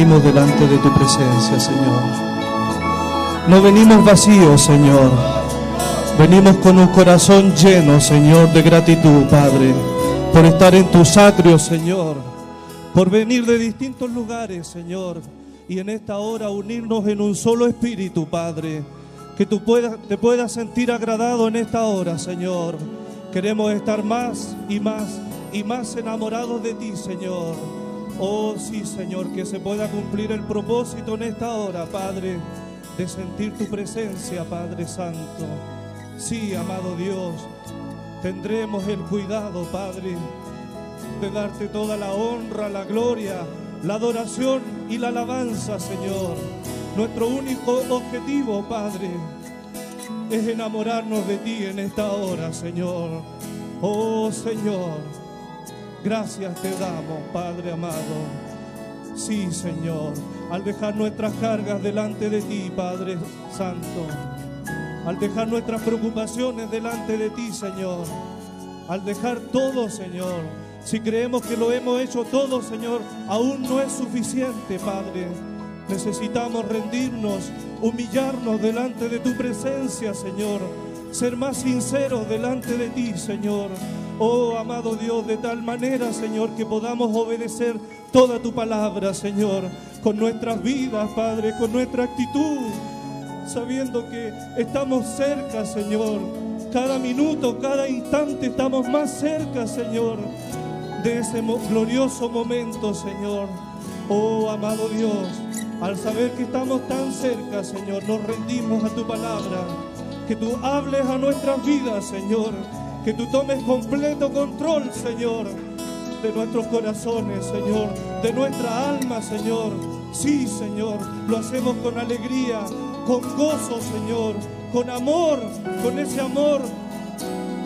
venimos delante de tu presencia, Señor. No venimos vacíos, Señor. Venimos con un corazón lleno, Señor, de gratitud, Padre, por estar en tus atrios, Señor, por venir de distintos lugares, Señor, y en esta hora unirnos en un solo espíritu, Padre. Que tú puedas, te puedas sentir agradado en esta hora, Señor. Queremos estar más y más y más enamorados de ti, Señor. Oh sí, Señor, que se pueda cumplir el propósito en esta hora, Padre, de sentir tu presencia, Padre Santo. Sí, amado Dios, tendremos el cuidado, Padre, de darte toda la honra, la gloria, la adoración y la alabanza, Señor. Nuestro único objetivo, Padre, es enamorarnos de ti en esta hora, Señor. Oh Señor, gracias te damos, Padre amado. Sí, Señor, al dejar nuestras cargas delante de ti, Padre Santo. Al dejar nuestras preocupaciones delante de ti, Señor. Al dejar todo, Señor. Si creemos que lo hemos hecho todo, Señor, aún no es suficiente, Padre. Necesitamos rendirnos, humillarnos delante de tu presencia, Señor. Ser más sinceros delante de ti, Señor. Oh, amado Dios, de tal manera, Señor, que podamos obedecer toda tu palabra, Señor, con nuestras vidas, Padre, con nuestra actitud, sabiendo que estamos cerca, Señor. Cada minuto, cada instante estamos más cerca, Señor, de ese glorioso momento, Señor. Oh, amado Dios, al saber que estamos tan cerca, Señor, nos rendimos a tu palabra. Que tú hables a nuestras vidas, Señor. Que tú tomes completo control, Señor, de nuestros corazones, Señor, de nuestra alma, Señor. Sí, Señor, lo hacemos con alegría, con gozo, Señor, con amor, con ese amor,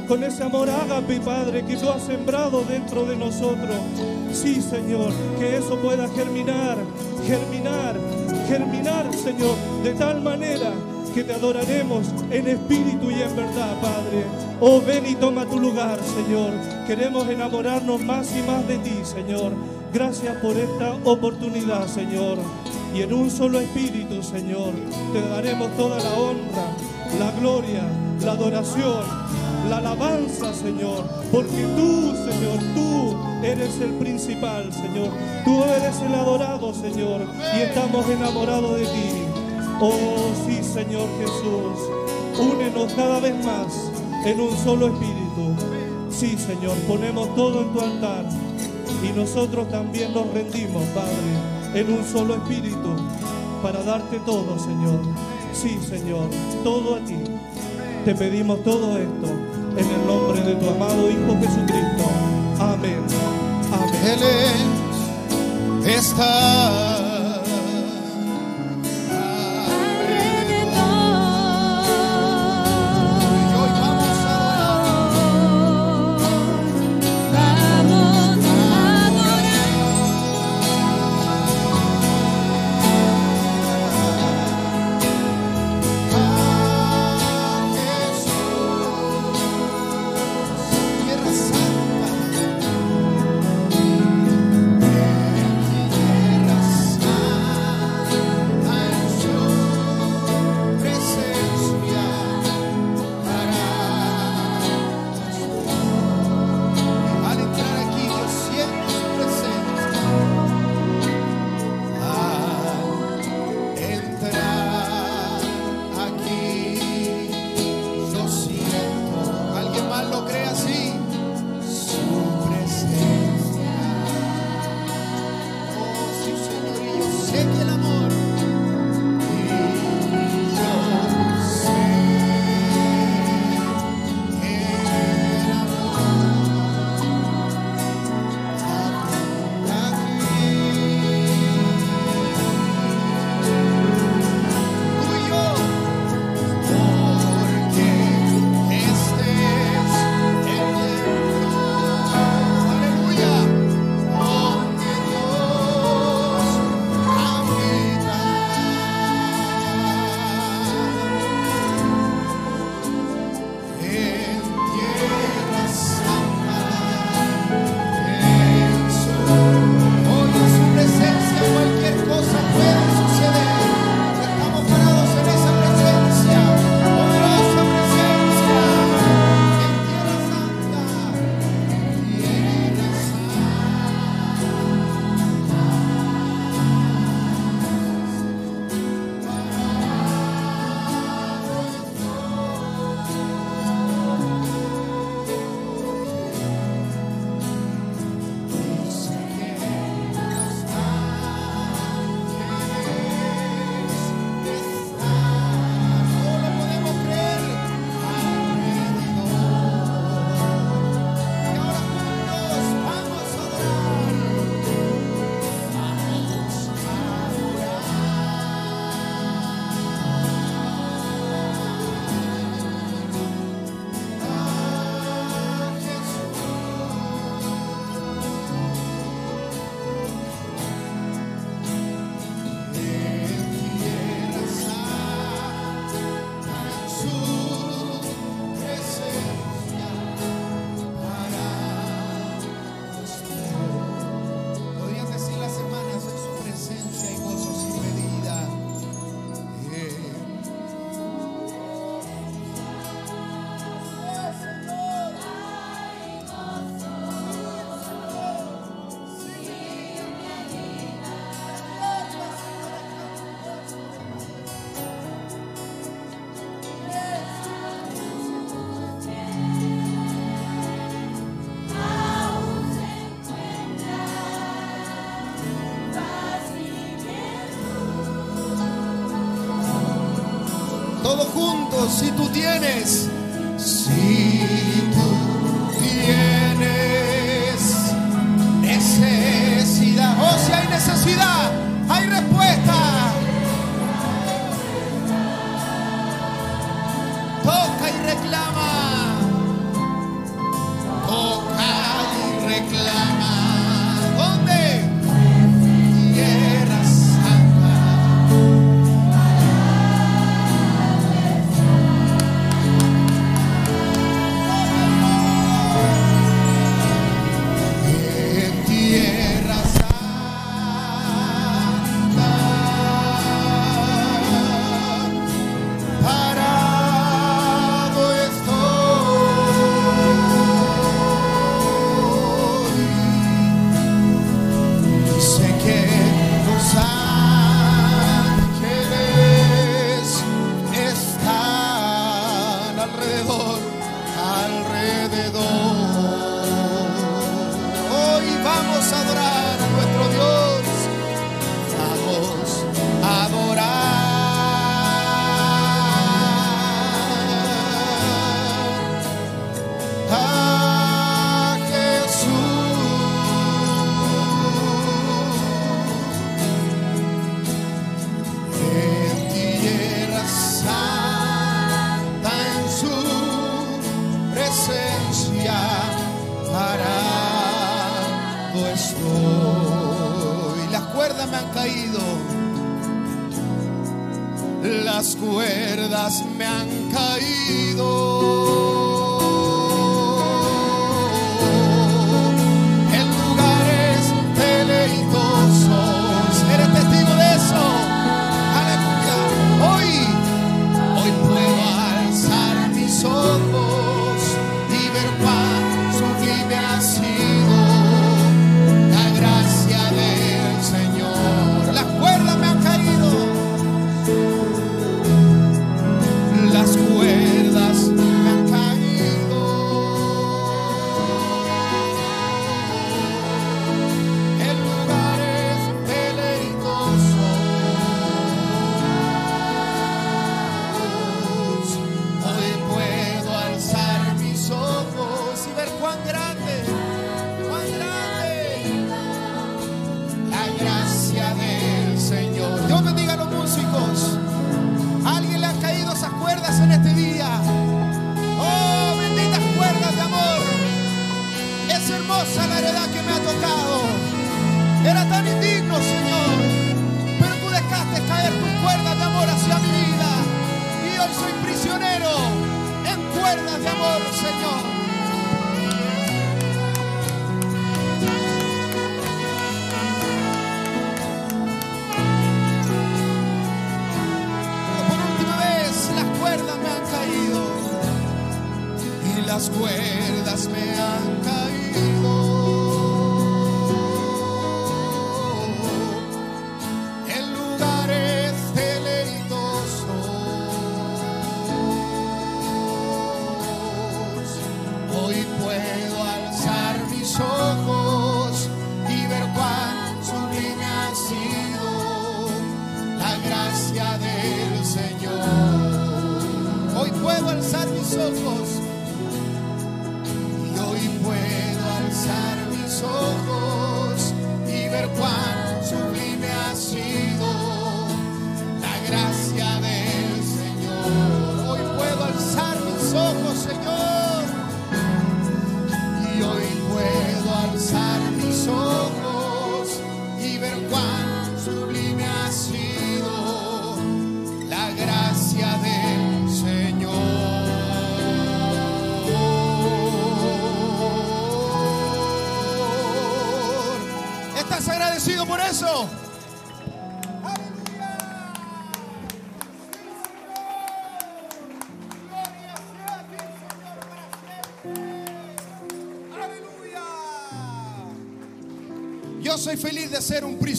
con ese amor ágape, Padre, que tú has sembrado dentro de nosotros. Sí, Señor, que eso pueda germinar, germinar, germinar, Señor, de tal manera que te adoraremos en espíritu y en verdad, Padre. Oh, ven y toma tu lugar, Señor. Queremos enamorarnos más y más de ti, Señor. Gracias por esta oportunidad, Señor. Y en un solo espíritu, Señor, te daremos toda la honra, la gloria, la adoración, la alabanza, Señor. Porque tú, Señor, tú eres el principal, Señor. Tú eres el adorado, Señor. Y estamos enamorados de ti. Oh, sí, Señor Jesús. Únenos cada vez más en un solo espíritu. Sí, Señor, ponemos todo en tu altar. Y nosotros también nos rendimos, Padre, en un solo espíritu para darte todo, Señor. Sí, Señor, todo a ti. Te pedimos todo esto en el nombre de tu amado Hijo Jesucristo. Amén. Amén. Él. todos juntos si tú tienes.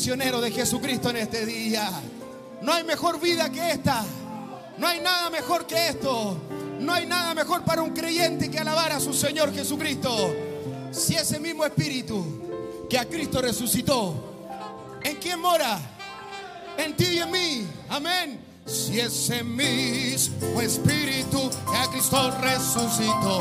de Jesucristo en este día. No hay mejor vida que esta. No hay nada mejor que esto. No hay nada mejor para un creyente que alabar a su Señor Jesucristo. Si ese mismo espíritu que a Cristo resucitó, ¿en quién mora? En ti y en mí. Amén. Si ese mismo espíritu que a Cristo resucitó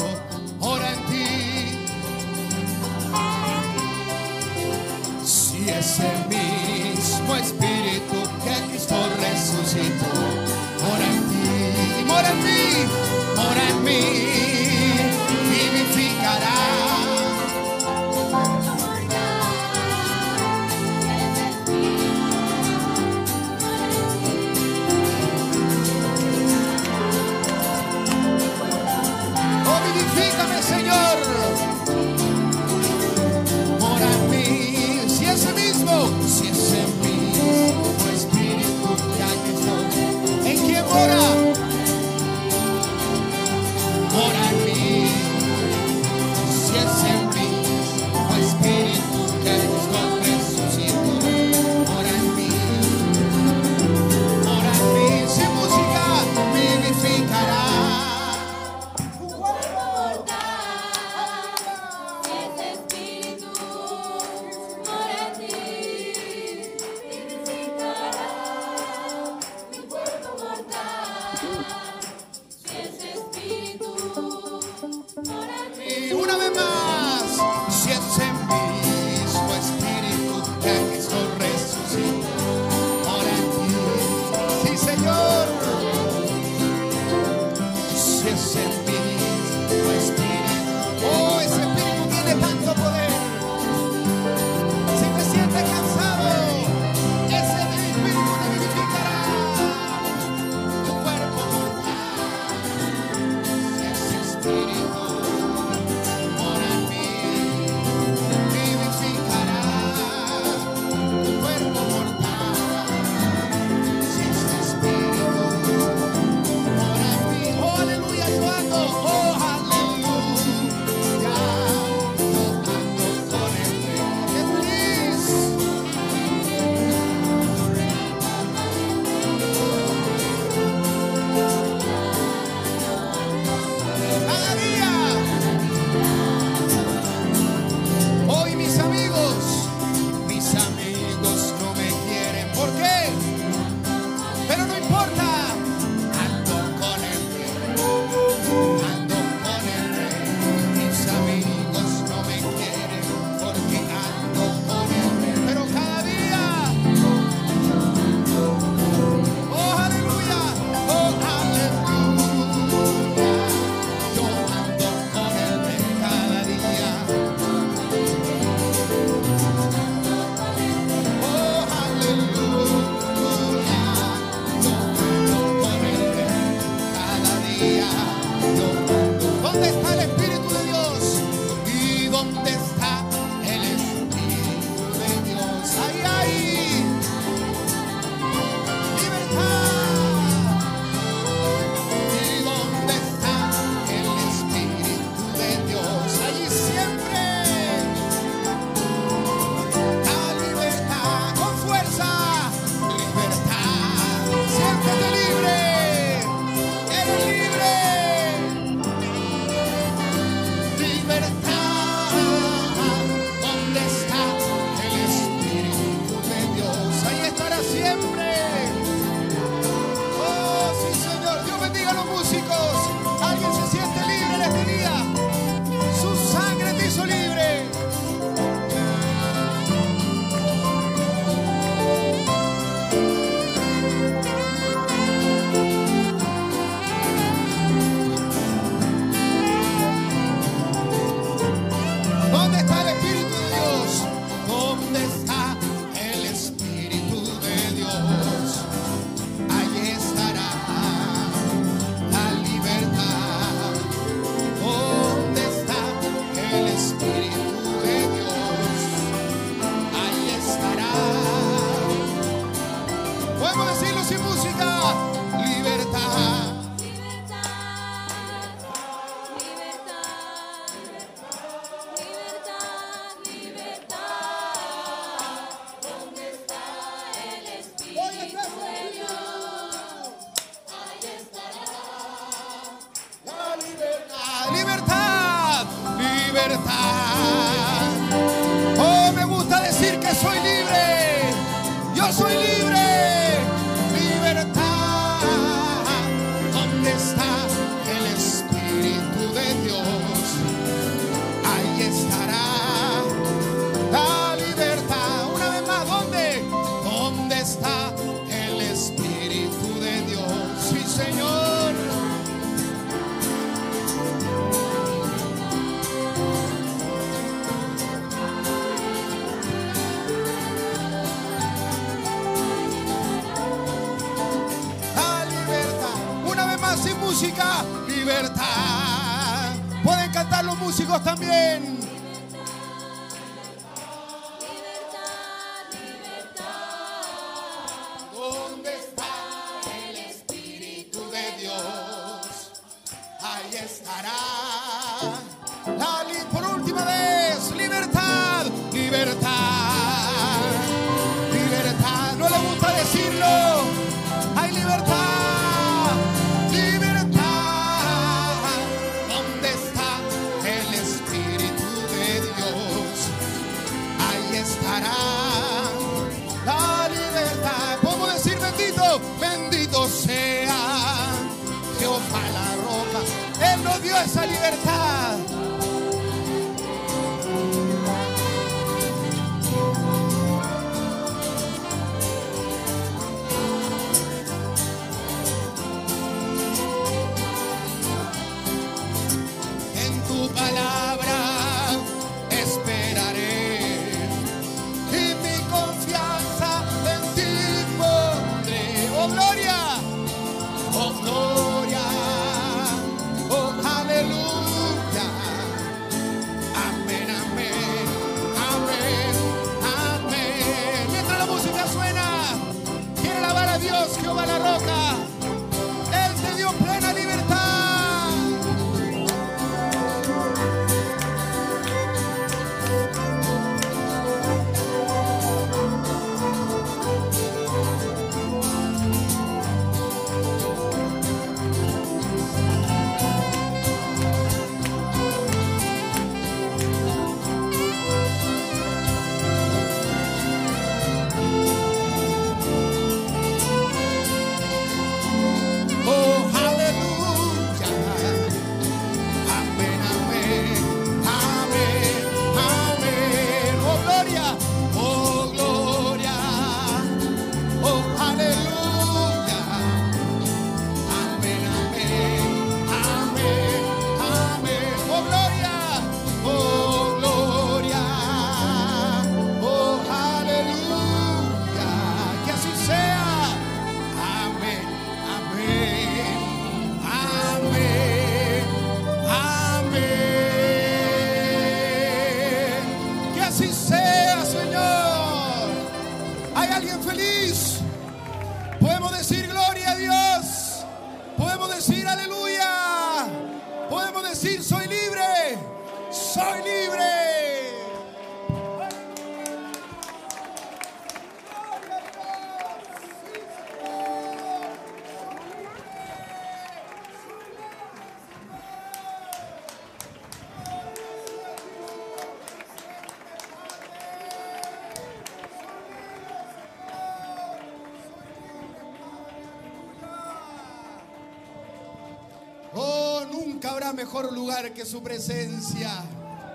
nunca habrá mejor lugar que su presencia.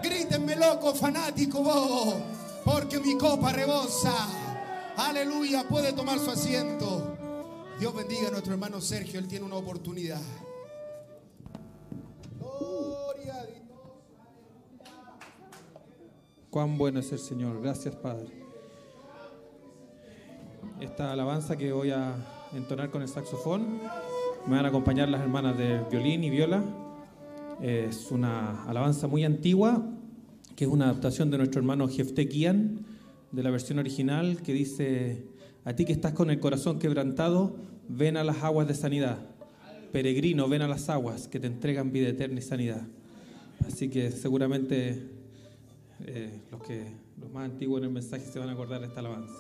Grítenme loco, fanático vos, porque mi copa rebosa. Aleluya, puede tomar su asiento. Dios bendiga a nuestro hermano Sergio, él tiene una oportunidad. Gloria a Dios. Cuán bueno es el Señor. Gracias, Padre. Esta alabanza que voy a entonar con el saxofón me van a acompañar las hermanas de violín y viola. Es una alabanza muy antigua, que es una adaptación de nuestro hermano Jefté Kian, de la versión original, que dice, a ti que estás con el corazón quebrantado, ven a las aguas de sanidad. Peregrino, ven a las aguas que te entregan vida eterna y sanidad. Así que seguramente eh, los, que, los más antiguos en el mensaje se van a acordar de esta alabanza.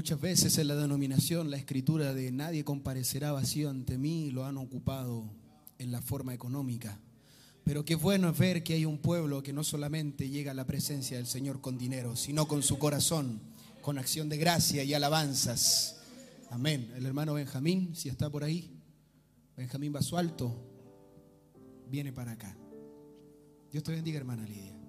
Muchas veces en la denominación la escritura de nadie comparecerá vacío ante mí lo han ocupado en la forma económica. Pero qué bueno es ver que hay un pueblo que no solamente llega a la presencia del Señor con dinero, sino con su corazón, con acción de gracia y alabanzas. Amén. El hermano Benjamín, si está por ahí, Benjamín Basualto, viene para acá. Dios te bendiga, hermana Lidia.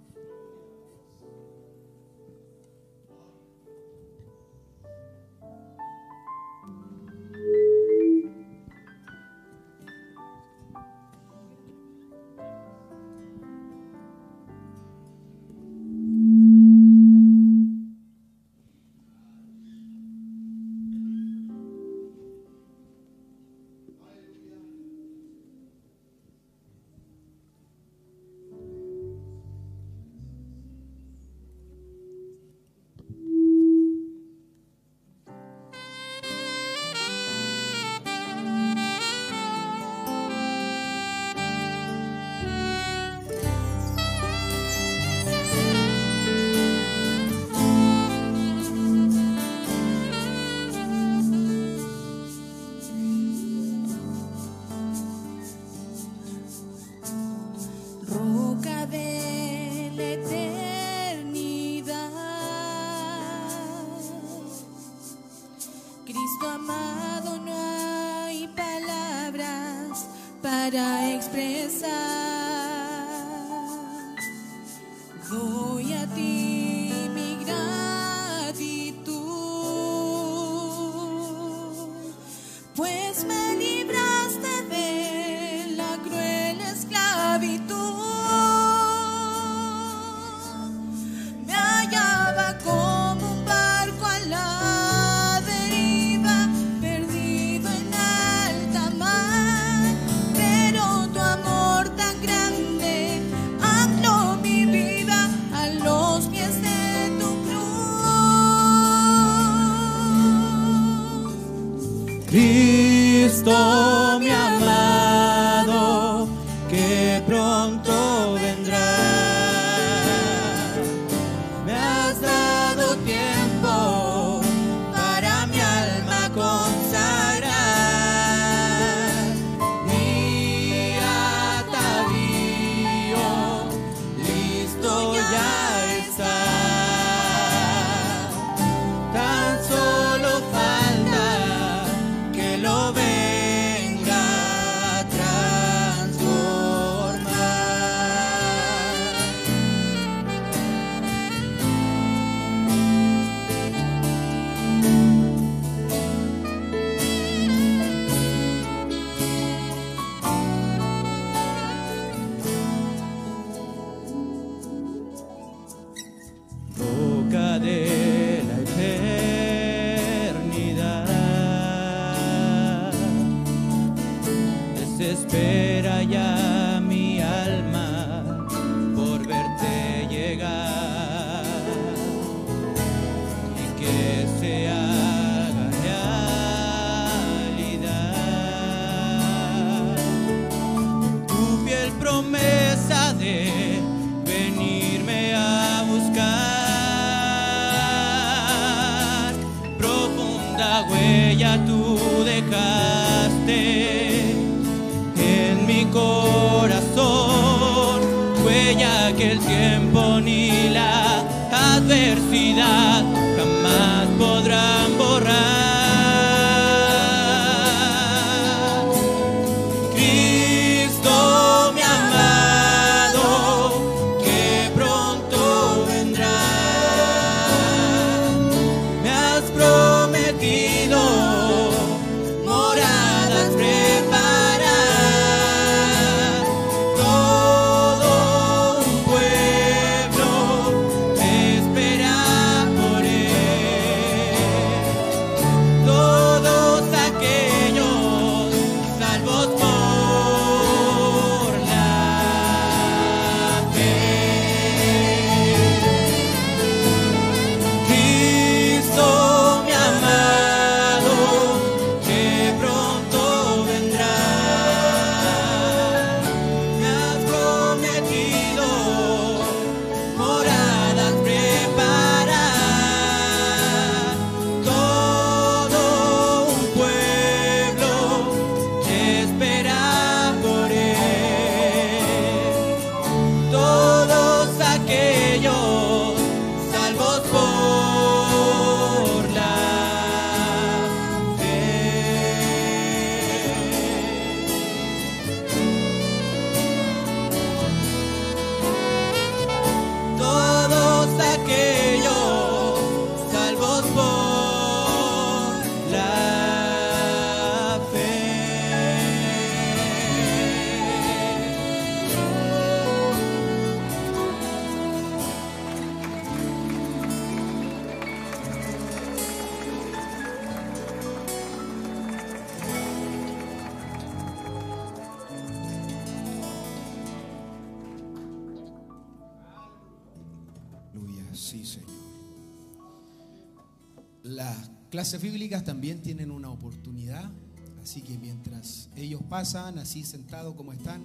Así sentados como están,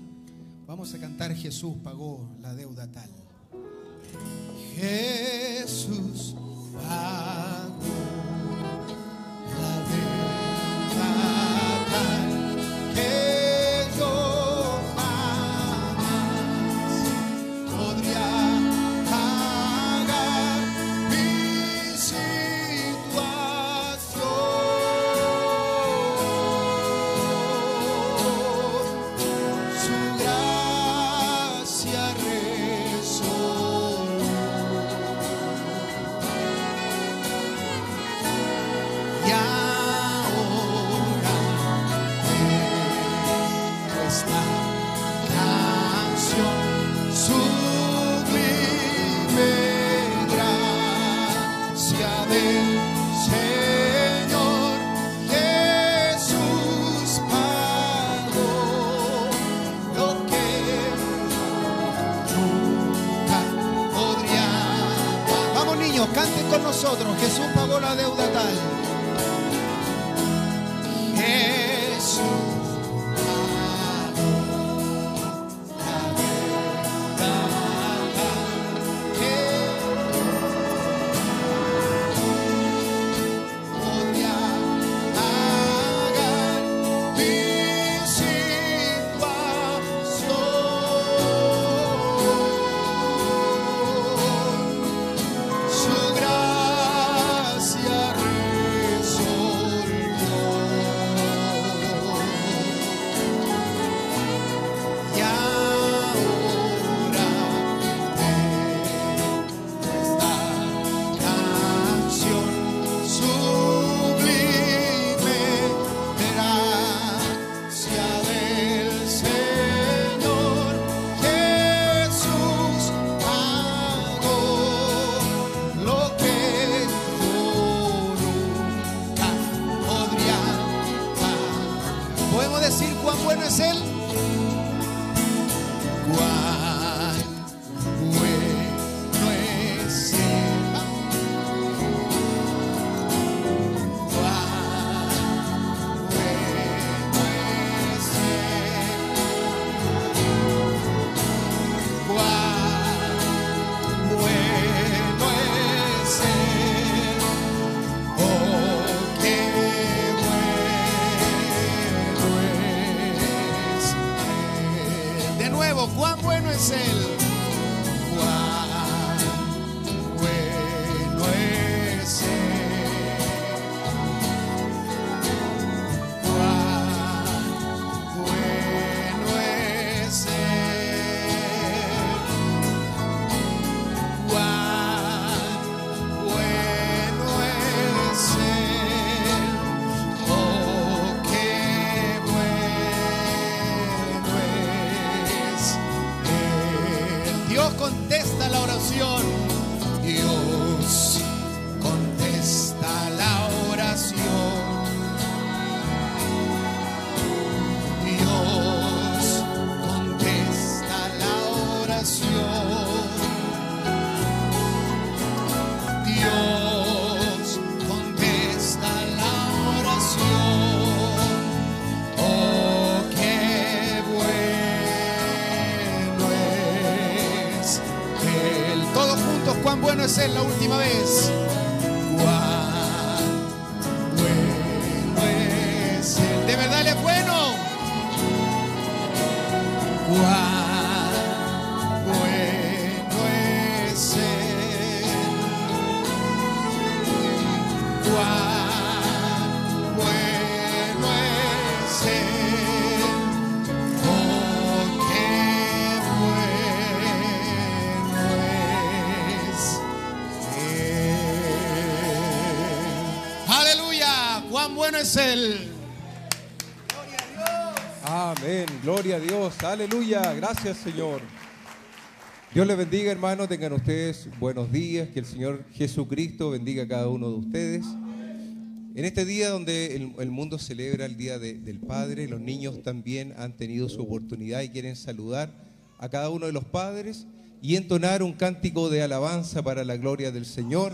vamos a cantar Jesús pagó la deuda tal. Aleluya, gracias Señor. Dios les bendiga hermanos, tengan ustedes buenos días, que el Señor Jesucristo bendiga a cada uno de ustedes. En este día donde el, mundo celebra el Día del Padre, los niños también han tenido su oportunidad y quieren saludar a cada uno de los padres y entonar un cántico de alabanza para la gloria del Señor,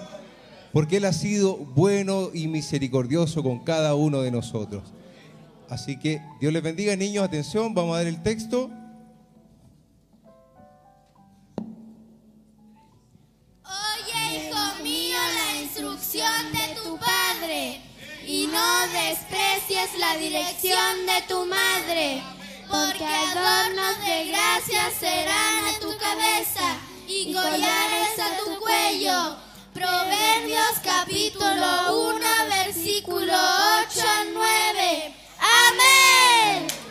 porque Él ha sido bueno y misericordioso con cada uno de nosotros. Así que Dios les bendiga, niños, atención, vamos a dar el texto. Oye, hijo mío, la instrucción de tu padre y no desprecies la dirección de tu madre, porque adornos de gracia serán a tu cabeza y collares a tu cuello. Proverbios capítulo 1, versículo 8 a 9. 兄妹。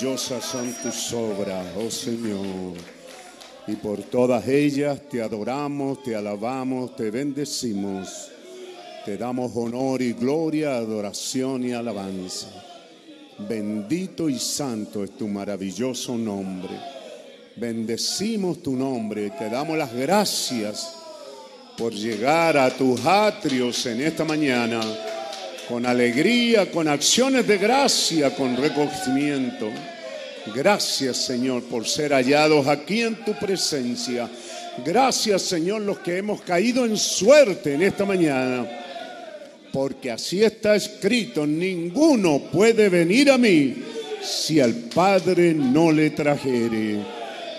Maravillosas son tus obras, oh Señor. Y por todas ellas te adoramos, te alabamos, te bendecimos. Te damos honor y gloria, adoración y alabanza. Bendito y santo es tu maravilloso nombre. Bendecimos tu nombre y te damos las gracias por llegar a tus atrios en esta mañana con alegría, con acciones de gracia, con reconocimiento. Gracias Señor por ser hallados aquí en tu presencia. Gracias Señor los que hemos caído en suerte en esta mañana. Porque así está escrito, ninguno puede venir a mí si el Padre no le trajere.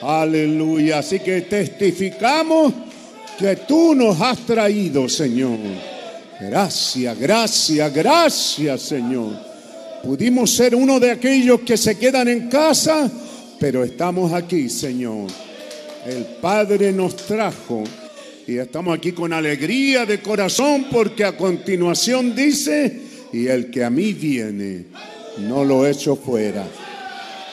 Aleluya. Así que testificamos que tú nos has traído, Señor. Gracias, gracias, gracias, Señor. Pudimos ser uno de aquellos que se quedan en casa, pero estamos aquí, Señor. El Padre nos trajo y estamos aquí con alegría de corazón porque a continuación dice, y el que a mí viene, no lo echo fuera.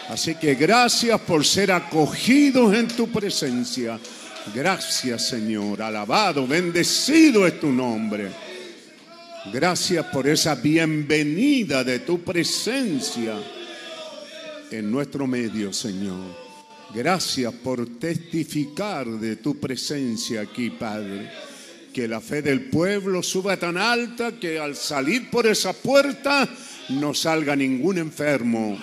Así que gracias por ser acogidos en tu presencia. Gracias Señor, alabado, bendecido es tu nombre. Gracias por esa bienvenida de tu presencia en nuestro medio, Señor. Gracias por testificar de tu presencia aquí, Padre. Que la fe del pueblo suba tan alta que al salir por esa puerta no salga ningún enfermo,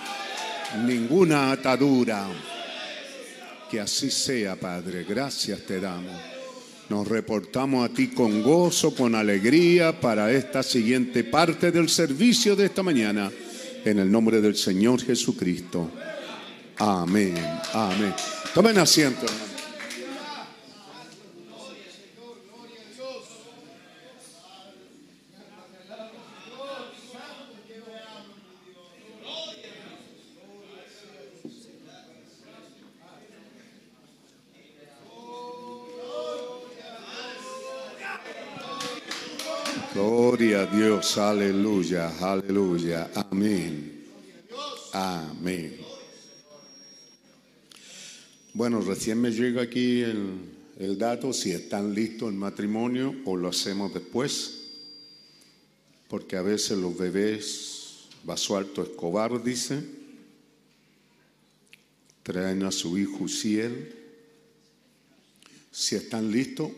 ninguna atadura. Que así sea, Padre. Gracias te damos. Nos reportamos a ti con gozo, con alegría para esta siguiente parte del servicio de esta mañana. En el nombre del Señor Jesucristo. Amén. Amén. Tomen asiento, hermano. Gloria a Dios, aleluya, aleluya, amén, amén. Bueno, recién me llega aquí el, el dato si están listos el matrimonio o lo hacemos después, porque a veces los bebés, Basualto Escobar dice, traen a su hijo Uciel. Si están listos,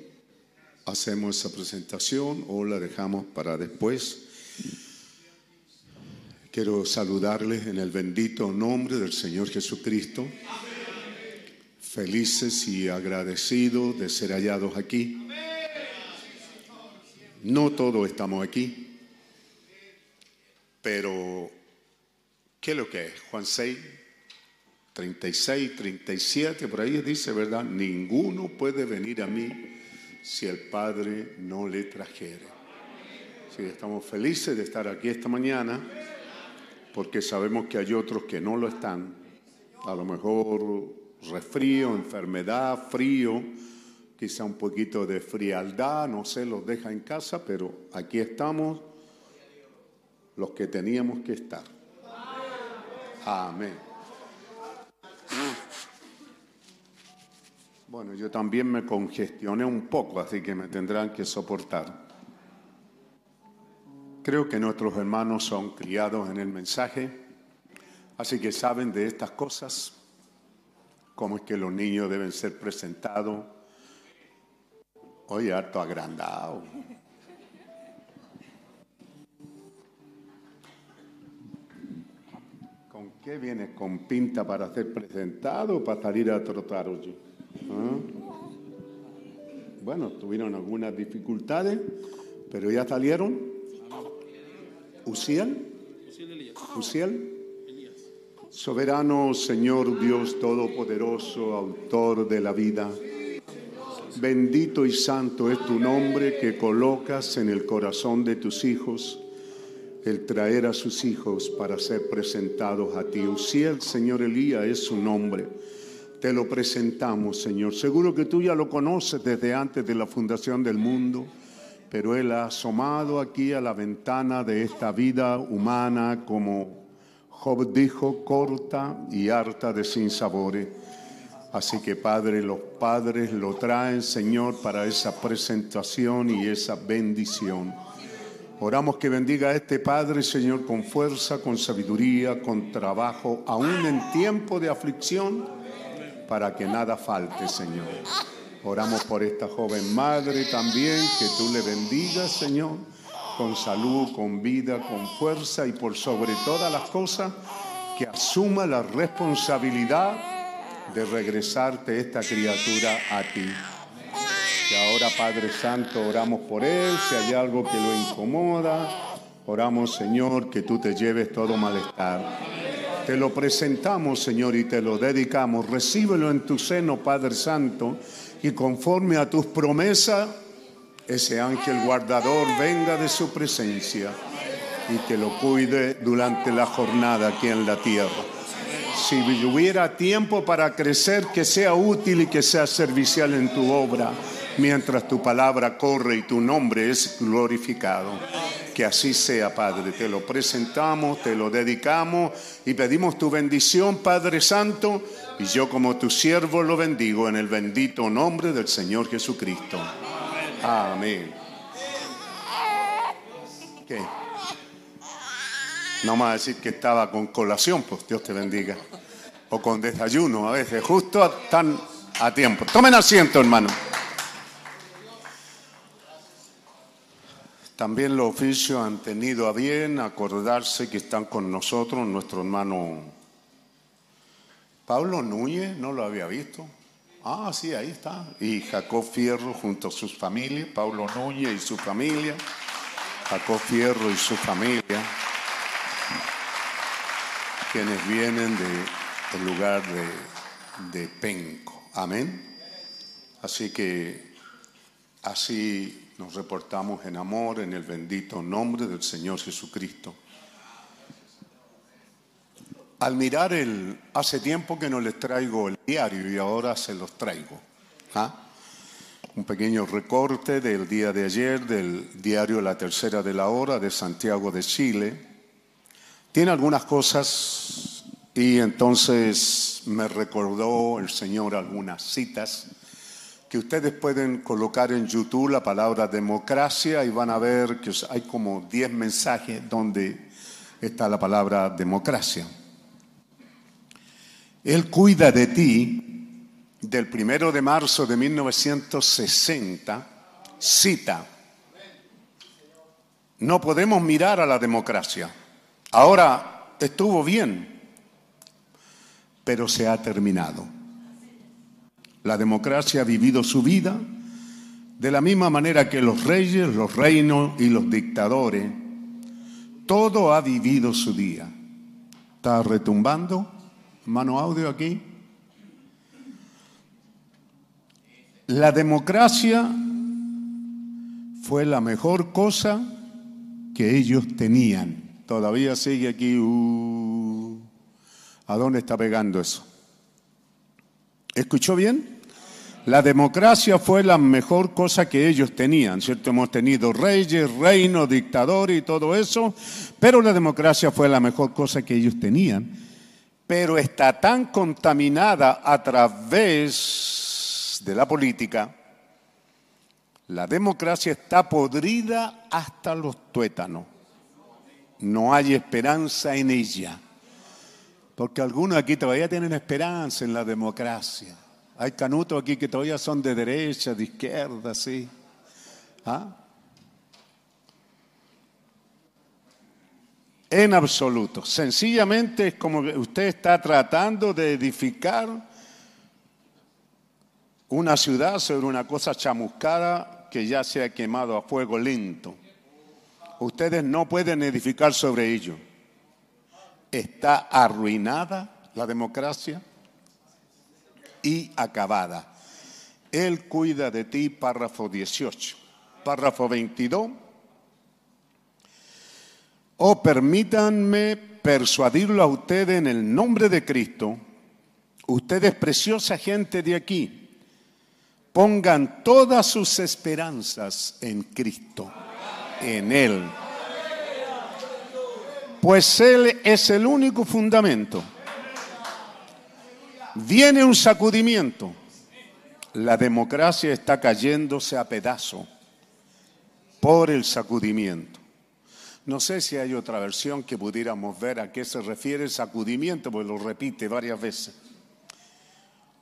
hacemos esa presentación o la dejamos para después. Quiero saludarles en el bendito nombre del Señor Jesucristo. Felices y agradecidos de ser hallados aquí. No todos estamos aquí, pero ¿qué es lo que es? Juan 6, 36, 37, por ahí dice, ¿verdad? Ninguno puede venir a mí si el Padre no le trajere. Sí, estamos felices de estar aquí esta mañana porque sabemos que hay otros que no lo están. A lo mejor resfrío, enfermedad, frío, quizá un poquito de frialdad, no sé, los deja en casa, pero aquí estamos los que teníamos que estar. Amén. Bueno, yo también me congestioné un poco, así que me tendrán que soportar. Creo que nuestros hermanos son criados en el mensaje, así que saben de estas cosas, cómo es que los niños deben ser presentados. Oye, harto agrandado. ¿Con qué vienes? ¿Con pinta para ser presentado o para salir a trotar, oye? Bueno, tuvieron algunas dificultades, pero ya salieron. ¿Uciel? ¿Uciel? Soberano Señor Dios Todopoderoso, autor de la vida, bendito y santo es tu nombre que colocas en el corazón de tus hijos el traer a sus hijos para ser presentados a ti. el Señor Elías, es su nombre. Te lo presentamos, Señor. Seguro que tú ya lo conoces desde antes de la fundación del mundo, pero Él ha asomado aquí a la ventana de esta vida humana como Job dijo, corta y harta de sinsabores. Así que Padre, los padres lo traen, Señor, para esa presentación y esa bendición. Oramos que bendiga a este Padre, Señor, con fuerza, con sabiduría, con trabajo, aún en tiempo de aflicción, para que nada falte, Señor. Oramos por esta joven madre también, que tú le bendigas, Señor, con salud, con vida, con fuerza y por sobre todas las cosas, que asuma la responsabilidad de regresarte esta criatura a ti. Y ahora, Padre Santo, oramos por él, si hay algo que lo incomoda, oramos, Señor, que tú te lleves todo malestar. Te lo presentamos, Señor, y te lo dedicamos. Recíbelo en tu seno, Padre Santo, y conforme a tus promesas, ese ángel guardador venga de su presencia y que lo cuide durante la jornada aquí en la tierra. Si hubiera tiempo para crecer, que sea útil y que sea servicial en tu obra mientras tu palabra corre y tu nombre es glorificado. Que así sea, Padre. Te lo presentamos, te lo dedicamos y pedimos tu bendición, Padre Santo, y yo como tu siervo lo bendigo en el bendito nombre del Señor Jesucristo. Amén. ¿Qué? No a decir que estaba con colación, pues Dios te bendiga. O con desayuno a veces, justo tan a tiempo. Tomen asiento, hermano. También los oficios han tenido a bien acordarse que están con nosotros nuestro hermano Pablo Núñez, no lo había visto. Ah, sí, ahí está. Y Jacob Fierro junto a sus familias, Pablo Núñez y su familia, Jacob Fierro y su familia, quienes vienen del lugar de, de Penco. Amén. Así que así nos reportamos en amor en el bendito nombre del Señor Jesucristo. Al mirar el, hace tiempo que no les traigo el diario y ahora se los traigo. ¿ah? Un pequeño recorte del día de ayer del diario La Tercera de la Hora de Santiago de Chile. Tiene algunas cosas y entonces me recordó el Señor algunas citas que ustedes pueden colocar en YouTube la palabra democracia y van a ver que hay como 10 mensajes donde está la palabra democracia. Él cuida de ti del primero de marzo de 1960, cita, no podemos mirar a la democracia. Ahora estuvo bien, pero se ha terminado. La democracia ha vivido su vida de la misma manera que los reyes, los reinos y los dictadores. Todo ha vivido su día. ¿Está retumbando? Mano audio aquí. La democracia fue la mejor cosa que ellos tenían. Todavía sigue aquí. Uh, ¿A dónde está pegando eso? ¿Escuchó bien? La democracia fue la mejor cosa que ellos tenían, ¿cierto? Hemos tenido reyes, reinos, dictadores y todo eso, pero la democracia fue la mejor cosa que ellos tenían. Pero está tan contaminada a través de la política, la democracia está podrida hasta los tuétanos. No hay esperanza en ella. Porque algunos aquí todavía tienen esperanza en la democracia. Hay canutos aquí que todavía son de derecha, de izquierda, sí. ¿Ah? En absoluto. Sencillamente es como que usted está tratando de edificar una ciudad sobre una cosa chamuscada que ya se ha quemado a fuego lento. Ustedes no pueden edificar sobre ello. está arruinada la democracia y acabada. Él cuida de ti, párrafo 18. Párrafo 22. Oh, permítanme persuadirlo a ustedes en el nombre de Cristo. Ustedes, preciosa gente de aquí, pongan todas sus esperanzas en Cristo, en Él. Pues Él es el único fundamento. Viene un sacudimiento. La democracia está cayéndose a pedazo por el sacudimiento. No sé si hay otra versión que pudiéramos ver a qué se refiere el sacudimiento, porque lo repite varias veces.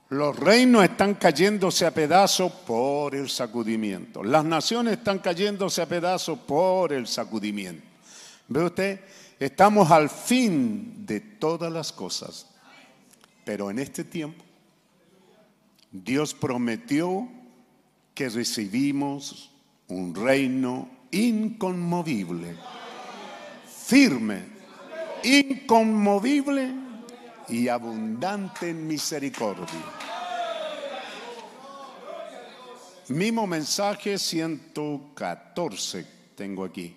Los reinos están cayéndose a pedazos por el sacudimiento. Las naciones están cayéndose a pedazos por el sacudimiento. ¿Ve usted? Estamos al fin de todas las cosas. Pero en este tiempo, Dios prometió que recibimos un reino inconmovible, firme, inconmovible y abundante en misericordia. Mismo mensaje 114 tengo aquí.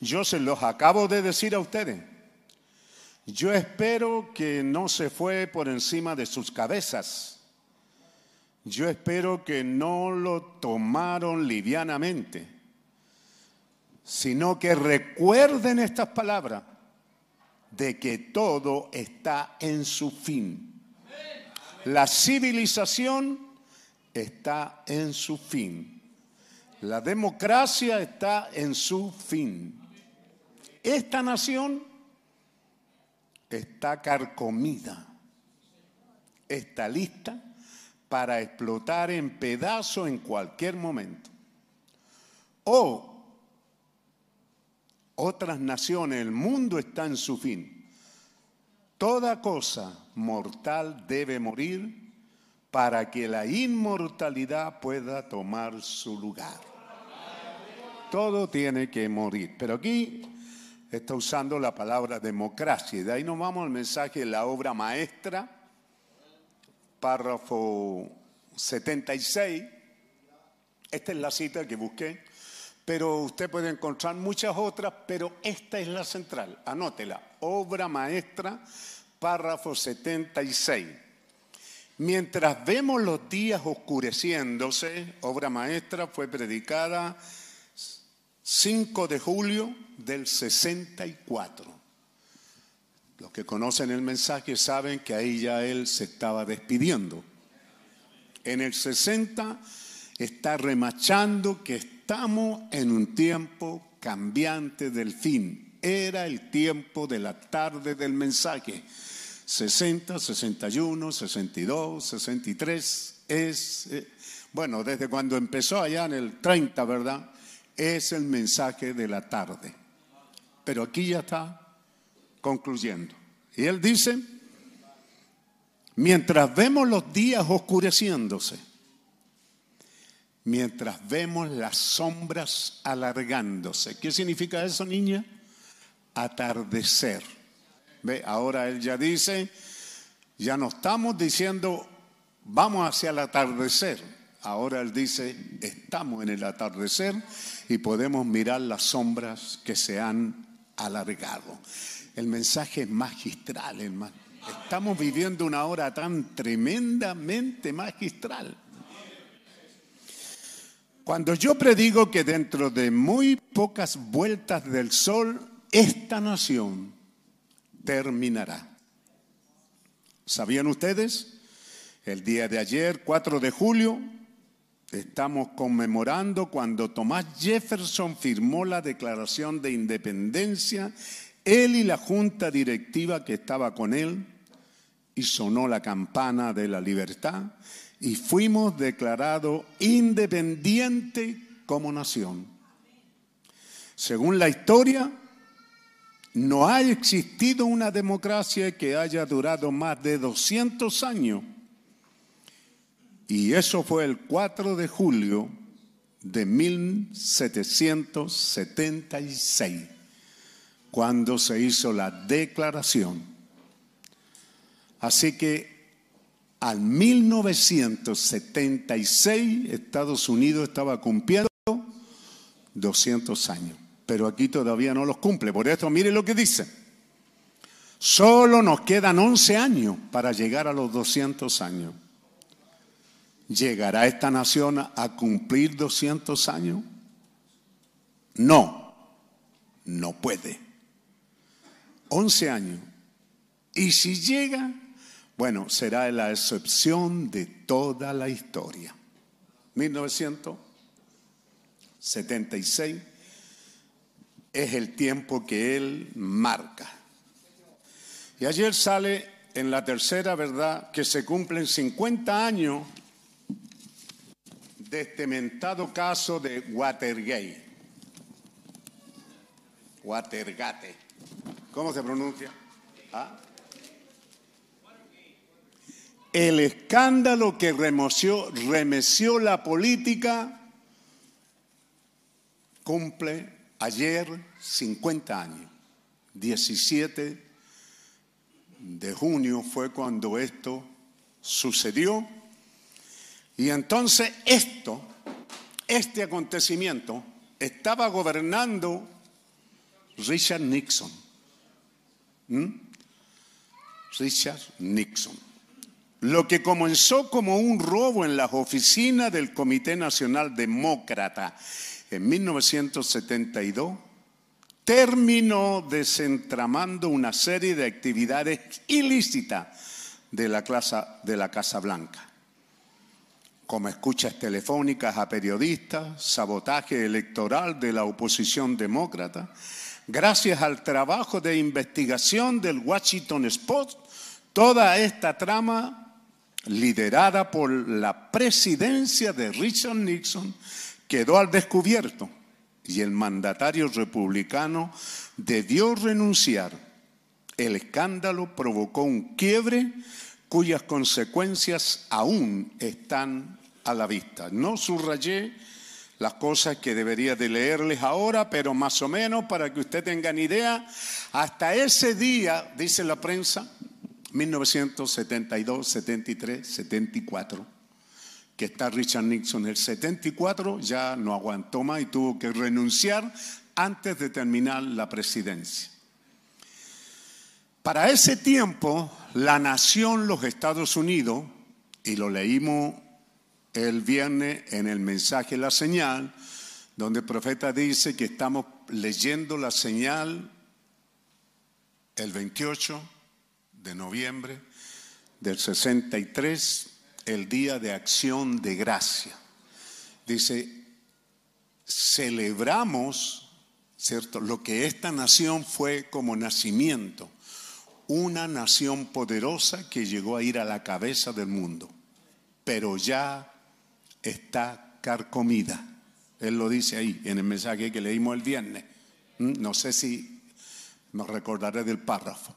Yo se los acabo de decir a ustedes. Yo espero que no se fue por encima de sus cabezas. Yo espero que no lo tomaron livianamente, sino que recuerden estas palabras de que todo está en su fin. La civilización está en su fin. La democracia está en su fin. Esta nación está carcomida, está lista para explotar en pedazos en cualquier momento. O otras naciones, el mundo está en su fin. Toda cosa mortal debe morir para que la inmortalidad pueda tomar su lugar. Todo tiene que morir. Pero aquí está usando la palabra democracia. De ahí nos vamos al mensaje de la obra maestra, párrafo 76. Esta es la cita que busqué, pero usted puede encontrar muchas otras, pero esta es la central. Anótela, obra maestra, párrafo 76. Mientras vemos los días oscureciéndose, obra maestra fue predicada 5 de julio del 64. Los que conocen el mensaje saben que ahí ya él se estaba despidiendo. En el 60 está remachando que estamos en un tiempo cambiante del fin. Era el tiempo de la tarde del mensaje. 60, 61, 62, 63 es, eh, bueno, desde cuando empezó allá en el 30, ¿verdad? Es el mensaje de la tarde. Pero aquí ya está concluyendo. Y él dice, mientras vemos los días oscureciéndose, mientras vemos las sombras alargándose, ¿qué significa eso, niña? Atardecer. Ve, ahora él ya dice, ya no estamos diciendo, vamos hacia el atardecer. Ahora él dice, estamos en el atardecer y podemos mirar las sombras que se han alargado. El mensaje es magistral, hermano. Estamos viviendo una hora tan tremendamente magistral. Cuando yo predigo que dentro de muy pocas vueltas del sol, esta nación terminará. ¿Sabían ustedes? El día de ayer, 4 de julio, Estamos conmemorando cuando Tomás Jefferson firmó la Declaración de Independencia, él y la junta directiva que estaba con él, y sonó la campana de la libertad, y fuimos declarados independientes como nación. Según la historia, no ha existido una democracia que haya durado más de 200 años y eso fue el 4 de julio de 1776. cuando se hizo la declaración. Así que al 1976 Estados Unidos estaba cumpliendo 200 años, pero aquí todavía no los cumple. Por esto, mire lo que dice. Solo nos quedan 11 años para llegar a los 200 años. ¿Llegará esta nación a cumplir 200 años? No, no puede. 11 años. Y si llega, bueno, será la excepción de toda la historia. 1976 es el tiempo que él marca. Y ayer sale en la tercera verdad que se cumplen 50 años de este mentado caso de Watergate. Watergate. ¿Cómo se pronuncia? ¿Ah? El escándalo que remoció, remeció la política cumple ayer 50 años. 17 de junio fue cuando esto sucedió. Y entonces esto, este acontecimiento, estaba gobernando Richard Nixon. ¿Mm? Richard Nixon. Lo que comenzó como un robo en las oficinas del Comité Nacional Demócrata en 1972, terminó desentramando una serie de actividades ilícitas de la, de la Casa Blanca, como escuchas telefónicas a periodistas, sabotaje electoral de la oposición demócrata, gracias al trabajo de investigación del Washington Post, toda esta trama liderada por la presidencia de Richard Nixon quedó al descubierto y el mandatario republicano debió renunciar. El escándalo provocó un quiebre cuyas consecuencias aún están a la vista. No subrayé las cosas que debería de leerles ahora, pero más o menos para que usted tengan idea, hasta ese día, dice la prensa, 1972, 73, 74, que está Richard Nixon. El 74 ya no aguantó más y tuvo que renunciar antes de terminar la presidencia. Para ese tiempo, la nación, los Estados Unidos, y lo leímos el viernes en el mensaje La Señal, donde el profeta dice que estamos leyendo la señal el 28 de noviembre del 63, el día de acción de gracia. Dice, celebramos, ¿cierto? Lo que esta nación fue como nacimiento, una nación poderosa que llegó a ir a la cabeza del mundo, pero ya está carcomida. Él lo dice ahí en el mensaje que leímos el viernes. Mm, no sé si me recordaré del párrafo.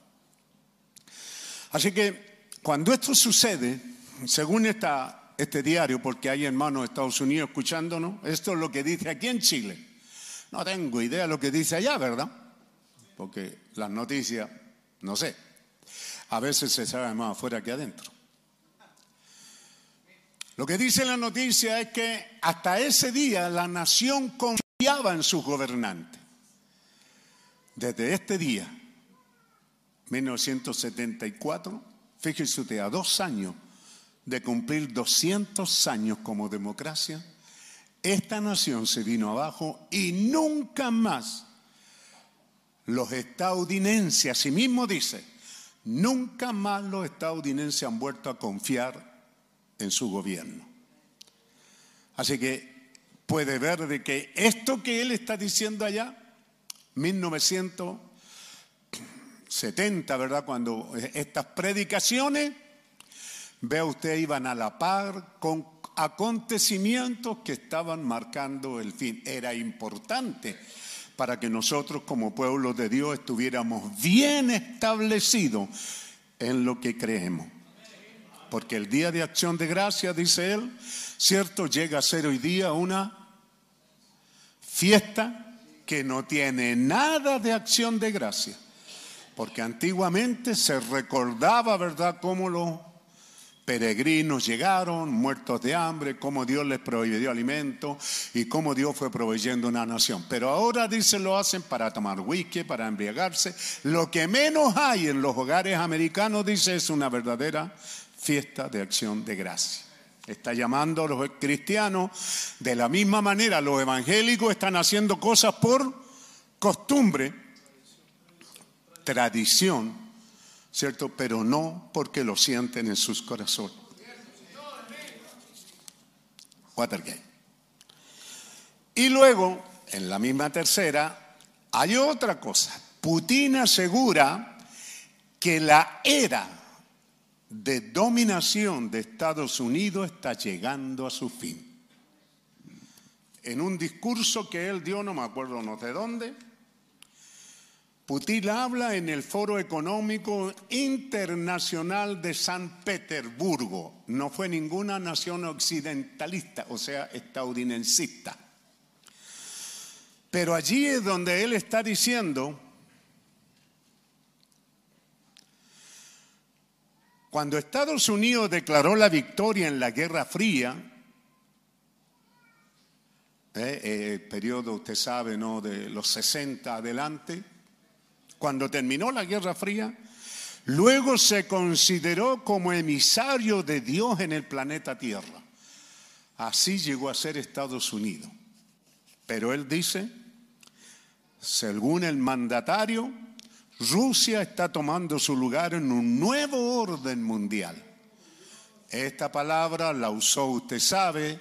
Así que cuando esto sucede, según esta, este diario, porque hay hermanos de Estados Unidos escuchándonos, esto es lo que dice aquí en Chile. No tengo idea de lo que dice allá, ¿verdad? Porque las noticias, no sé, a veces se sabe más afuera que adentro. Lo que dice la noticia es que hasta ese día la nación confiaba en sus gobernantes. Desde este día, 1974, fíjese usted, a dos años de cumplir 200 años como democracia, esta nación se vino abajo y nunca más los estadounidenses, así mismo dice, nunca más los estadounidenses han vuelto a confiar en su gobierno. Así que puede ver de que esto que él está diciendo allá, 1970, ¿verdad? Cuando estas predicaciones, vea usted, iban a la par con acontecimientos que estaban marcando el fin. Era importante para que nosotros como pueblo de Dios estuviéramos bien establecidos en lo que creemos porque el día de acción de gracia, dice él, cierto, llega a ser hoy día una fiesta que no tiene nada de acción de gracia. Porque antiguamente se recordaba, ¿verdad?, cómo los peregrinos llegaron, muertos de hambre, cómo Dios les proveyó alimento y cómo Dios fue proveyendo una nación. Pero ahora, dice, lo hacen para tomar whisky, para embriagarse. Lo que menos hay en los hogares americanos, dice, es una verdadera fiesta de acción de gracia. Está llamando a los cristianos de la misma manera. Los evangélicos están haciendo cosas por costumbre, tradición, ¿cierto? Pero no porque lo sienten en sus corazones. Watergate. Y luego, en la misma tercera, hay otra cosa. Putin asegura que la era de dominación de Estados Unidos está llegando a su fin. En un discurso que él dio, no me acuerdo no de dónde, Putin habla en el Foro Económico Internacional de San Petersburgo. No fue ninguna nación occidentalista, o sea, estadounidense. Pero allí es donde él está diciendo Cuando Estados Unidos declaró la victoria en la Guerra Fría, eh, eh, el periodo, usted sabe, ¿no? de los 60 adelante, cuando terminó la Guerra Fría, luego se consideró como emisario de Dios en el planeta Tierra. Así llegó a ser Estados Unidos. Pero él dice, según el mandatario, Rusia está tomando su lugar en un nuevo orden mundial. Esta palabra la usó, usted sabe,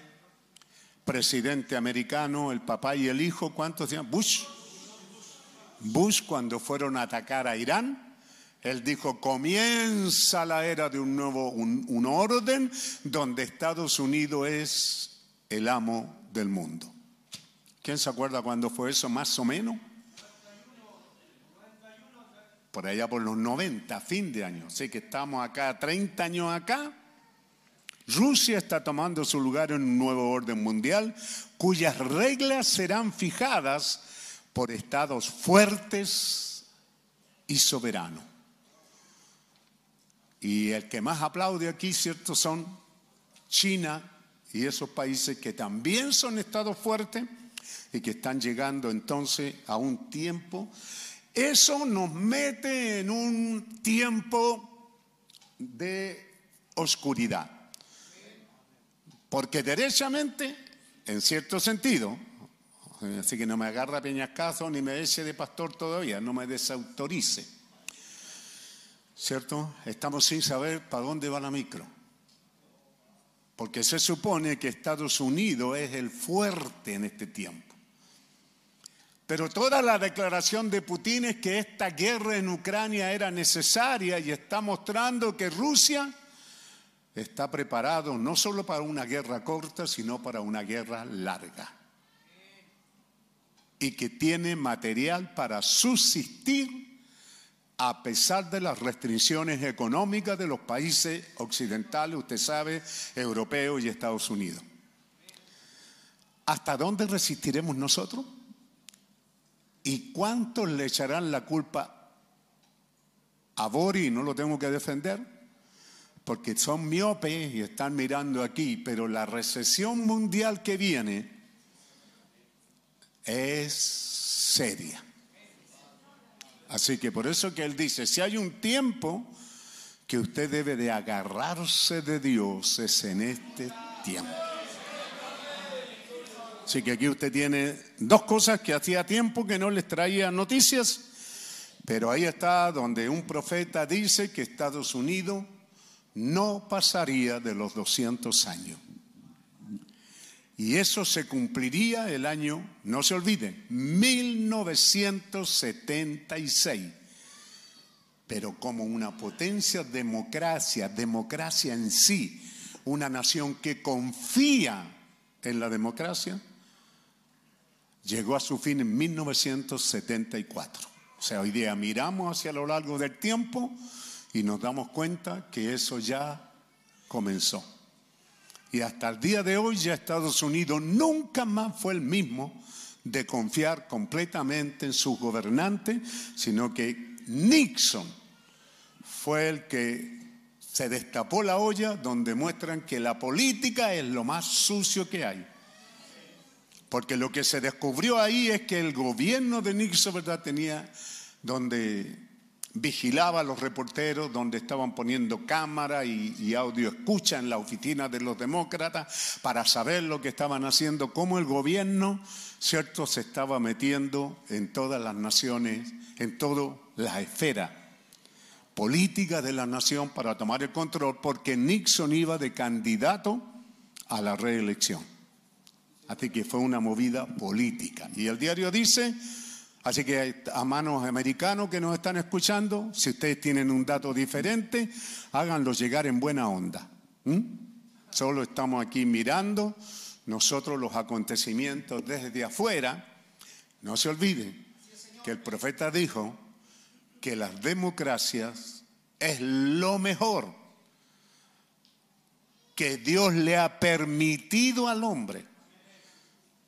presidente americano, el papá y el hijo, ¿cuántos decían? Bush. Bush cuando fueron a atacar a Irán, él dijo, comienza la era de un nuevo, un, un orden donde Estados Unidos es el amo del mundo. ¿Quién se acuerda cuándo fue eso? Más o menos por allá por los 90, fin de año. Sé que estamos acá, 30 años acá. Rusia está tomando su lugar en un nuevo orden mundial cuyas reglas serán fijadas por estados fuertes y soberanos. Y el que más aplaude aquí, ¿cierto? Son China y esos países que también son estados fuertes y que están llegando entonces a un tiempo eso nos mete en un tiempo de oscuridad. Porque derechamente, en cierto sentido, así que no me agarra peñascazo ni me eche de pastor todavía, no me desautorice. ¿Cierto? Estamos sin saber para dónde va la micro. Porque se supone que Estados Unidos es el fuerte en este tiempo. Pero toda la declaración de Putin es que esta guerra en Ucrania era necesaria y está mostrando que Rusia está preparado no solo para una guerra corta, sino para una guerra larga. Y que tiene material para subsistir a pesar de las restricciones económicas de los países occidentales, usted sabe, europeos y Estados Unidos. ¿Hasta dónde resistiremos nosotros? ¿Y cuántos le echarán la culpa a Bori? No lo tengo que defender, porque son miopes y están mirando aquí, pero la recesión mundial que viene es seria. Así que por eso que él dice, si hay un tiempo que usted debe de agarrarse de Dios, es en este tiempo. Así que aquí usted tiene dos cosas que hacía tiempo que no les traía noticias, pero ahí está donde un profeta dice que Estados Unidos no pasaría de los 200 años. Y eso se cumpliría el año, no se olviden, 1976. Pero como una potencia democracia, democracia en sí, una nación que confía en la democracia, llegó a su fin en 1974. O sea, hoy día miramos hacia lo largo del tiempo y nos damos cuenta que eso ya comenzó. Y hasta el día de hoy ya Estados Unidos nunca más fue el mismo de confiar completamente en sus gobernantes, sino que Nixon fue el que se destapó la olla donde muestran que la política es lo más sucio que hay. Porque lo que se descubrió ahí es que el gobierno de Nixon ¿verdad? tenía donde vigilaba a los reporteros, donde estaban poniendo cámara y, audio escucha en la oficina de los demócratas para saber lo que estaban haciendo, cómo el gobierno, cierto, se estaba metiendo en todas las naciones, en toda la esfera política de la nación para tomar el control, porque Nixon iba de candidato a la reelección. Así que fue una movida política. Y el diario dice, así que a manos americanos que nos están escuchando, si ustedes tienen un dato diferente, háganlo llegar en buena onda. ¿Mm? Solo estamos aquí mirando nosotros los acontecimientos desde afuera. No se olviden que el profeta dijo que las democracias es lo mejor que Dios le ha permitido al hombre.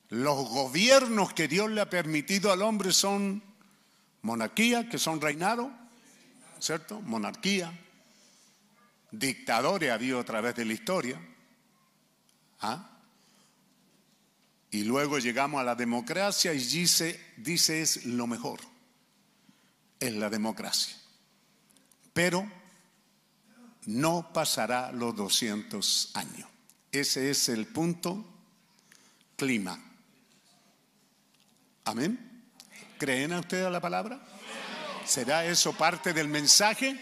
Los gobiernos que Dios le ha permitido al hombre son monarquía, que son reinado, ¿cierto? Monarquía. Dictadores ha habido a través de la historia. ¿Ah? Y luego llegamos a la democracia y dice, dice es lo mejor. Es la democracia. Pero no pasará los 200 años. Ese es el punto clima. Amén. ¿Creen a ustedes la palabra? ¿Será eso parte del mensaje?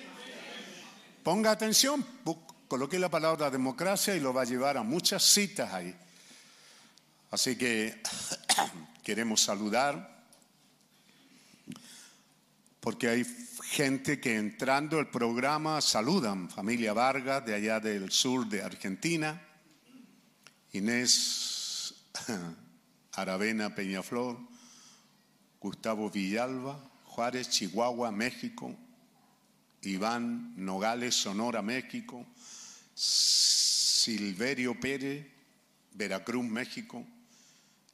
Ponga atención, coloque la palabra democracia y lo va a llevar a muchas citas ahí. Así que queremos saludar porque hay gente que entrando el programa saludan, familia Vargas de allá del sur de Argentina, Inés Aravena Peñaflor, Gustavo Villalba, Juárez, Chihuahua, México, Iván Nogales, Sonora, México, Silverio Pérez, Veracruz, México,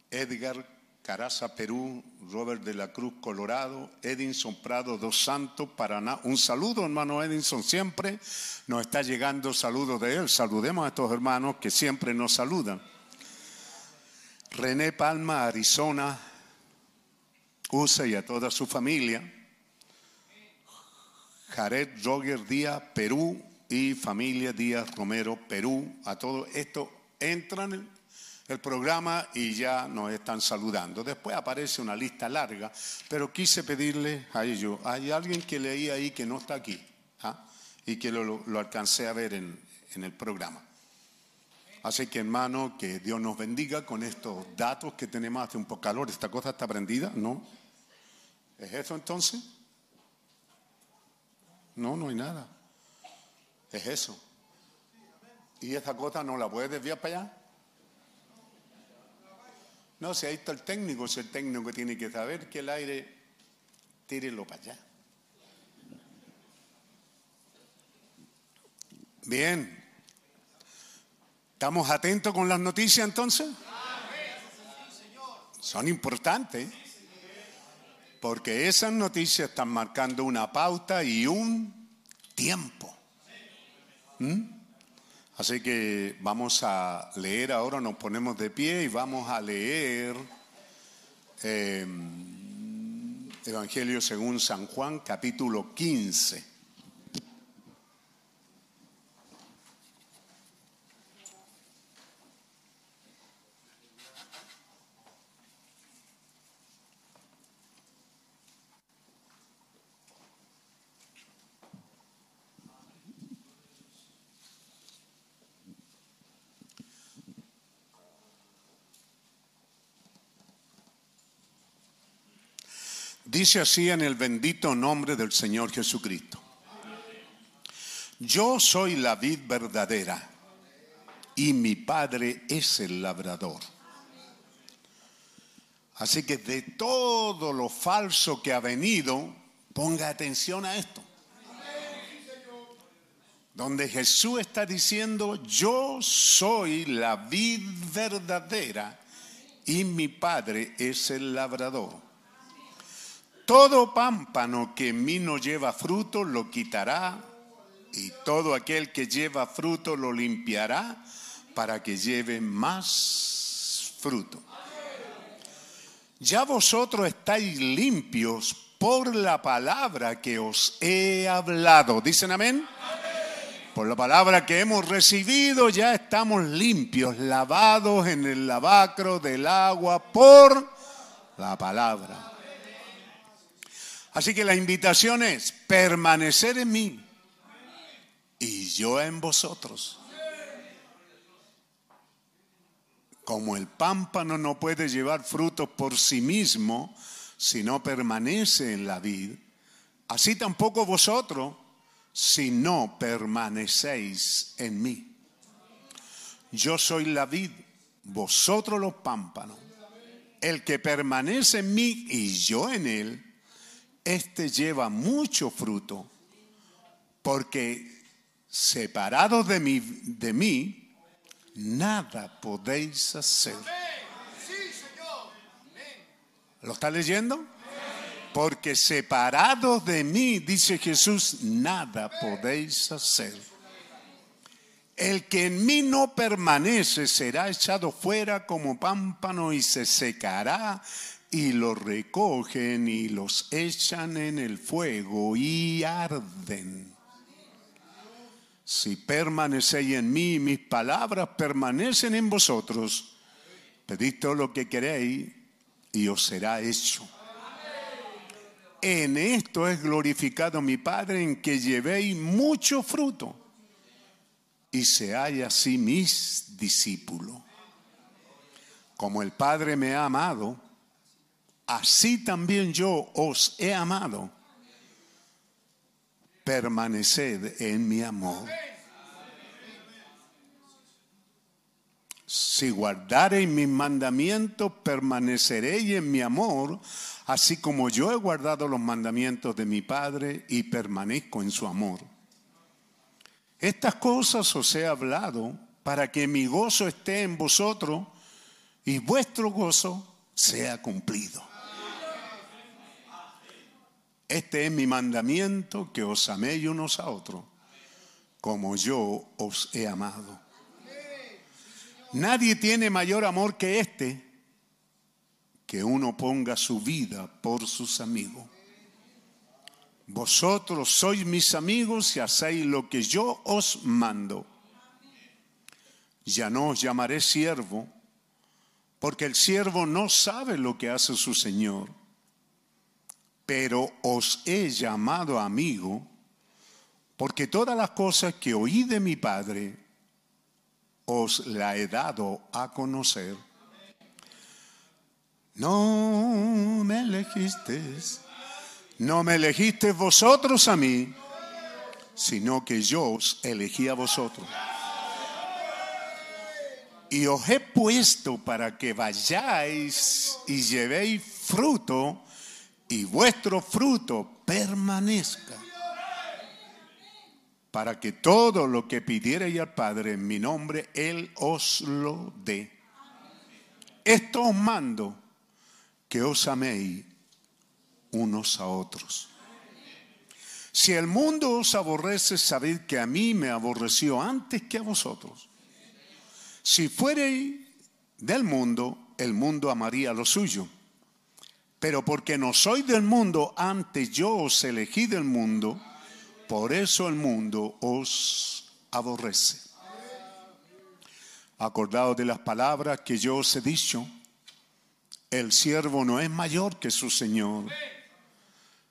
Edgar Caraza, Perú, Robert de la Cruz, Colorado, Edinson Prado, Dos Santos, Paraná. Un saludo, hermano Edinson, siempre nos está llegando saludos de él. Saludemos a estos hermanos que siempre nos saludan. René Palma, Arizona, USA y a toda su familia. Jared Roger Díaz, Perú y familia Díaz Romero, Perú. A todo esto entran el programa y ya nos están saludando. Después aparece una lista larga, pero quise pedirle a ellos, hay alguien que leí ahí que no está aquí ¿ah? y que lo, lo, alcancé a ver en, en el programa. Así que hermano, que Dios nos bendiga con estos datos que tenemos. Hace un poco calor, esta cosa está prendida, ¿no? ¿Es eso entonces? No, no hay nada. Es eso. ¿Y esta cosa no la puede desviar para allá? No, si ahí está el técnico, si el técnico tiene que saber que el aire, tírelo para allá. Bien. ¿Estamos atentos con las noticias entonces? Son importantes. Porque esas noticias están marcando una pauta y un tiempo. ¿Mm? Así que vamos a leer ahora, nos ponemos de pie y vamos a leer eh, Evangelio según San Juan, capítulo 15. Dice así en el bendito nombre del Señor Jesucristo. Yo soy la vid verdadera y mi Padre es el labrador. Así que de todo lo falso que ha venido, ponga atención a esto. Donde Jesús está diciendo, yo soy la vid verdadera y mi Padre es el labrador. Todo pámpano que en mí no lleva fruto lo quitará y todo aquel que lleva fruto lo limpiará para que lleve más fruto. Ya vosotros estáis limpios por la palabra que os he hablado. ¿Dicen amén? Por la palabra que hemos recibido ya estamos limpios, lavados en el lavacro del agua por la palabra. Así que la invitación es permanecer en mí y yo en vosotros. Como el pámpano no puede llevar frutos por sí mismo si no permanece en la vid, así tampoco vosotros si no permanecéis en mí. Yo soy la vid, vosotros los pámpanos. El que permanece en mí y yo en él, éste lleva mucho fruto, porque separados de mí, de mí, nada podéis hacer. ¿Lo está leyendo? Porque separados de mí, dice Jesús, nada podéis hacer. El que en mí no permanece será echado fuera como pámpano y se secará y lo recogen y los echan en el fuego y arden. Si permanecéis en mí, mis palabras permanecen en vosotros, pedid todo lo que queréis y os será hecho. En esto es glorificado mi Padre, en que llevéis mucho fruto y seáis así mis discípulos. Como el Padre me ha amado, así también yo os he amado. Permaneced en mi amor. Si guardareis mis mandamientos, permaneceréis en mi amor, así como yo he guardado los mandamientos de mi Padre y permanezco en su amor. Estas cosas os he hablado para que mi gozo esté en vosotros y vuestro gozo sea cumplido. Este es mi mandamiento, que os améis unos a otros, como yo os he amado. Nadie tiene mayor amor que este, que uno ponga su vida por sus amigos. Vosotros sois mis amigos y hacéis lo que yo os mando. Ya no os llamaré siervo, porque el siervo no sabe lo que hace su Señor pero os he llamado amigo, porque todas las cosas que oí de mi Padre os la he dado a conocer. No me elegisteis, no me elegisteis vosotros a mí, sino que yo os elegí a vosotros. Y os he puesto para que vayáis y llevéis fruto y vuestro fruto permanezca, para que todo lo que pidierais al Padre en mi nombre, Él os lo dé. Esto os mando, que os améis unos a otros. Si el mundo os aborrece, sabed que a mí me aborreció antes que a vosotros. Si fuereis del mundo, el mundo amaría lo suyo pero porque no soy del mundo, antes yo os elegí del mundo, por eso el mundo os aborrece. Acordaos de las palabras que yo os he dicho, el siervo no es mayor que su Señor.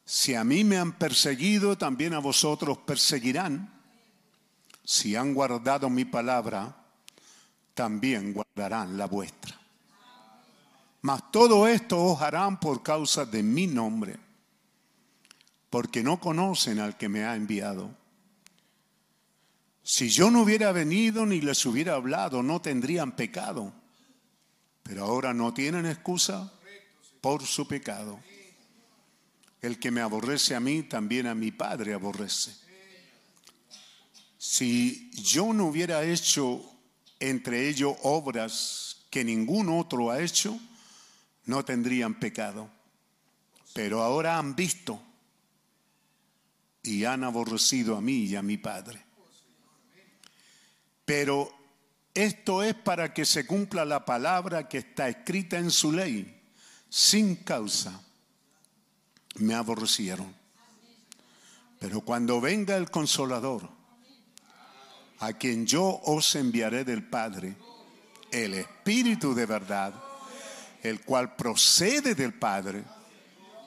Si a mí me han perseguido, también a vosotros perseguirán. Si han guardado mi palabra, también guardarán la vuestra. Mas todo esto os harán por causa de mi nombre, porque no conocen al que me ha enviado. Si yo no hubiera venido ni les hubiera hablado, no tendrían pecado. Pero ahora no tienen excusa por su pecado. El que me aborrece a mí, también a mi Padre aborrece. Si yo no hubiera hecho entre ellos obras que ningún otro ha hecho, no tendrían pecado. Pero ahora han visto y han aborrecido a mí y a mi Padre. Pero esto es para que se cumpla la palabra que está escrita en su ley. Sin causa me aborrecieron. Pero cuando venga el consolador, a quien yo os enviaré del Padre, el Espíritu de verdad, el cual procede del Padre,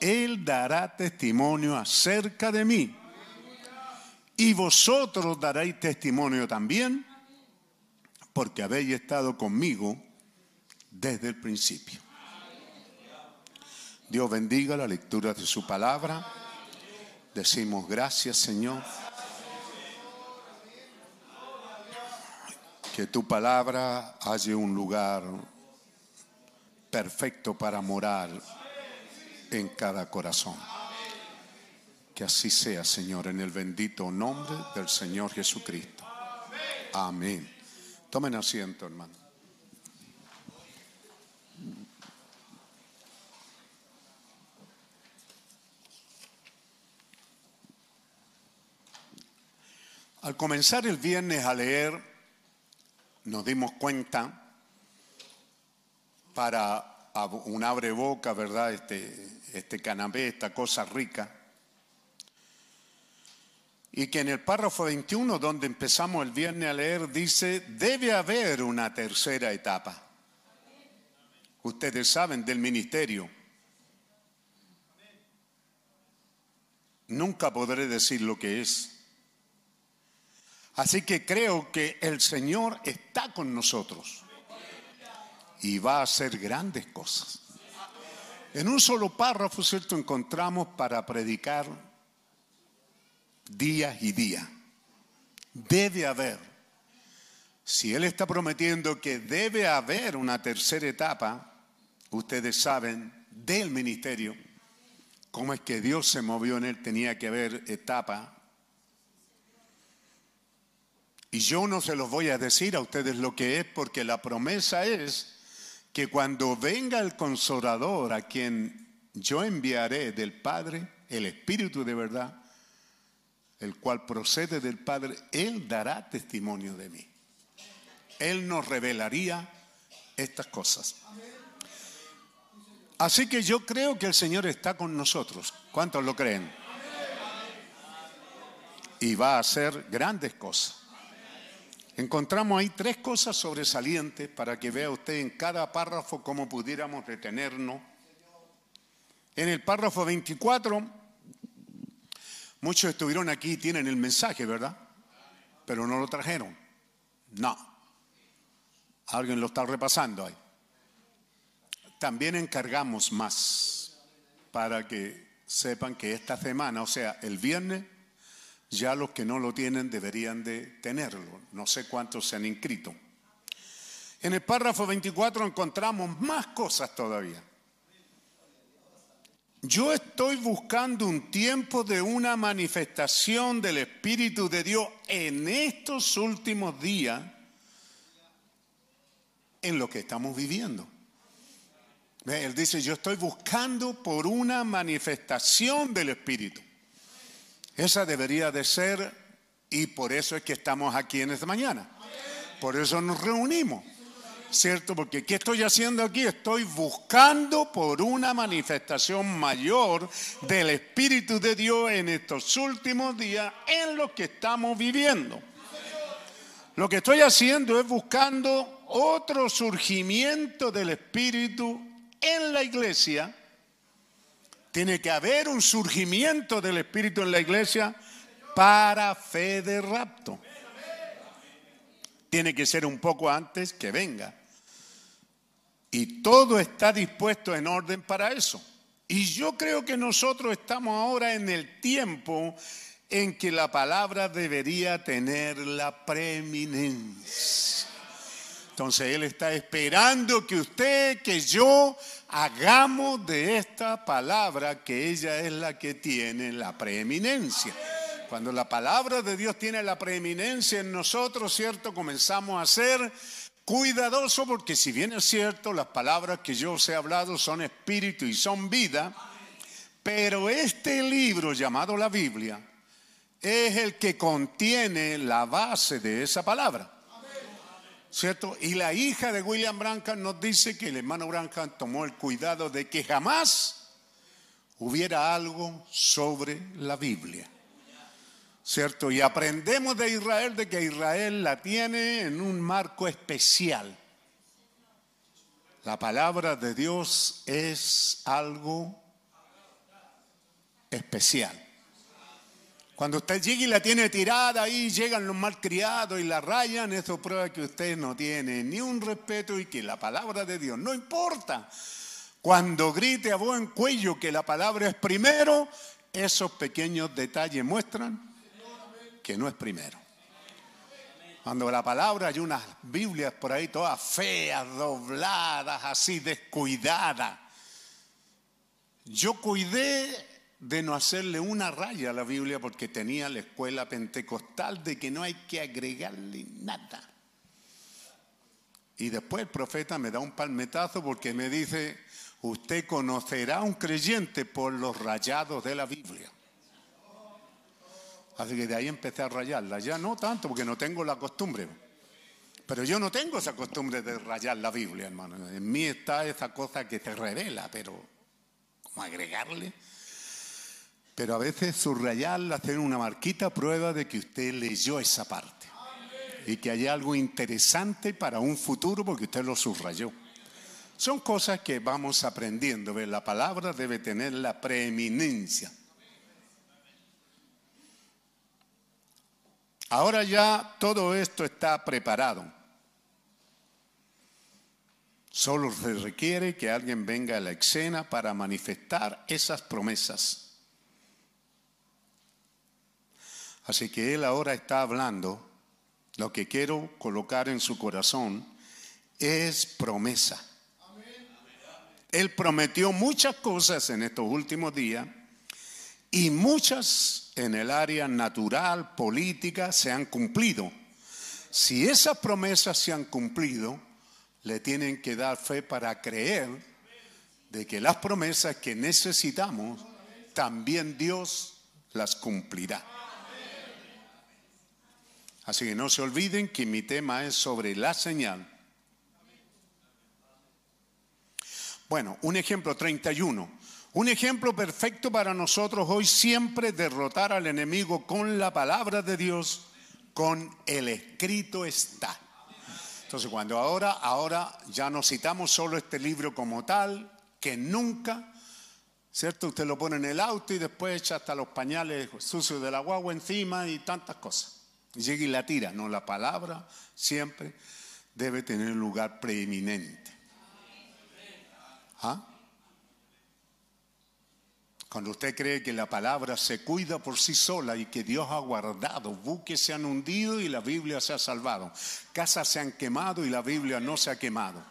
Él dará testimonio acerca de mí. Y vosotros daréis testimonio también, porque habéis estado conmigo desde el principio. Dios bendiga la lectura de su palabra. Decimos gracias, Señor. Que tu palabra haya un lugar perfecto para morar en cada corazón. Que así sea, Señor, en el bendito nombre del Señor Jesucristo. Amén. Tomen asiento, hermano. Al comenzar el viernes a leer, nos dimos cuenta para un abre boca, ¿verdad? Este, este canapé, esta cosa rica. Y que en el párrafo 21, donde empezamos el viernes a leer, dice, debe haber una tercera etapa. Ustedes saben del ministerio. Nunca podré decir lo que es. Así que creo que el Señor está con nosotros y va a hacer grandes cosas. En un solo párrafo, ¿cierto? Encontramos para predicar día y día. Debe haber. Si Él está prometiendo que debe haber una tercera etapa, ustedes saben del ministerio, cómo es que Dios se movió en Él, tenía que haber etapa y yo no se los voy a decir a ustedes lo que es porque la promesa es que cuando venga el consolador a quien yo enviaré del Padre, el Espíritu de verdad, el cual procede del Padre, Él dará testimonio de mí. Él nos revelaría estas cosas. Así que yo creo que el Señor está con nosotros. ¿Cuántos lo creen? Y va a hacer grandes cosas. Encontramos ahí tres cosas sobresalientes para que vea usted en cada párrafo cómo pudiéramos detenernos. En el párrafo 24, muchos estuvieron aquí y tienen el mensaje, ¿verdad? Pero no lo trajeron. No. Alguien lo está repasando ahí. También encargamos más para que sepan que esta semana, o sea, el viernes, ya los que no lo tienen deberían de tenerlo. No sé cuántos se han inscrito. En el párrafo 24 encontramos más cosas todavía. Yo estoy buscando un tiempo de una manifestación del Espíritu de Dios en estos últimos días, en lo que estamos viviendo. Él dice, yo estoy buscando por una manifestación del Espíritu. Esa debería de ser y por eso es que estamos aquí en esta mañana. Por eso nos reunimos. ¿Cierto? Porque ¿qué estoy haciendo aquí? Estoy buscando por una manifestación mayor del Espíritu de Dios en estos últimos días en lo que estamos viviendo. Lo que estoy haciendo es buscando otro surgimiento del Espíritu en la iglesia tiene que haber un surgimiento del Espíritu en la iglesia para fe de rapto. Tiene que ser un poco antes que venga. Y todo está dispuesto en orden para eso. Y yo creo que nosotros estamos ahora en el tiempo en que la palabra debería tener la preeminencia. Entonces Él está esperando que usted, que yo hagamos de esta palabra que ella es la que tiene la preeminencia. Cuando la palabra de Dios tiene la preeminencia en nosotros, ¿cierto? Comenzamos a hacer Cuidadoso porque si bien es cierto, las palabras que yo os he hablado son espíritu y son vida, pero este libro llamado la Biblia es el que contiene la base de esa palabra. ¿Cierto? Y la hija de William Branham nos dice que el hermano Branham tomó el cuidado de que jamás hubiera algo sobre la Biblia. ¿Cierto? Y aprendemos de Israel de que Israel la tiene en un marco especial. La palabra de Dios es algo especial. Cuando usted llega y la tiene tirada ahí, llegan los malcriados y la rayan, eso prueba que usted no tiene ni un respeto y que la palabra de Dios no importa. Cuando grite a buen cuello que la palabra es primero, esos pequeños detalles muestran que no es primero. Cuando la palabra hay unas Biblias por ahí todas feas, dobladas, así descuidadas. Yo cuidé de no hacerle una raya a la Biblia porque tenía la escuela pentecostal de que no hay que agregarle nada. Y después el profeta me da un palmetazo porque me dice, usted conocerá a un creyente por los rayados de la Biblia. Así que de ahí empecé a rayarla. Ya no tanto porque no tengo la costumbre. Pero yo no tengo esa costumbre de rayar la Biblia, hermano. En mí está esa cosa que se revela, pero como agregarle. Pero a veces subrayarla, hacer una marquita, prueba de que usted leyó esa parte. Y que hay algo interesante para un futuro porque usted lo subrayó. Son cosas que vamos aprendiendo. La palabra debe tener la preeminencia. Ahora ya todo esto está preparado. Solo se requiere que alguien venga a la escena para manifestar esas promesas. Así que Él ahora está hablando. Lo que quiero colocar en su corazón es promesa. Él prometió muchas cosas en estos últimos días y muchas en el área natural, política, se han cumplido. Si esas promesas se han cumplido, le tienen que dar fe para creer de que las promesas que necesitamos, también Dios las cumplirá. Así que no se olviden que mi tema es sobre la señal. Bueno, un ejemplo 31. Un ejemplo perfecto para nosotros hoy siempre derrotar al enemigo con la palabra de Dios, con el escrito está. Entonces cuando ahora, ahora ya no citamos solo este libro como tal, que nunca, ¿cierto? Usted lo pone en el auto y después echa hasta los pañales sucios de la guagua encima y tantas cosas. Llega y la tira. No, la palabra siempre debe tener un lugar preeminente. ¿Ah? Cuando usted cree que la palabra se cuida por sí sola y que Dios ha guardado, buques se han hundido y la Biblia se ha salvado, casas se han quemado y la Biblia no se ha quemado.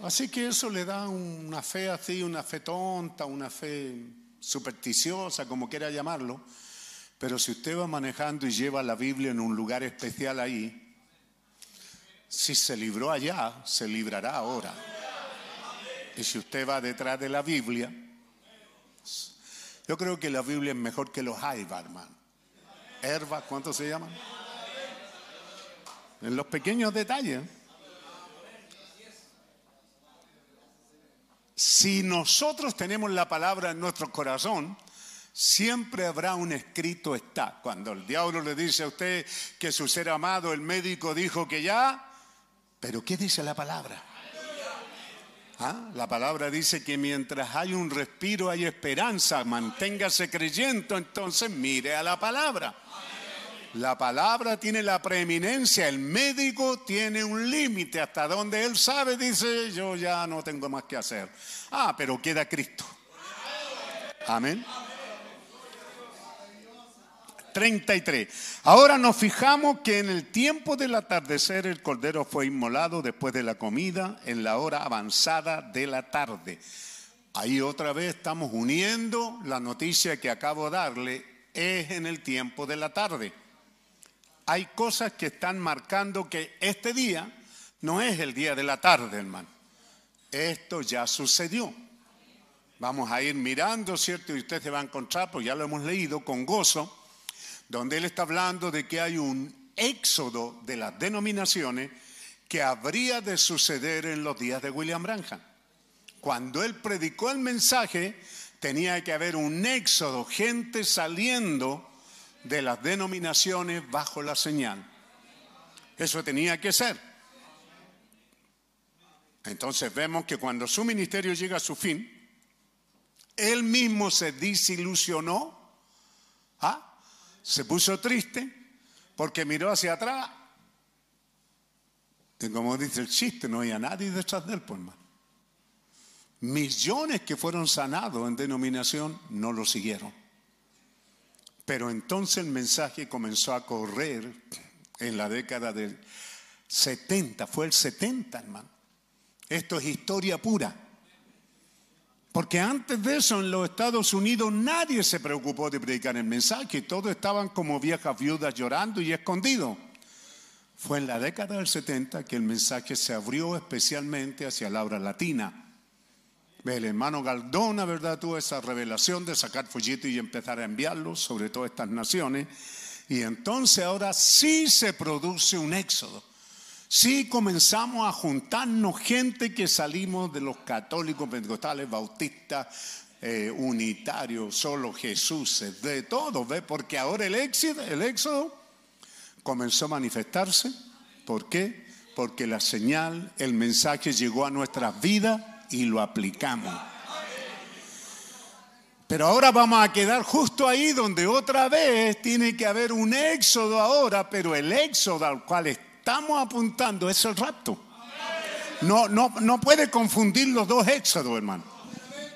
Así que eso le da una fe así, una fe tonta, una fe supersticiosa, como quiera llamarlo. Pero si usted va manejando y lleva la Biblia en un lugar especial ahí, si se libró allá, se librará ahora. Y si usted va detrás de la Biblia, yo creo que la Biblia es mejor que los Jaiba, hermano. Herba, ¿cuántos se llaman? En los pequeños detalles. Si nosotros tenemos la palabra en nuestro corazón, siempre habrá un escrito está. Cuando el diablo le dice a usted que su ser amado, el médico dijo que ya, pero ¿qué dice la palabra? ¿Ah? La palabra dice que mientras hay un respiro hay esperanza, manténgase creyendo, entonces mire a la palabra. La palabra tiene la preeminencia, el médico tiene un límite hasta donde él sabe, dice, yo ya no tengo más que hacer. Ah, pero queda Cristo. Amén. 33. Ahora nos fijamos que en el tiempo del atardecer el cordero fue inmolado después de la comida en la hora avanzada de la tarde. Ahí otra vez estamos uniendo la noticia que acabo de darle, es en el tiempo de la tarde. hay cosas que están marcando que este día no es el día de la tarde, hermano. Esto ya sucedió. Vamos a ir mirando, ¿cierto? Y usted se va a encontrar, pues ya lo hemos leído con gozo, donde él está hablando de que hay un éxodo de las denominaciones que habría de suceder en los días de William Branham. Cuando él predicó el mensaje, tenía que haber un éxodo, gente saliendo de las denominaciones bajo la señal. Eso tenía que ser. Entonces vemos que cuando su ministerio llega a su fin, él mismo se desilusionó, ¿ah? Se puso triste, porque miró hacia atrás. Y como dice el chiste, no había nadie detrás de él, pues hermano. Millones que fueron sanados en denominación no lo siguieron. Pero entonces el mensaje comenzó a correr en la década del 70, fue el 70, hermano. Esto es historia pura. Porque antes de eso en los Estados Unidos nadie se preocupó de predicar el mensaje, todos estaban como viejas viudas llorando y escondidos. Fue en la década del 70 que el mensaje se abrió especialmente hacia la obra latina. El hermano Galdona, ¿verdad? Tuvo esa revelación de sacar folletos y empezar a enviarlos sobre todas estas naciones. Y entonces ahora sí se produce un éxodo. Sí comenzamos a juntarnos gente que salimos de los católicos, pentecostales, bautistas, eh, unitarios, solo Jesús, de todo, ¿ve? Porque ahora el éxodo, el éxodo comenzó a manifestarse. ¿Por qué? Porque la señal, el mensaje llegó a nuestras vidas y lo aplicamos. Pero ahora vamos a quedar justo ahí donde otra vez tiene que haber un éxodo ahora, pero el éxodo al cual estamos apuntando es el rapto. No, no, no puede confundir los dos éxodos, hermano.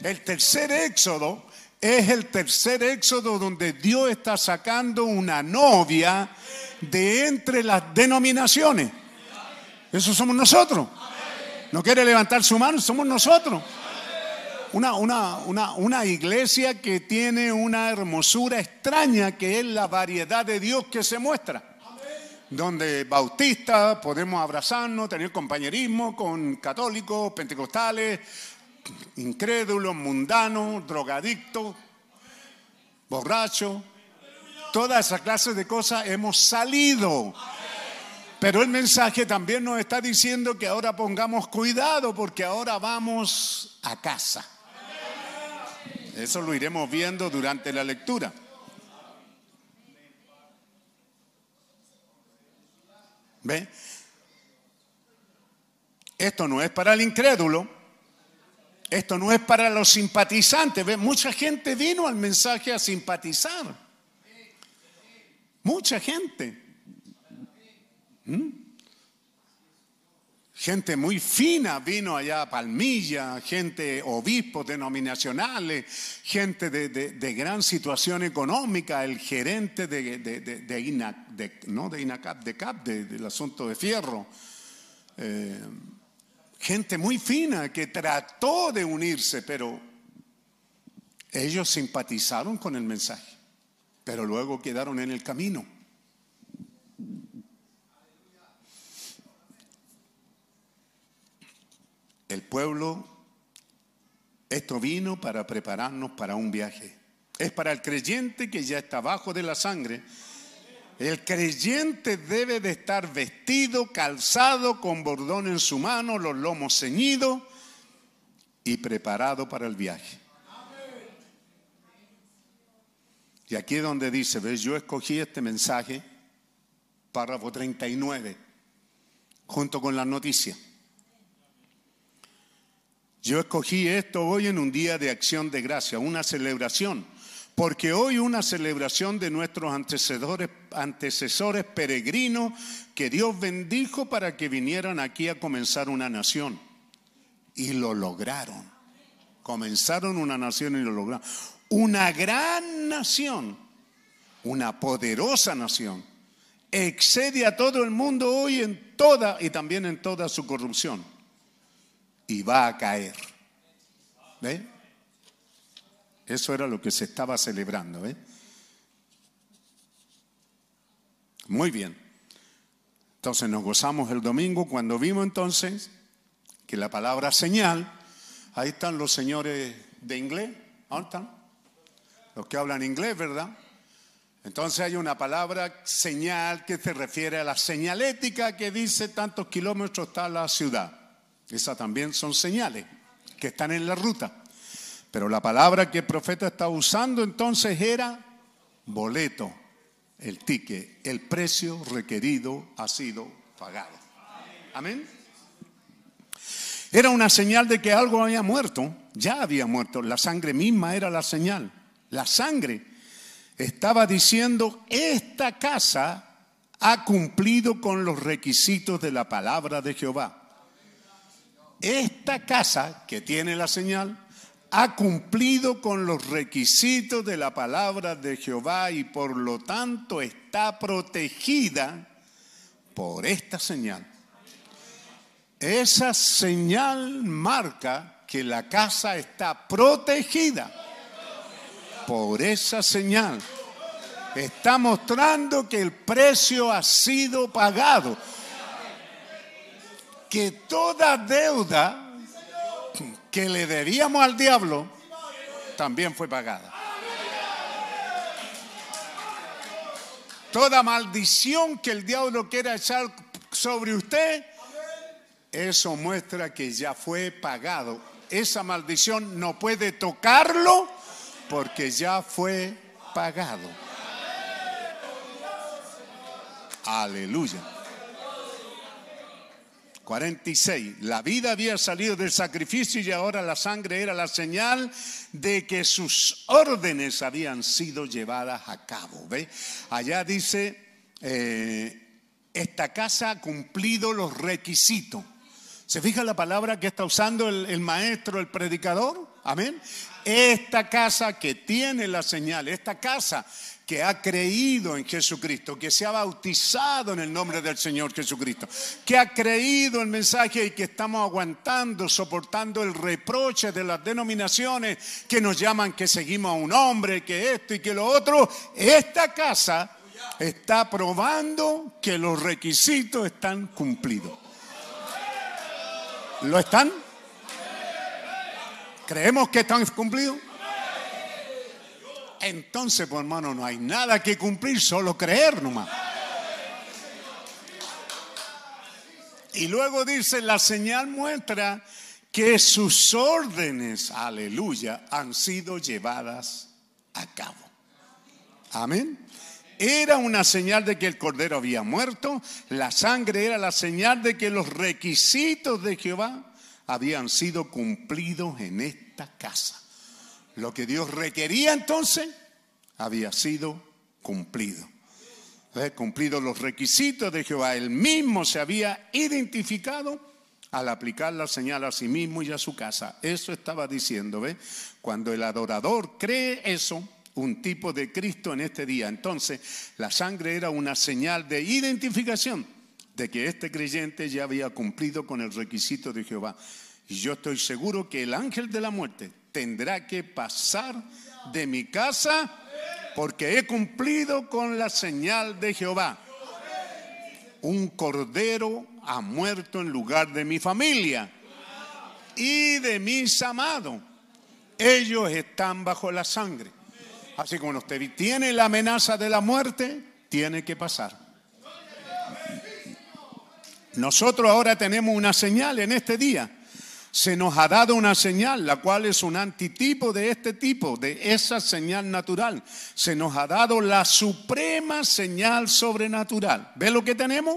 El tercer éxodo es el tercer éxodo donde Dios está sacando una novia de entre las denominaciones. Eso somos nosotros. No quiere levantar su mano, somos nosotros. Una, una, una, una, iglesia que tiene una hermosura extraña que es la variedad de Dios que se muestra. Donde bautistas podemos abrazarnos, tener compañerismo con católicos, pentecostales, incrédulos, mundanos, drogadictos, borrachos. Toda esa clase de cosas hemos salido. Pero el mensaje también nos está diciendo que ahora pongamos cuidado porque ahora vamos a casa. Eso lo iremos viendo durante la lectura. ¿Ve? Esto no es para el incrédulo, esto no es para los simpatizantes. ¿Ve? Mucha gente vino al mensaje a simpatizar. Mucha gente. ¿Mm? Gente muy fina vino allá a Palmilla, gente obispos denominacionales, gente de, gran situación económica, el gerente de, de, de INACAP, de CAP, del asunto de fierro. Eh, gente muy fina que trató de unirse, pero ellos simpatizaron con el mensaje, pero luego quedaron en el camino. El pueblo, esto vino para prepararnos para un viaje. Es para el creyente que ya está bajo de la sangre. El creyente debe de estar vestido, calzado, con bordón en su mano, los lomos ceñidos y preparado para el viaje. Y aquí es donde dice, ¿ves? Yo escogí este mensaje, párrafo 39, junto con la noticia. Yo escogí esto hoy en un día de acción de gracia, una celebración, porque hoy una celebración de nuestros antecesores, antecesores peregrinos que Dios bendijo para que vinieran aquí a comenzar una nación. Y lo lograron. Comenzaron una nación y lo lograron. Una gran nación, una poderosa nación, excede a todo el mundo hoy en toda y también en toda su corrupción y va a caer. ¿Ve? Eso era lo que se estaba celebrando. ¿ve? Muy bien. Entonces nos gozamos el domingo cuando vimos entonces que la palabra señal, ahí están los señores de inglés, ¿dónde están? Los que hablan inglés, ¿verdad? Entonces hay una palabra señal que se refiere a la señalética que dice tantos kilómetros está la ciudad. Esas también son señales que están en la ruta. Pero la palabra que el profeta estaba usando entonces era boleto, el ticket, el precio requerido ha sido pagado. Amén. Era una señal de que algo había muerto, ya había muerto, la sangre misma era la señal. La sangre estaba diciendo, esta casa ha cumplido con los requisitos de la palabra de Jehová. Esta casa que tiene la señal ha cumplido con los requisitos de la palabra de Jehová y por lo tanto está protegida por esta señal. Esa señal marca que la casa está protegida por esa señal. Está mostrando que el precio ha sido pagado. Que toda deuda que le debíamos al diablo también fue pagada. Toda maldición que el diablo quiera echar sobre usted, eso muestra que ya fue pagado. Esa maldición no puede tocarlo porque ya fue pagado. Aleluya. 46. La vida había salido del sacrificio y ahora la sangre era la señal de que sus órdenes habían sido llevadas a cabo. ¿Ve? Allá dice, eh, esta casa ha cumplido los requisitos. ¿Se fija la palabra que está usando el, el maestro, el predicador? Amén. Esta casa que tiene la señal, esta casa que ha creído en Jesucristo, que se ha bautizado en el nombre del Señor Jesucristo, que ha creído el mensaje y que estamos aguantando, soportando el reproche de las denominaciones que nos llaman que seguimos a un hombre, que esto y que lo otro, esta casa está probando que los requisitos están cumplidos. ¿Lo están? ¿Creemos que están cumplidos? Entonces, pues hermano, no hay nada que cumplir, solo creer nomás. Y luego dice, la señal muestra que sus órdenes, aleluya, han sido llevadas a cabo. Amén. Era una señal de que el cordero había muerto, la sangre era la señal de que los requisitos de Jehová habían sido cumplidos en esta casa. Lo que Dios requería entonces había sido cumplido. Cumplido los requisitos de Jehová. Él mismo se había identificado al aplicar la señal a sí mismo y a su casa. Eso estaba diciendo, ¿ve? Cuando el adorador cree eso, un tipo de Cristo en este día, entonces la sangre era una señal de identificación de que este creyente ya había cumplido con el requisito de Jehová. Y yo estoy seguro que el ángel de la muerte tendrá que pasar de mi casa porque he cumplido con la señal de Jehová. Un cordero ha muerto en lugar de mi familia y de mis amados. Ellos están bajo la sangre. Así como usted tiene la amenaza de la muerte, tiene que pasar. Nosotros ahora tenemos una señal en este día se nos ha dado una señal, la cual es un antitipo de este tipo, de esa señal natural. Se nos ha dado la suprema señal sobrenatural. ¿Ve lo que tenemos?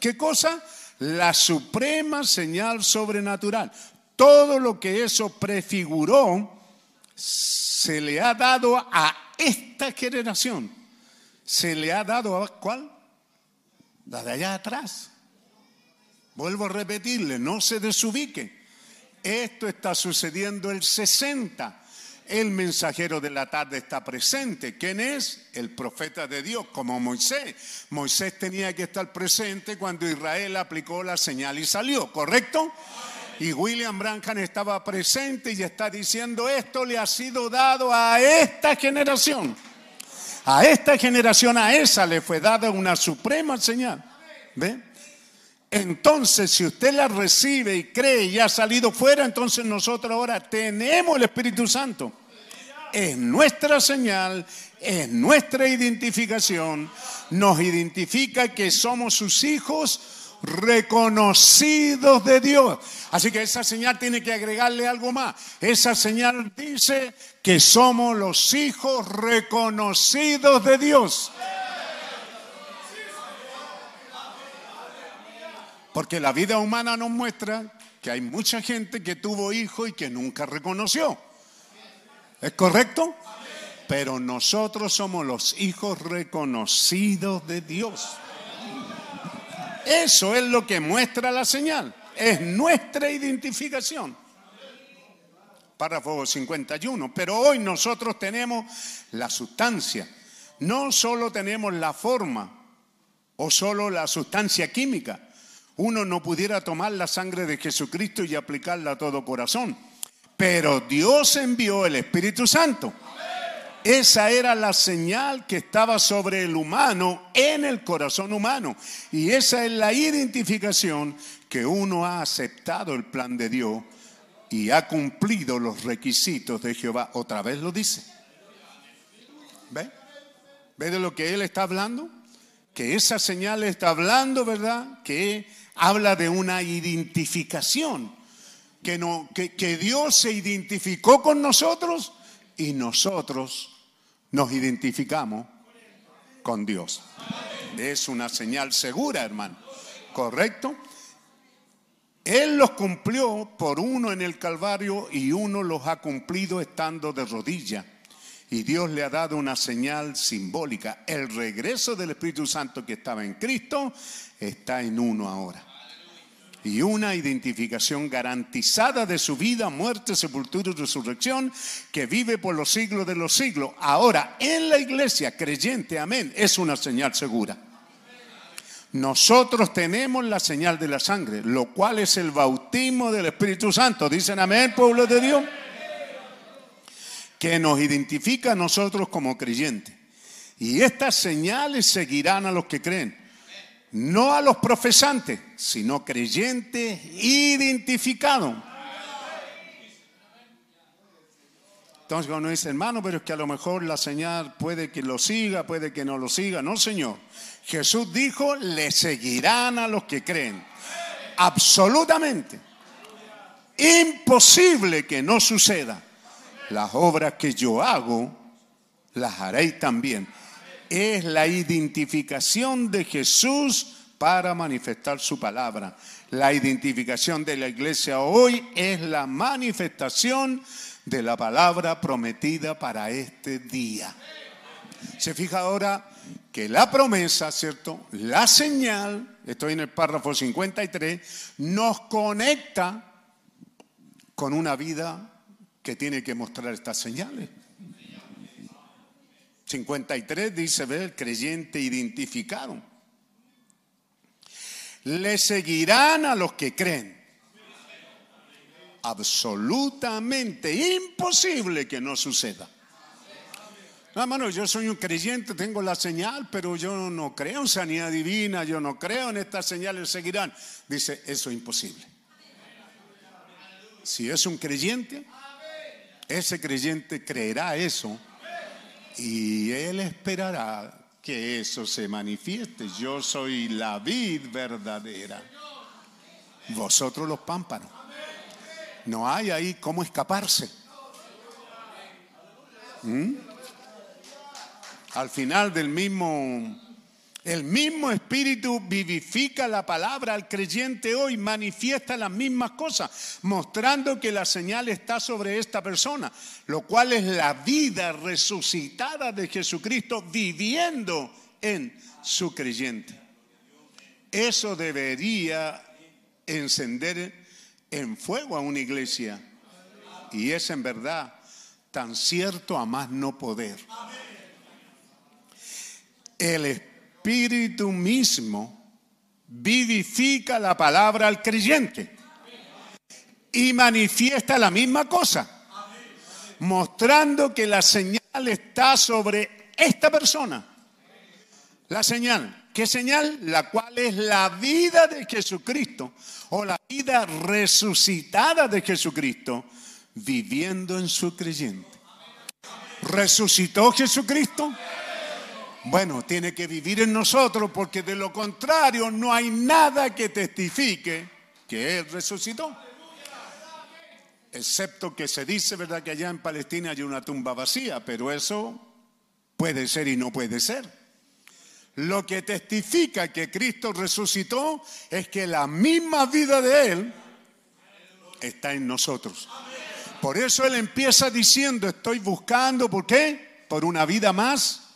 ¿Qué cosa? La suprema señal sobrenatural. Todo lo que eso prefiguró se le ha dado a esta generación. Se le ha dado a cuál? La de allá atrás. Vuelvo a repetirle, no se desubique. Esto está sucediendo el 60. El mensajero de la tarde está presente. ¿Quién es? El profeta de Dios, como Moisés. Moisés tenía que estar presente cuando Israel aplicó la señal y salió, ¿correcto? Y William Branham estaba presente y está diciendo, esto le ha sido dado a esta generación. A esta generación, a esa le fue dada una suprema señal. ¿Ve? Entonces, si usted la recibe y cree y ha salido fuera, entonces nosotros ahora tenemos el Espíritu Santo. Es nuestra señal, es nuestra identificación. Nos identifica que somos sus hijos reconocidos de Dios. Así que esa señal tiene que agregarle algo más. Esa señal dice que somos los hijos reconocidos de Dios. Porque la vida humana nos muestra que hay mucha gente que tuvo hijo y que nunca reconoció. ¿Es correcto? Pero nosotros somos los hijos reconocidos de Dios. Eso es lo que muestra la señal. Es nuestra identificación. Párrafo 51. Pero hoy nosotros tenemos la sustancia. No solo tenemos la forma o solo la sustancia química. Uno no pudiera tomar la sangre de Jesucristo y aplicarla a todo corazón. Pero Dios envió el Espíritu Santo. Esa era la señal que estaba sobre el humano en el corazón humano. Y esa es la identificación que uno ha aceptado el plan de Dios y ha cumplido los requisitos de Jehová. Otra vez lo dice. ¿Ve? ¿Ve de lo que él está hablando? Que esa señal está hablando, ¿verdad? Que habla de una identificación. Que, que, Dios se identificó con nosotros y nosotros nos identificamos con Dios. Es una señal segura, hermano. ¿Correcto? Él los cumplió por uno en el Calvario y uno los ha cumplido estando de rodilla. Y Dios le ha dado una señal simbólica. El regreso del Espíritu Santo que estaba en Cristo está en uno ahora y una identificación garantizada de su vida, muerte, sepultura y resurrección, que vive por los siglos de los siglos. Ahora, en la iglesia creyente, amén, es una señal segura. Nosotros tenemos la señal de la sangre, lo cual es el bautismo del Espíritu Santo. Dicen amén, pueblo de Dios. Que nos identifica a nosotros como creyentes. Y estas señales seguirán a los que creen no a los profesantes, sino creyentes identificados. Entonces cuando dice, hermano, pero es que a lo mejor la señal puede que lo siga, puede que no lo siga. No, Señor. Jesús dijo, le seguirán a los que creen. Absolutamente. Imposible que no suceda. Las obras que yo hago, las haréis también es la identificación de Jesús para manifestar su palabra. La identificación de la iglesia hoy es la manifestación de la palabra prometida para este día. Se fija ahora que la promesa, ¿cierto? La señal, estoy en el párrafo 53, nos conecta con una vida que tiene que mostrar estas señales. 53 dice, ve, el creyente identificado. Le seguirán a los que creen. Absolutamente imposible que no suceda. No, hermano, yo soy un creyente, tengo la señal, pero yo no creo en sanidad divina, yo no creo en estas señales, seguirán. Dice, eso es imposible. Si es un creyente, ese creyente creerá eso y Él esperará que eso se manifieste. Yo soy la vid verdadera. Vosotros los pámpanos. No hay ahí cómo escaparse. ¿Mm? Al final del mismo el mismo Espíritu vivifica la palabra al creyente hoy, manifiesta las mismas cosas, mostrando que la señal está sobre esta persona, lo cual es la vida resucitada de Jesucristo viviendo en su creyente. Eso debería encender en fuego a una iglesia. Y es en verdad tan cierto a más no poder. El Espíritu mismo vivifica la palabra al creyente y manifiesta la misma cosa, mostrando que la señal está sobre esta persona. La señal. ¿Qué señal? La cual es la vida de Jesucristo o la vida resucitada de Jesucristo viviendo en su creyente. ¿Resucitó Jesucristo? Bueno, tiene que vivir en nosotros porque de lo contrario no hay nada que testifique que Él resucitó. Excepto que se dice, ¿verdad?, que allá en Palestina hay una tumba vacía, pero eso puede ser y no puede ser. Lo que testifica que Cristo resucitó es que la misma vida de Él está en nosotros. Por eso Él empieza diciendo, estoy buscando, ¿por qué? Por una vida más.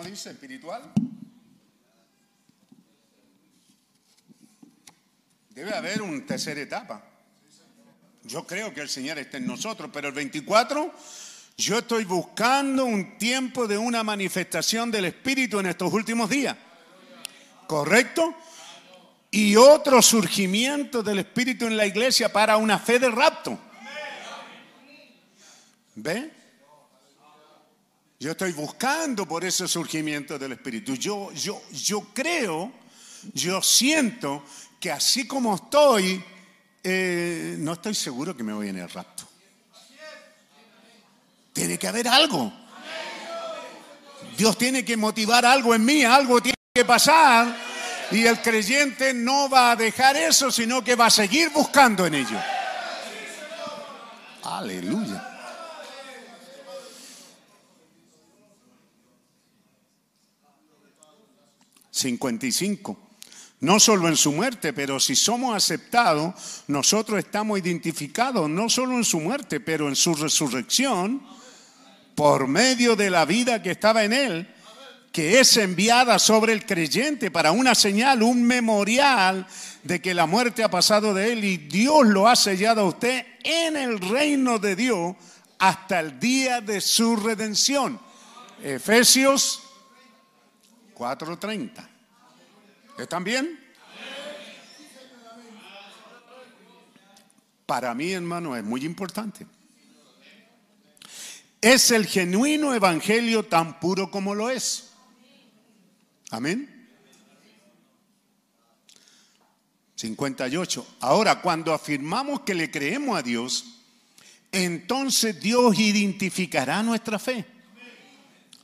¿Cómo dice? Espiritual. Debe haber una tercera etapa. Yo creo que el Señor está en nosotros, pero el 24, yo estoy buscando un tiempo de una manifestación del Espíritu en estos últimos días. ¿Correcto? Y otro surgimiento del Espíritu en la iglesia para una fe de rapto. ¿Ve? Yo estoy buscando por ese surgimiento del Espíritu. Yo, yo, yo creo, yo siento que así como estoy, eh, no estoy seguro que me voy en el rapto. Tiene que haber algo. Dios tiene que motivar algo en mí, algo tiene que pasar. Y el creyente no va a dejar eso, sino que va a seguir buscando en ello. Aleluya. Cincuenta y cinco. No solo en su muerte, pero si somos aceptados, nosotros estamos identificados no solo en su muerte, pero en su resurrección, por medio de la vida que estaba en él, que es enviada sobre el creyente para una señal, un memorial de que la muerte ha pasado de él y Dios lo ha sellado a usted en el reino de Dios hasta el día de su redención. Efesios 4:30. ¿Están bien? Para mí, hermano, es muy importante. Es el genuino evangelio tan puro como lo es. Amén. 58. Ahora, cuando afirmamos que le creemos a Dios, entonces Dios identificará nuestra fe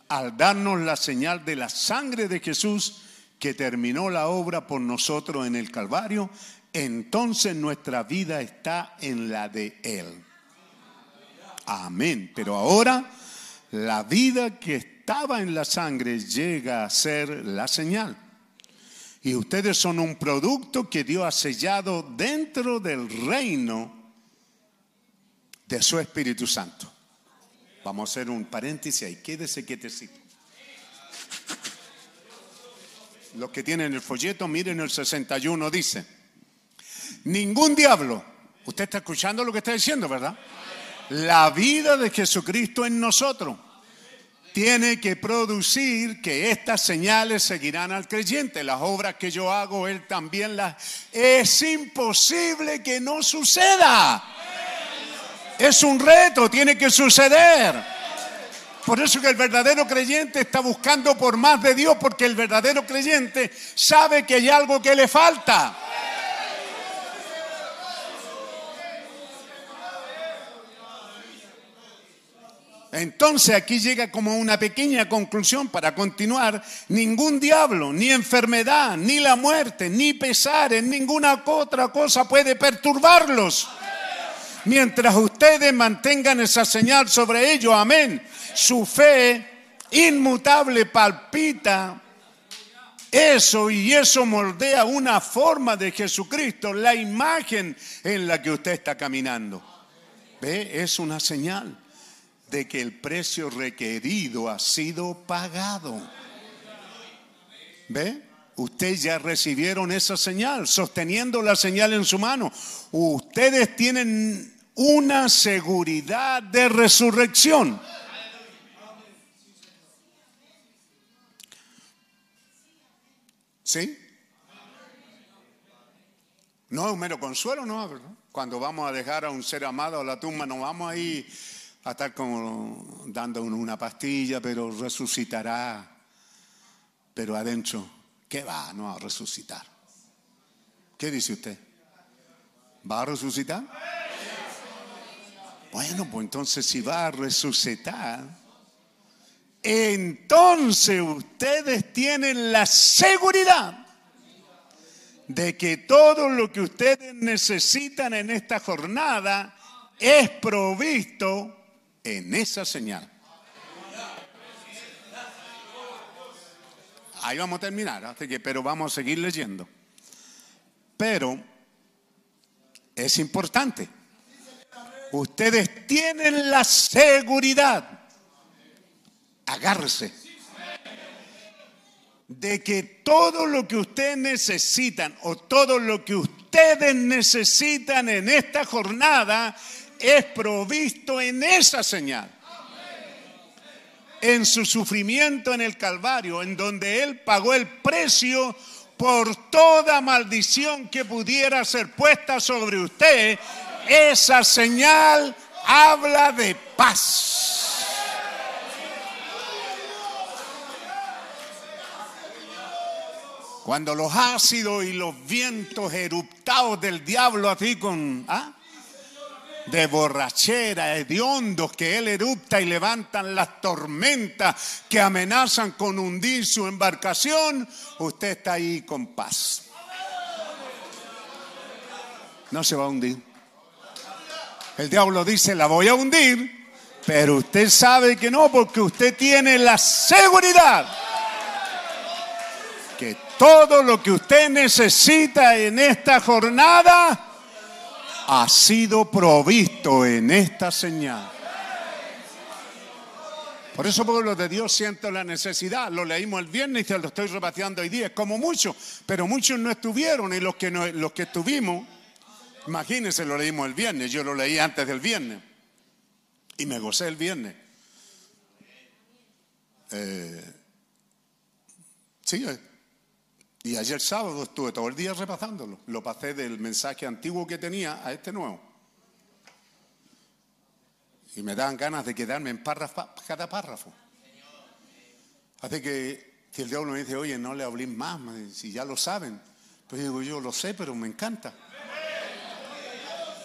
al darnos la señal de la sangre de Jesús que terminó la obra por nosotros en el Calvario, entonces nuestra vida está en la de Él. Amén. Pero ahora la vida que estaba en la sangre llega a ser la señal. Y ustedes son un producto que Dios ha sellado dentro del reino de su Espíritu Santo. Vamos a hacer un paréntesis ahí. Quédese quietecito. Los que tienen el folleto, miren el 61, dice, ningún diablo, usted está escuchando lo que está diciendo, ¿verdad? La vida de Jesucristo en nosotros tiene que producir que estas señales seguirán al creyente. Las obras que yo hago, Él también las... Es imposible que no suceda. Es un reto, tiene que suceder. Por eso que el verdadero creyente está buscando por más de Dios, porque el verdadero creyente sabe que hay algo que le falta. Entonces aquí llega como una pequeña conclusión para continuar. Ningún diablo, ni enfermedad, ni la muerte, ni pesar en ninguna otra cosa puede perturbarlos. Mientras ustedes mantengan esa señal sobre ellos, amén. Su fe inmutable palpita eso y eso moldea una forma de Jesucristo, la imagen en la que usted está caminando. ¿Ve? Es una señal de que el precio requerido ha sido pagado. ¿Ve? Ustedes ya recibieron esa señal, sosteniendo la señal en su mano. Ustedes tienen una seguridad de resurrección. ¿Sí? No es un mero consuelo, no, ¿verdad? Cuando vamos a dejar a un ser amado a la tumba, no vamos ahí a estar como dando una pastilla, pero resucitará. Pero adentro, ¿qué va? No a resucitar. ¿Qué dice usted? ¿Va a resucitar? Bueno, pues entonces si va a resucitar, entonces ustedes tienen la seguridad de que todo lo que ustedes necesitan en esta jornada es provisto en esa señal. Ahí vamos a terminar, que, pero vamos a seguir leyendo. Pero es importante. Ustedes tienen la seguridad, agárrese, de que todo lo que ustedes necesitan o todo lo que ustedes necesitan en esta jornada es provisto en esa señal. En su sufrimiento en el Calvario, en donde Él pagó el precio por toda maldición que pudiera ser puesta sobre usted, esa señal habla de paz. Cuando los ácidos y los vientos eruptados del diablo así con... ¿ah? de borrachera, hediondos que él erupta y levantan las tormentas que amenazan con hundir su embarcación, usted está ahí con paz. No se va a hundir. El diablo dice, la voy a hundir, pero usted sabe que no, porque usted tiene la seguridad todo lo que usted necesita en esta jornada, ha sido provisto en esta señal. Por eso, pueblo de Dios, siento la necesidad. Lo leímos el viernes y se lo estoy repateando hoy día. Es como muchos, pero muchos no estuvieron y los que, no, los que estuvimos, imagínense, lo leímos el viernes. Yo lo leí antes del viernes y me gocé el viernes. Eh, sí, eh, y ayer sábado estuve todo el día repasándolo. Lo pasé del mensaje antiguo que tenía a este nuevo. Y me dan ganas de quedarme en párrafo, cada párrafo. Así que si el diablo me dice, oye, no le hablé más, si ya lo saben. Pues digo, yo lo sé, pero me encanta.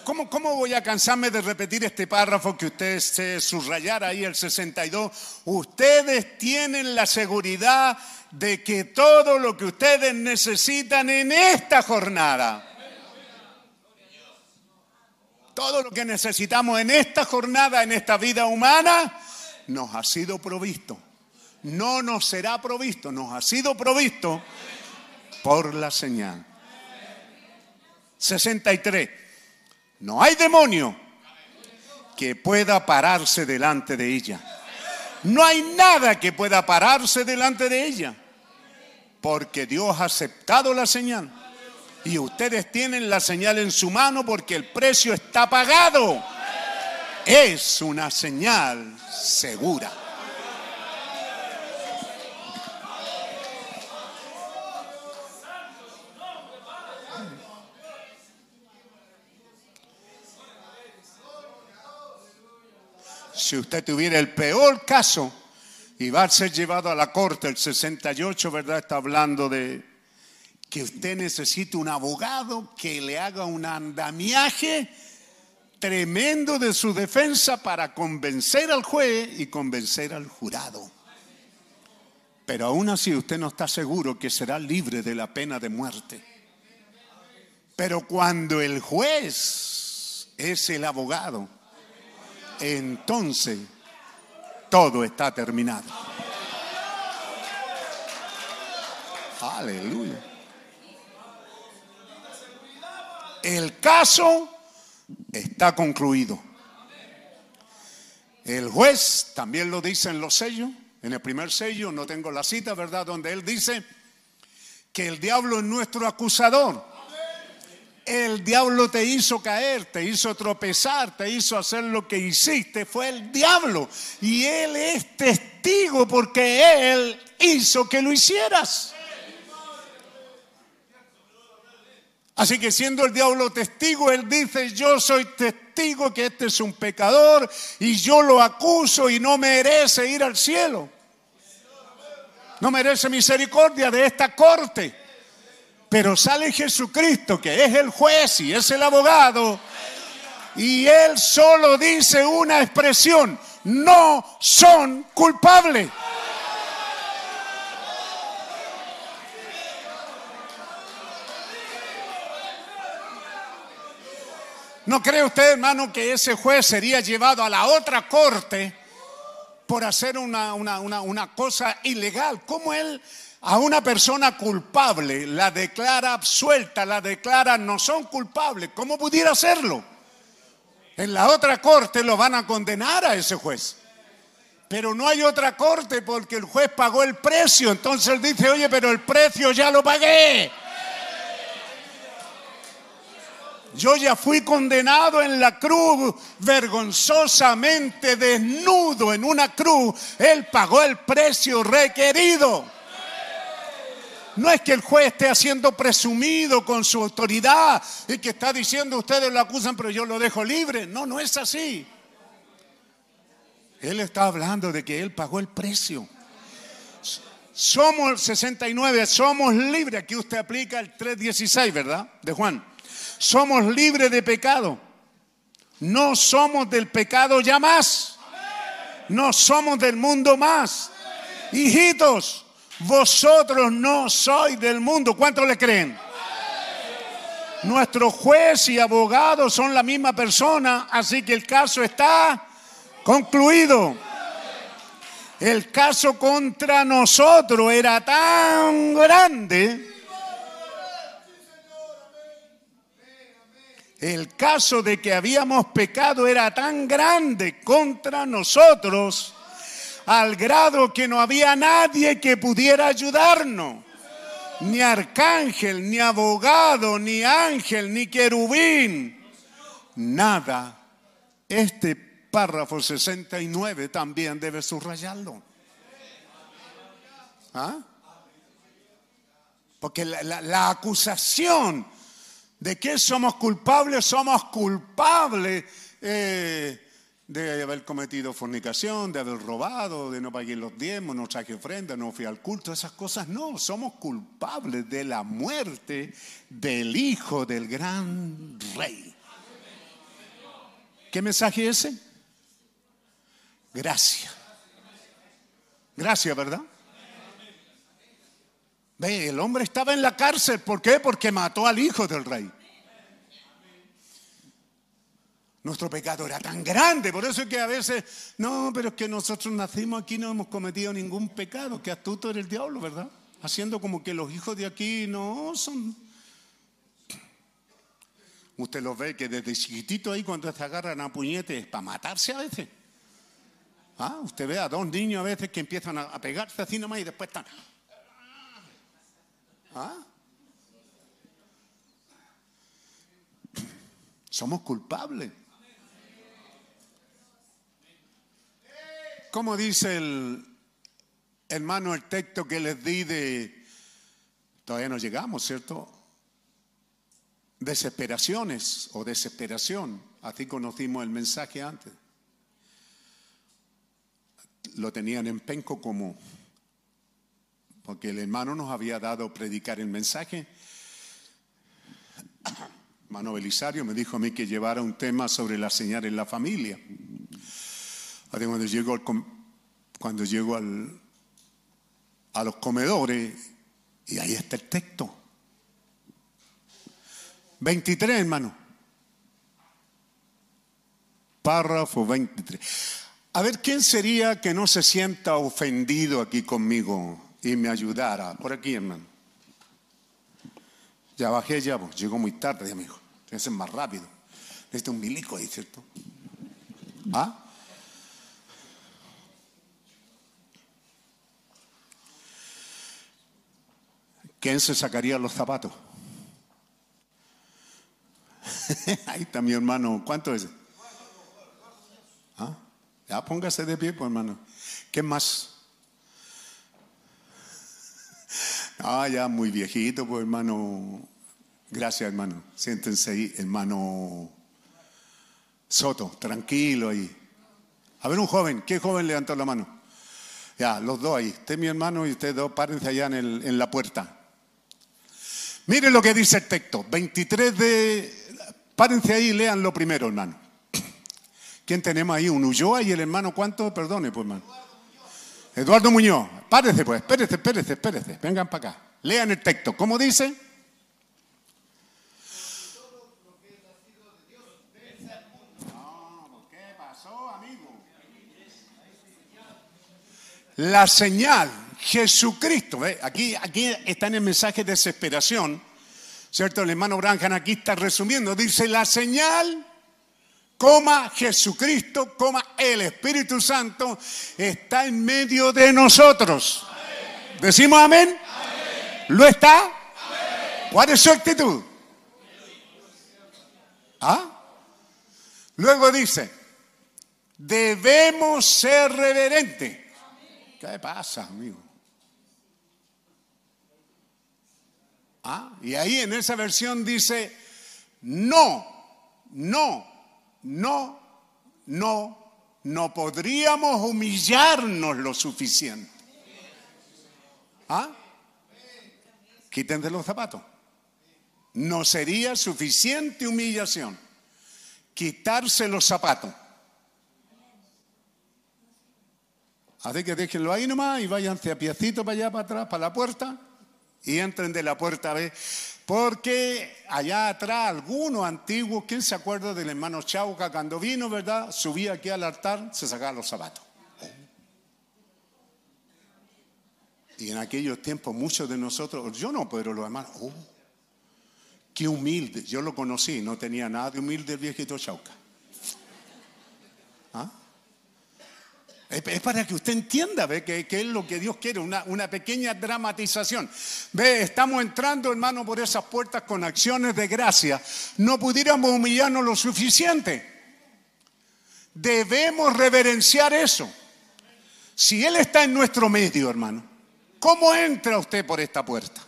¿Cómo, ¿Cómo, voy a cansarme de repetir este párrafo que ustedes se subrayara ahí el 62? Ustedes tienen la seguridad de que todo lo que ustedes necesitan en esta jornada, todo lo que necesitamos en esta jornada, en esta vida humana, nos ha sido provisto. No nos será provisto, nos ha sido provisto por la señal. 63. No hay demonio que pueda pararse delante de ella. No hay nada que pueda pararse delante de ella porque Dios ha aceptado la señal. Y ustedes tienen la señal en su mano porque el precio está pagado. Es una señal segura. Si usted tuviera el peor caso, y va a ser llevado a la corte. El 68, ¿verdad? Está hablando de que usted necesita un abogado que le haga un andamiaje tremendo de su defensa para convencer al juez y convencer al jurado. Pero aún así usted no está seguro que será libre de la pena de muerte. Pero cuando el juez es el abogado, entonces todo está terminado. Aleluya. El caso está concluido. El juez también lo dice en los sellos, en el primer sello, no tengo la cita, ¿verdad? Donde él dice que el diablo es nuestro acusador el diablo te hizo caer, te hizo tropezar, te hizo hacer lo que hiciste. Fue el diablo. Y él es testigo porque él hizo que lo hicieras. Así que siendo el diablo testigo, él dice, yo soy testigo que este es un pecador y yo lo acuso y no merece ir al cielo. No merece misericordia de esta corte. Pero sale Jesucristo, que es el juez y es el abogado, y él solo dice una expresión, no son culpables. ¿No cree usted, hermano, que ese juez sería llevado a la otra corte por hacer una, una, una, una cosa ilegal? ¿Cómo él a una persona culpable la declara absuelta, la declara no son culpables? ¿Cómo pudiera hacerlo? En la otra corte lo van a condenar a ese juez. Pero no hay otra corte porque el juez pagó el precio. Entonces él dice, oye, pero el precio ya lo pagué. Yo ya fui condenado en la cruz, vergonzosamente desnudo en una cruz. Él pagó el precio requerido. No es que el juez esté haciendo presumido con su autoridad y que está diciendo ustedes lo acusan, pero yo lo dejo libre. No, no es así. Él está hablando de que él pagó el precio. Somos 69, somos libres. Aquí usted aplica el 316, ¿verdad? De Juan. Somos libres de pecado. No somos del pecado ya más. No somos del mundo más. Hijitos, vosotros no sois del mundo. ¿Cuántos le creen? Nuestro juez y abogado son la misma persona, así que el caso está concluido. El caso contra nosotros era tan grande. El caso de que habíamos pecado era tan grande contra nosotros al grado que no había nadie que pudiera ayudarnos. Ni arcángel, ni abogado, ni ángel, ni querubín. Nada. Este párrafo 69 también debe subrayarlo. ¿Ah? Porque la, acusación de que somos culpables, somos culpables eh, de haber cometido fornicación, de haber robado, de no pagar los diezmos, no traje ofrenda, no fui al culto, esas cosas no, somos culpables de la muerte del hijo del gran rey. ¿Qué mensaje es ese? Gracias. Gracias, ¿verdad? Ve, el hombre estaba en la cárcel. ¿Por qué? Porque mató al hijo del rey. Nuestro pecado era tan grande, por eso es que a veces, no, pero es que nosotros nacimos aquí, no hemos cometido ningún pecado, que astuto era el diablo, ¿verdad? Haciendo como que los hijos de aquí no son... Usted los ve que desde chiquitito ahí cuando se agarran a puñetes para matarse a veces. Ah, usted ve a dos niños a veces que empiezan a, a pegarse así nomás y después están... ¿Ah? Somos culpables. ¿Cómo dice el hermano el texto que les di de... Todavía no llegamos, ¿cierto? Desesperaciones o desesperación. Así conocimos el mensaje antes. Lo tenían en penco como porque el hermano nos había dado predicar el mensaje. Hermano Belisario me dijo a mí que llevara un tema sobre la señal en la familia. Cuando llego, al cuando llego al, a los comedores, y ahí está el texto. 23, hermano. Párrafo 23. A ver, ¿quién sería que no se sienta ofendido aquí conmigo y me ayudara? Por aquí, hermano. Ya bajé ya, pues, llegó muy tarde, amigo. Tiene que ser más rápido. Necesita un milico ahí, ¿cierto? ¿Ah? ¿Quién se sacaría los zapatos? Ahí está mi hermano. ¿Cuánto es? ¿Ah? Ya póngase de pie, pues, hermano. ¿Qué más? Ah, ya muy viejito, pues, hermano. Gracias, hermano. Siéntense ahí, hermano Soto, tranquilo ahí. A ver, un joven, ¿qué joven levantó la mano? Ya, los dos ahí. Usted mi hermano y ustedes dos, párense allá en, el- en la puerta. Miren lo que dice el texto. 23 de... Párense ahí y léanlo primero, hermano. ¿Quién tenemos ahí? ¿Un Ulloa y el hermano cuánto? Perdone, pues, hermano. Eduardo Muñoz. Párese, pues. Espérese, espérese, espérese. Vengan para acá. Lean el texto. ¿Cómo dice? La señal, Jesucristo. ¿ve? Aquí, aquí está en el mensaje de desesperación, ¿cierto? El hermano Branham aquí está resumiendo. Dice, la señal, coma Jesucristo, coma el Espíritu Santo, está en medio de nosotros. ¿Decimos amén? ¿Lo está? ¿Cuál es su actitud? ¿Ah? Luego dice, debemos ser reverentes. ¿Qué pasa, amigo? Ah, y ahí en esa versión dice, no, no, no, no, no podríamos humillarnos lo suficiente. ¿Ah? Quítense los zapatos. No sería suficiente humillación quitarse los zapatos. Así que déjenlo ahí nomás y váyanse a piecito para allá, para atrás, para la puerta y entren de la puerta ver. Porque allá atrás, algunos antiguos, ¿quién se acuerda del hermano Chauca cuando vino, verdad? Subía aquí al altar, se sacaba los zapatos. Y en aquellos tiempos muchos de nosotros, yo no, pero los hermanos, oh, qué humilde. Yo lo conocí, no tenía nada de humilde el viejito Chauca. Es para que usted entienda, ¿ve? Que, que es lo que Dios quiere, una, una pequeña dramatización. Ve, estamos entrando, hermano, por esas puertas con acciones de gracia. No pudiéramos humillarnos lo suficiente. Debemos reverenciar eso. Si Él está en nuestro medio, hermano, ¿cómo entra usted por esta puerta?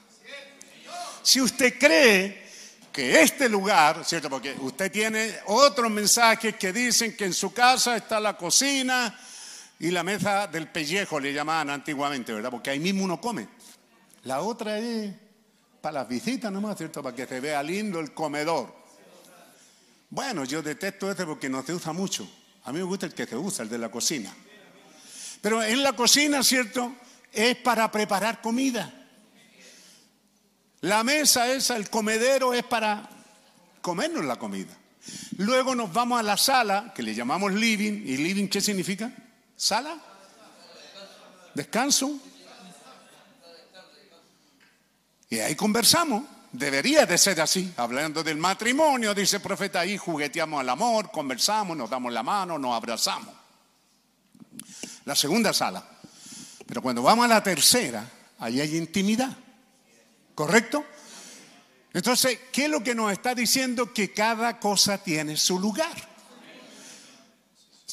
Si usted cree que este lugar, ¿cierto? Porque usted tiene otros mensajes que dicen que en su casa está la cocina y la mesa del pellejo, le llamaban antiguamente, ¿verdad? Porque ahí mismo uno come. La otra es para las visitas nomás, ¿cierto? Para que se vea lindo el comedor. Bueno, yo detesto este porque no se usa mucho. A mí me gusta el que se usa, el de la cocina. Pero en la cocina, ¿cierto? Es para preparar comida. La mesa esa, el comedero es para comernos la comida. Luego nos vamos a la sala, que le llamamos living. ¿Y living qué significa? ¿Sala? ¿Descanso? Y ahí conversamos. Debería de ser así. Hablando del matrimonio, dice el profeta, ahí jugueteamos al amor, conversamos, nos damos la mano, nos abrazamos. La segunda sala. Pero cuando vamos a la tercera, ahí hay intimidad. ¿Correcto? Entonces, ¿qué es lo que nos está diciendo? Que cada cosa tiene su lugar.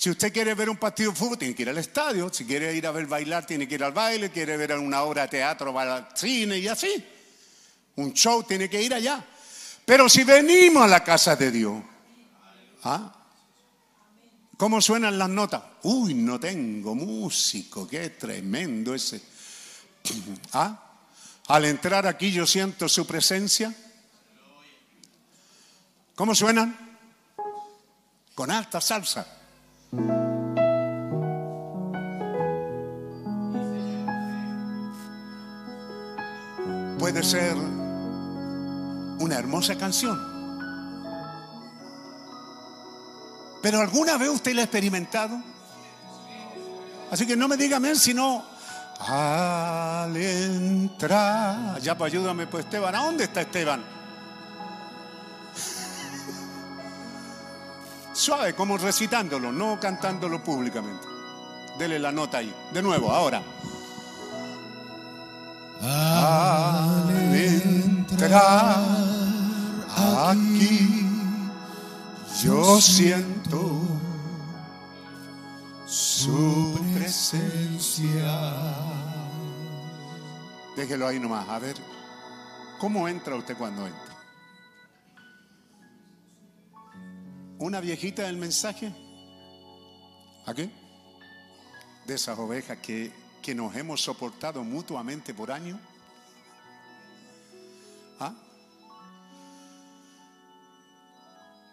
Si usted quiere ver un partido de fútbol, tiene que ir al estadio. Si quiere ir a ver bailar, tiene que ir al baile. Quiere ver una obra de teatro, va al cine y así. Un show tiene que ir allá. Pero si venimos a la casa de Dios, ¿ah? ¿cómo suenan las notas? Uy, no tengo músico, qué tremendo ese. ¿Ah? Al entrar aquí yo siento su presencia. ¿Cómo suenan? Con alta salsa. Puede ser una hermosa canción. Pero alguna vez usted la ha experimentado. Así que no me diga amén, sino al entrar. Ya, pues ayúdame, pues Esteban. ¿A dónde está Esteban? Suave, como recitándolo, no cantándolo públicamente. Dele la nota ahí. De nuevo, ahora. Al entrar aquí, yo siento su presencia. Déjelo ahí nomás, a ver. ¿Cómo entra usted cuando entra? Una viejita del mensaje? ¿Aquí? De esas ovejas que, que nos hemos soportado mutuamente por años. ¿Ah?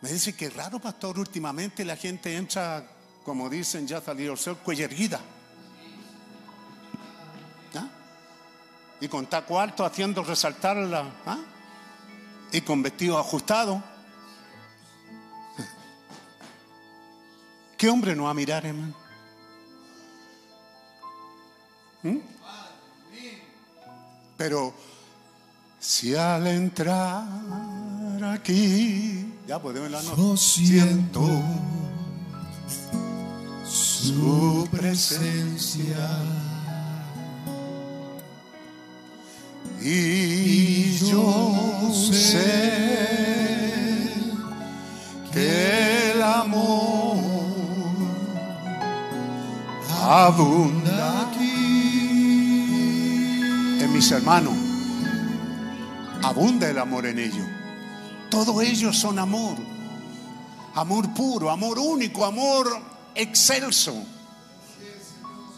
Me dice que raro, pastor, últimamente la gente entra, como dicen, ya salió el sol, cuello erguida. ¿Ah? Y con taco alto haciendo resaltar la... ¿ah? Y con vestido ajustado. ¿Qué hombre no va a mirar, hermano? ¿Mm? Pero si al entrar aquí, ya podemos la. Yo siento su presencia Y yo sé que el amor abunda en mis hermanos. Abunda el amor en ellos. Todos ellos son amor. Amor puro, amor único, amor excelso.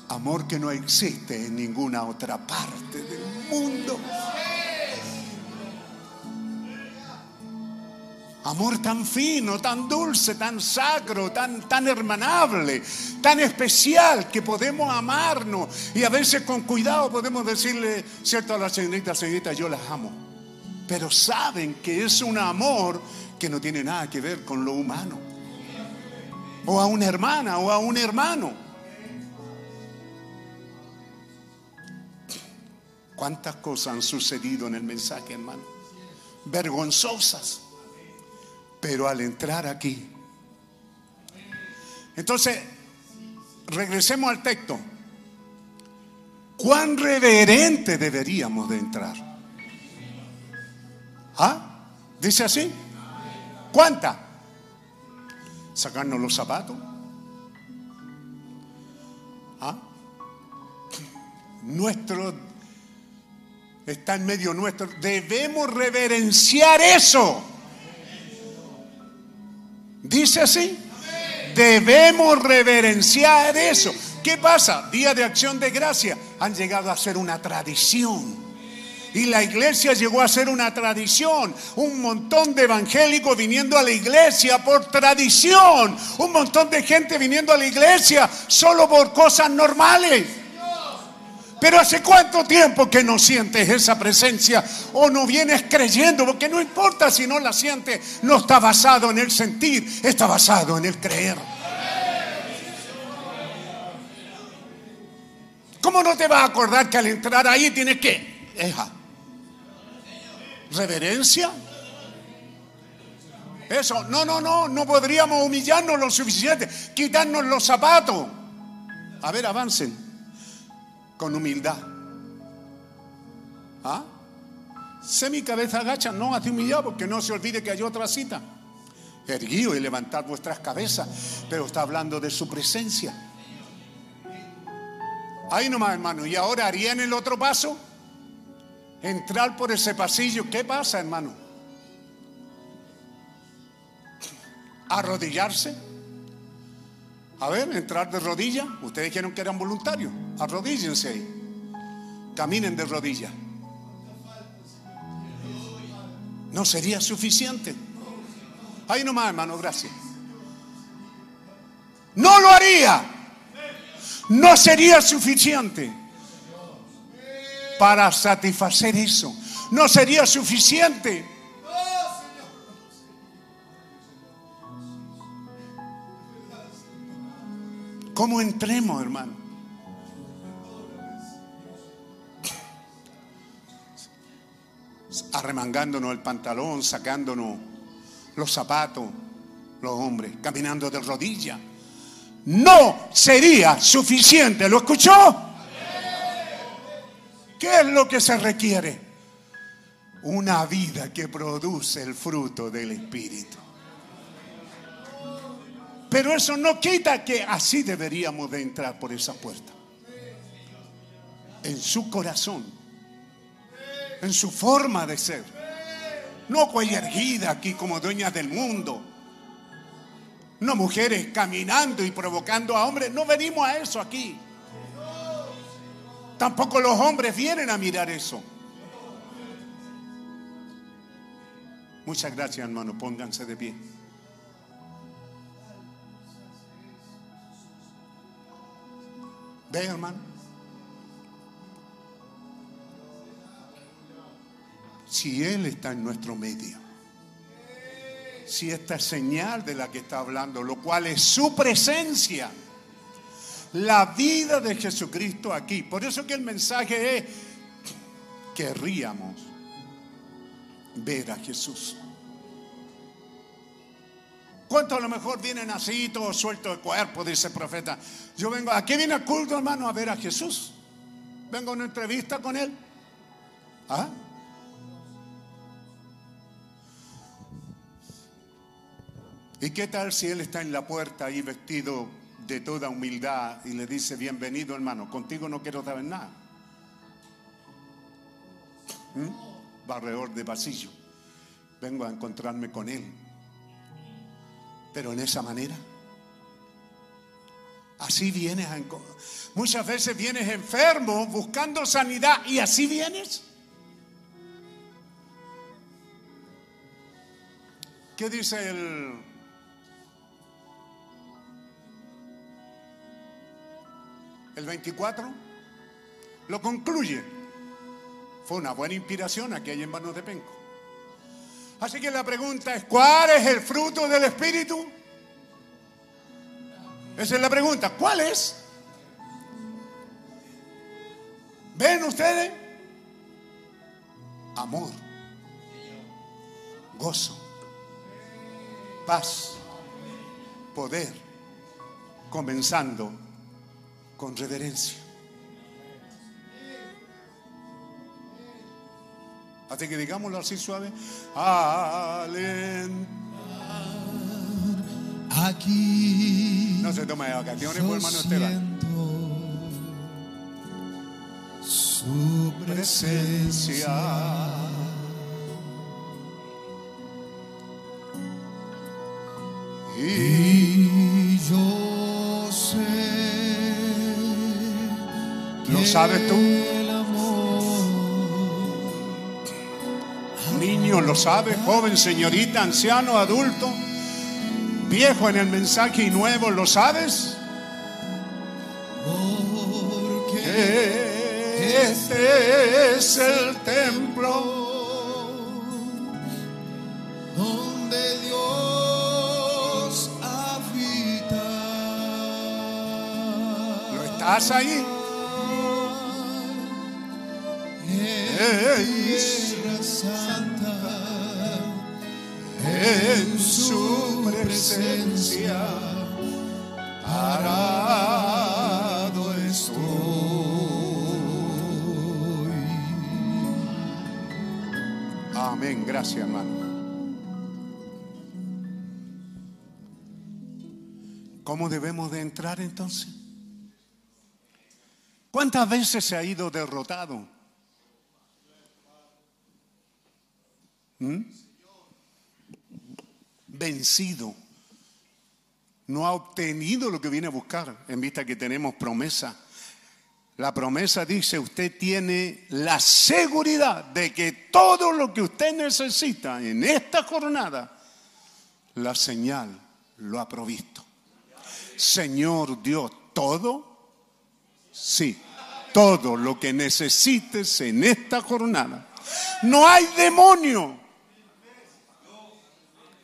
Amor que no existe en ninguna otra parte del mundo. Amor tan fino, tan dulce, tan sacro, tan, tan hermanable, tan especial que podemos amarnos y a veces con cuidado podemos decirle, cierto, a la señorita, señorita, yo las amo. Pero saben que es un amor que no tiene nada que ver con lo humano. O a una hermana o a un hermano. ¿Cuántas cosas han sucedido en el mensaje, hermano? Vergonzosas. Pero al entrar aquí. Entonces, regresemos al texto. ¿Cuán reverente deberíamos de entrar? ¿Ah? ¿Dice así? ¿Cuánta? Sacarnos los zapatos. ¿Ah? Nuestro está en medio nuestro. Debemos reverenciar eso. Dice así. Debemos reverenciar eso. ¿Qué pasa? Día de acción de gracia. Han llegado a ser una tradición. Y la iglesia llegó a ser una tradición. Un montón de evangélicos viniendo a la iglesia por tradición. Un montón de gente viniendo a la iglesia solo por cosas normales. Pero hace cuánto tiempo que no sientes esa presencia o no vienes creyendo, porque no importa si no la sientes, no está basado en el sentir, está basado en el creer. ¿Cómo no te vas a acordar que al entrar ahí tienes que, reverencia? Eso, no, no, no, no podríamos humillarnos lo suficiente, quitarnos los zapatos. A ver, avancen con humildad. ¿Ah? Sé mi cabeza agacha, no hace humillado porque no se olvide que hay otra cita. Erguío y levantar vuestras cabezas, pero está hablando de su presencia. Ahí nomás, hermano. Y ahora harían el otro paso. Entrar por ese pasillo. ¿Qué pasa, hermano? Arrodillarse. A ver, entrar de rodilla. Ustedes dijeron que eran voluntarios. Arrodíllense. Caminen de rodilla. No sería suficiente. Ahí nomás, hermano, gracias. No lo haría. No sería suficiente para satisfacer eso. No sería suficiente. ¿Cómo entremos, hermano? Arremangándonos el pantalón, sacándonos los zapatos, los hombres, caminando de rodillas. No sería suficiente. ¿Lo escuchó? ¿Qué es lo que se requiere? Una vida que produce el fruto del Espíritu. Pero eso no quita que así deberíamos de entrar por esa puerta. En su corazón, en su forma de ser. No cuella erguida aquí como dueña del mundo. no mujeres caminando y provocando a hombres. No venimos a eso aquí. Tampoco los hombres vienen a mirar eso. Muchas gracias, hermano. Pónganse de pie. Ve, hermano. Si Él está en nuestro medio, si esta es señal de la que está hablando, lo cual es su presencia, la vida de Jesucristo aquí. Por eso que el mensaje es, querríamos ver a Jesús. ¿Cuántos a lo mejor vienen así, todos sueltos de cuerpo, dice el profeta? Yo vengo, aquí viene al culto, hermano, a ver a Jesús. Vengo a una entrevista con él. ¿Ah? ¿Y qué tal si él está en la puerta ahí vestido de toda humildad y le dice, bienvenido hermano, contigo no quiero saber nada? ¿Mm? Barredor de pasillo. Vengo a encontrarme con él. Pero en esa manera. Así vienes a Muchas veces vienes enfermo buscando sanidad y así vienes. ¿Qué dice el el 24? Lo concluye. Fue una buena inspiración aquí en Manos de Penco. Así que la pregunta es, ¿cuál es el fruto del Espíritu? Esa es la pregunta. ¿Cuál es? ¿Ven ustedes? Amor, gozo, paz, poder, comenzando con reverencia. Así que digámoslo así suave. Aquí No se toma de vacaciones, pues, hermano Esteban. su presencia. Y yo sé ¿Lo sabes tú? Lo sabe, joven, señorita, anciano, adulto, viejo en el mensaje y nuevo, ¿lo sabes? porque Que Este es el templo donde Dios habita. ¿Lo estás ahí? Santa, en su presencia parado estoy. Amén, gracias hermano. ¿Cómo debemos de entrar entonces? ¿Cuántas veces se ha ido derrotado? ¿Mm? Vencido. No ha obtenido lo que viene a buscar en vista que tenemos promesa. La promesa dice, usted tiene la seguridad de que todo lo que usted necesita en esta jornada, la señal lo ha provisto. Señor Dios, todo, sí, todo lo que necesites en esta jornada. No hay demonio.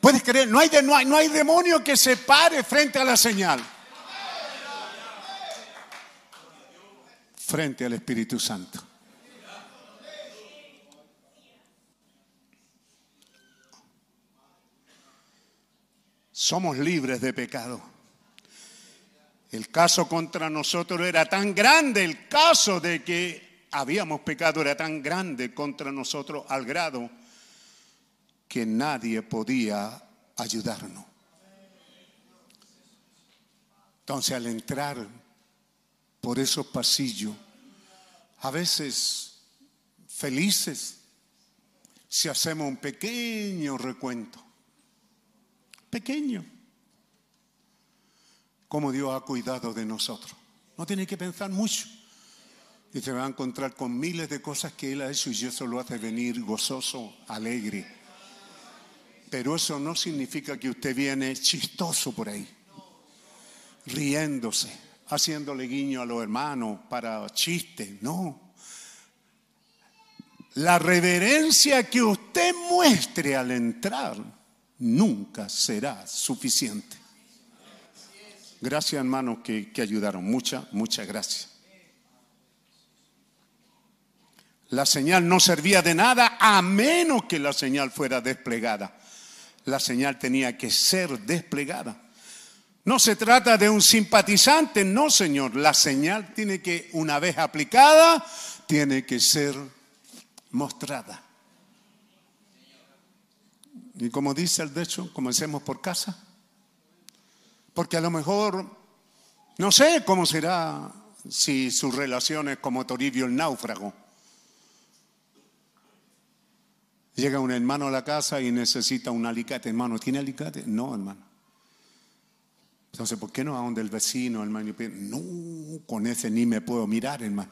¿Puedes creer? No hay, no hay, no hay demonio que se pare frente a la señal. Frente al Espíritu Santo. Somos libres de pecado. El caso contra nosotros era tan grande, el caso de que habíamos pecado era tan grande contra nosotros al grado que nadie podía ayudarnos. Entonces al entrar por esos pasillos, a veces felices, si hacemos un pequeño recuento, pequeño, cómo Dios ha cuidado de nosotros. No tiene que pensar mucho. Y se va a encontrar con miles de cosas que Él ha hecho y eso lo hace venir gozoso, alegre. Pero eso no significa que usted viene chistoso por ahí, riéndose, haciéndole guiño a los hermanos para chistes. No. La reverencia que usted muestre al entrar nunca será suficiente. Gracias hermanos que, que ayudaron. Muchas, muchas gracias. La señal no servía de nada a menos que la señal fuera desplegada. La señal tenía que ser desplegada. No se trata de un simpatizante, no señor. La señal tiene que, una vez aplicada, tiene que ser mostrada. Y como dice el hecho, comencemos por casa. Porque a lo mejor, no sé cómo será si sus relaciones como Toribio el náufrago. Llega un hermano a la casa y necesita un alicate. Hermano, ¿tiene alicate? No, hermano. Entonces, ¿por qué no a donde el vecino, hermano? No, con ese ni me puedo mirar, hermano.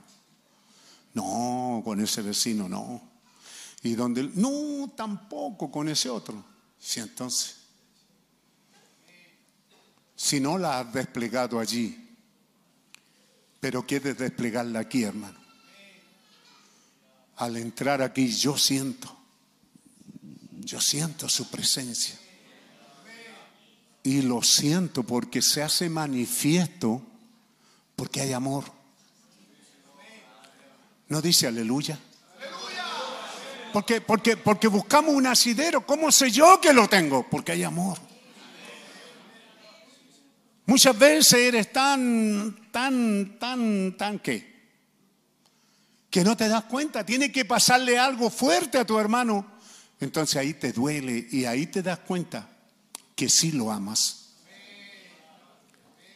No, con ese vecino no. Y donde, no, tampoco con ese otro. Sí, entonces, si no la has desplegado allí, pero quieres desplegarla aquí, hermano. Al entrar aquí, yo siento, yo siento su presencia. Y lo siento porque se hace manifiesto porque hay amor. ¿No dice aleluya? Porque, porque, porque buscamos un asidero. ¿Cómo sé yo que lo tengo? Porque hay amor. Muchas veces eres tan, tan, tan, tan que que no te das cuenta. Tiene que pasarle algo fuerte a tu hermano. Entonces ahí te duele y ahí te das cuenta que sí lo amas.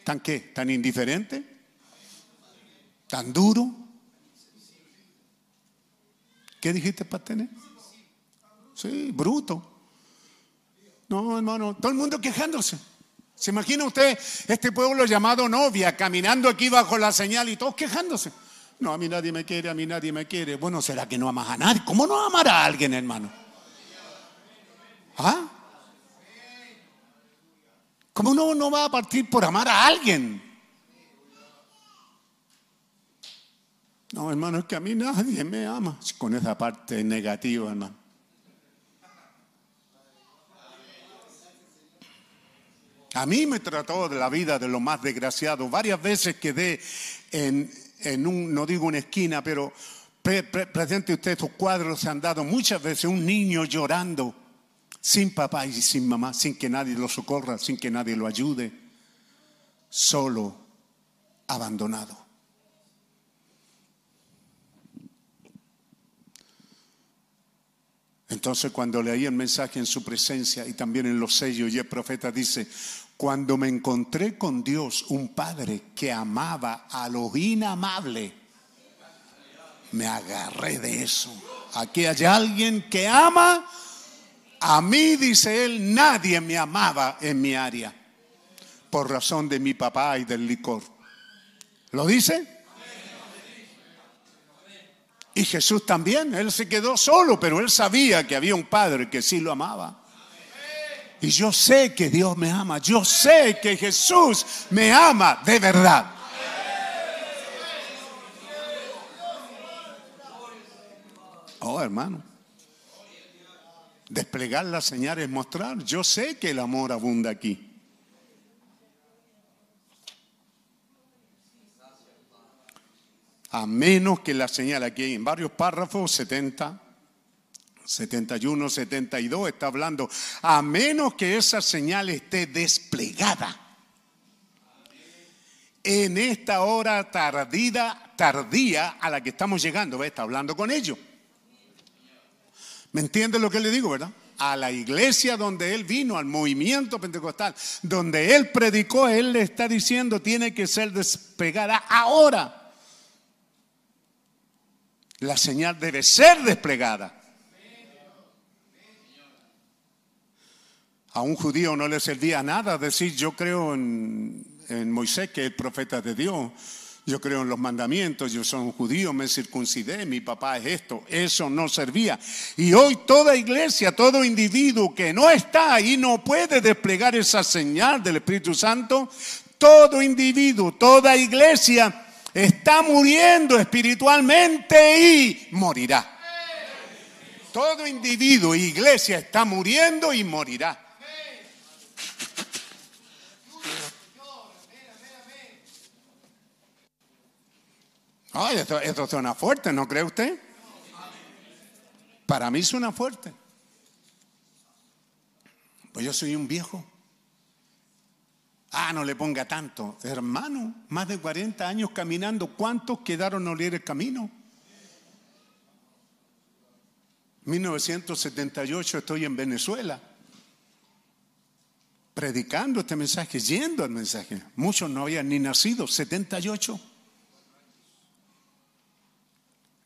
¿Tan qué? ¿Tan indiferente? ¿Tan duro? ¿Qué dijiste, Patene? Sí, bruto. No, hermano, todo el mundo quejándose. ¿Se imagina usted este pueblo llamado novia caminando aquí bajo la señal y todos quejándose? No, a mí nadie me quiere, a mí nadie me quiere. Bueno, ¿será que no amas a nadie? ¿Cómo no amar a alguien, hermano? ¿Ah? ¿Cómo uno no va a partir por amar a alguien? No, hermano, es que a mí nadie me ama. Con esa parte negativa, hermano. A mí me trató de la vida de lo más desgraciado. Varias veces quedé en, en un, no digo una esquina, pero pre, pre, presente usted, estos cuadros se han dado muchas veces, un niño llorando, sin papá y sin mamá, sin que nadie lo socorra, sin que nadie lo ayude, solo, abandonado. Entonces cuando leí el mensaje en su presencia y también en los sellos y el profeta dice, cuando me encontré con Dios, un padre que amaba a lo inamable, me agarré de eso. Aquí hay alguien que ama, a mí, dice él, nadie me amaba en mi área, por razón de mi papá y del licor. ¿Lo dice? Y Jesús también, él se quedó solo, pero él sabía que había un padre que sí lo amaba. Y yo sé que Dios me ama, yo sé que Jesús me ama de verdad. Oh, hermano. Desplegar las señales, mostrar. Yo sé que el amor abunda aquí. a menos que la señal aquí en varios párrafos, 70, 71, 72, está hablando, a menos que esa señal esté desplegada en esta hora tardida, tardía a la que estamos llegando, está hablando con ellos. ¿Me entiende lo que le digo, verdad? A la iglesia donde él vino, al movimiento pentecostal, donde él predicó, él le está diciendo, tiene que ser despegada ahora. La señal debe ser desplegada. A un judío no le servía nada decir yo creo en, en Moisés, que es profeta de Dios. Yo creo en los mandamientos, yo soy un judío, me circuncidé, mi papá es esto. Eso no servía. Y hoy toda iglesia, todo individuo que no está ahí, no puede desplegar esa señal del Espíritu Santo, todo individuo, toda iglesia está muriendo espiritualmente y morirá. Todo individuo, iglesia está muriendo y morirá. Ay, esto, esto suena fuerte, ¿no cree usted? Para mí suena fuerte. Pues yo soy un viejo. Ah, no le ponga tanto. Hermano, más de 40 años caminando, ¿cuántos quedaron a oler el camino? 1978 estoy en Venezuela predicando este mensaje, yendo al mensaje. Muchos no habían ni nacido, 78.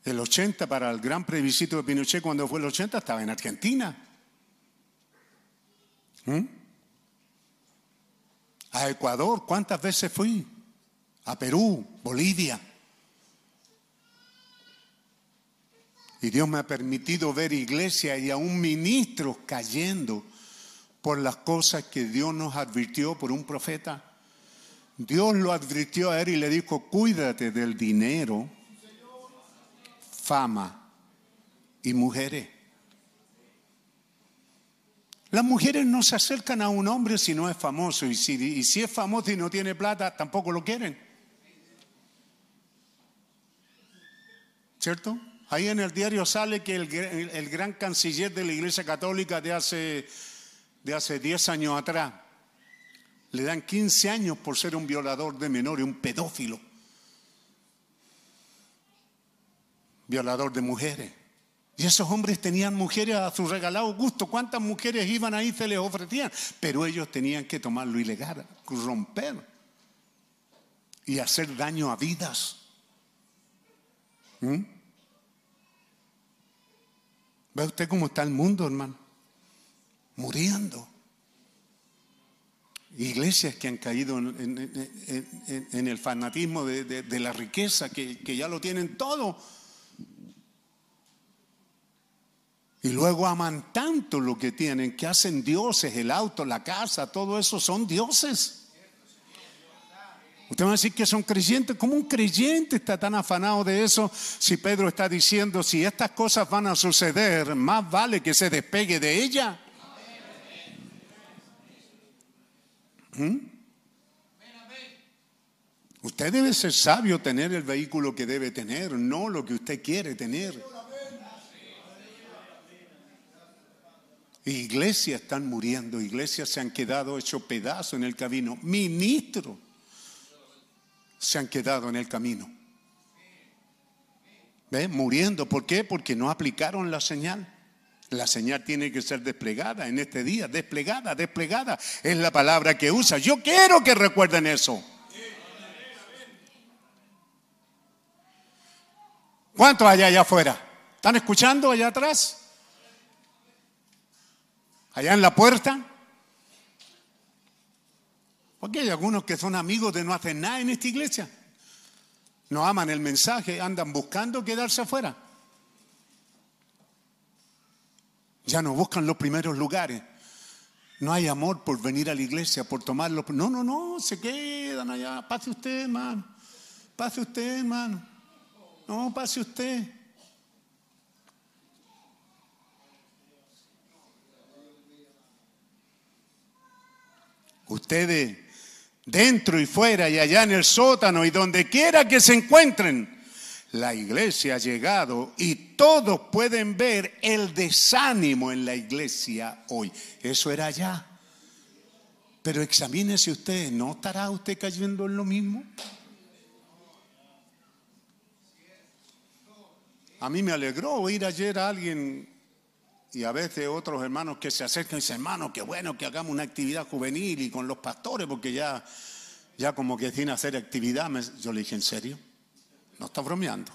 El 80 para el gran plebiscito de Pinochet, cuando fue el 80, estaba en Argentina. ¿Mm? A Ecuador, ¿cuántas veces fui? A Perú, Bolivia. Y Dios me ha permitido ver iglesia y aún ministros cayendo por las cosas que Dios nos advirtió por un profeta. Dios lo advirtió a él y le dijo, cuídate del dinero fama y mujeres. Las mujeres no se acercan a un hombre si no es famoso y si, es famoso y no tiene plata, tampoco lo quieren. ¿Cierto? Ahí en el diario sale que el, el gran canciller de la Iglesia Católica de hace, de hace 10 años atrás le dan 15 años por ser un violador de menores, un pedófilo. Violador de mujeres. Y esos hombres tenían mujeres a su regalado gusto. ¿Cuántas mujeres iban ahí se les ofrecían? Pero ellos tenían que tomarlo ilegal, romper y hacer daño a vidas. ¿Mm? ¿Ve usted cómo está el mundo, hermano? Muriendo. Iglesias que han caído en, el fanatismo de, la riqueza, que, que ya lo tienen todo Y luego aman tanto lo que tienen que hacen dioses, el auto, la casa, todo eso son dioses. Usted va a decir que son creyentes. ¿Cómo un creyente está tan afanado de eso si Pedro está diciendo, si estas cosas van a suceder, más vale que se despegue de ella? ¿Mm? Usted debe ser sabio, tener el vehículo que debe tener, no lo que usted quiere tener. Iglesias están muriendo, iglesias se han quedado hecho pedazo en el camino, ministros se han quedado en el camino. ¿Ve? Muriendo. ¿Por qué? Porque no aplicaron la señal. La señal tiene que ser desplegada en este día, desplegada, desplegada. Es la palabra que usa. Yo quiero que recuerden eso. ¿Cuántos hay allá afuera? ¿Están escuchando allá atrás? Allá en la puerta. Porque hay algunos que son amigos de no hacer nada en esta iglesia. No aman el mensaje, andan buscando quedarse afuera. Ya no buscan los primeros lugares. No hay amor por venir a la iglesia, por tomarlo. No, no, no, se quedan allá. Pase usted, hermano. Pase usted, hermano. No, pase usted. Ustedes, dentro y fuera y allá en el sótano y donde quiera que se encuentren, la iglesia ha llegado y todos pueden ver el desánimo en la iglesia hoy. Eso era allá. Pero examínese usted, ¿no estará usted cayendo en lo mismo? A mí me alegró oír ayer a alguien y a veces otros hermanos que se acercan y dicen, hermano, qué bueno que hagamos una actividad juvenil y con los pastores, porque ya, ya como que tiene hacer actividad. Yo le dije, ¿en serio? No está bromeando.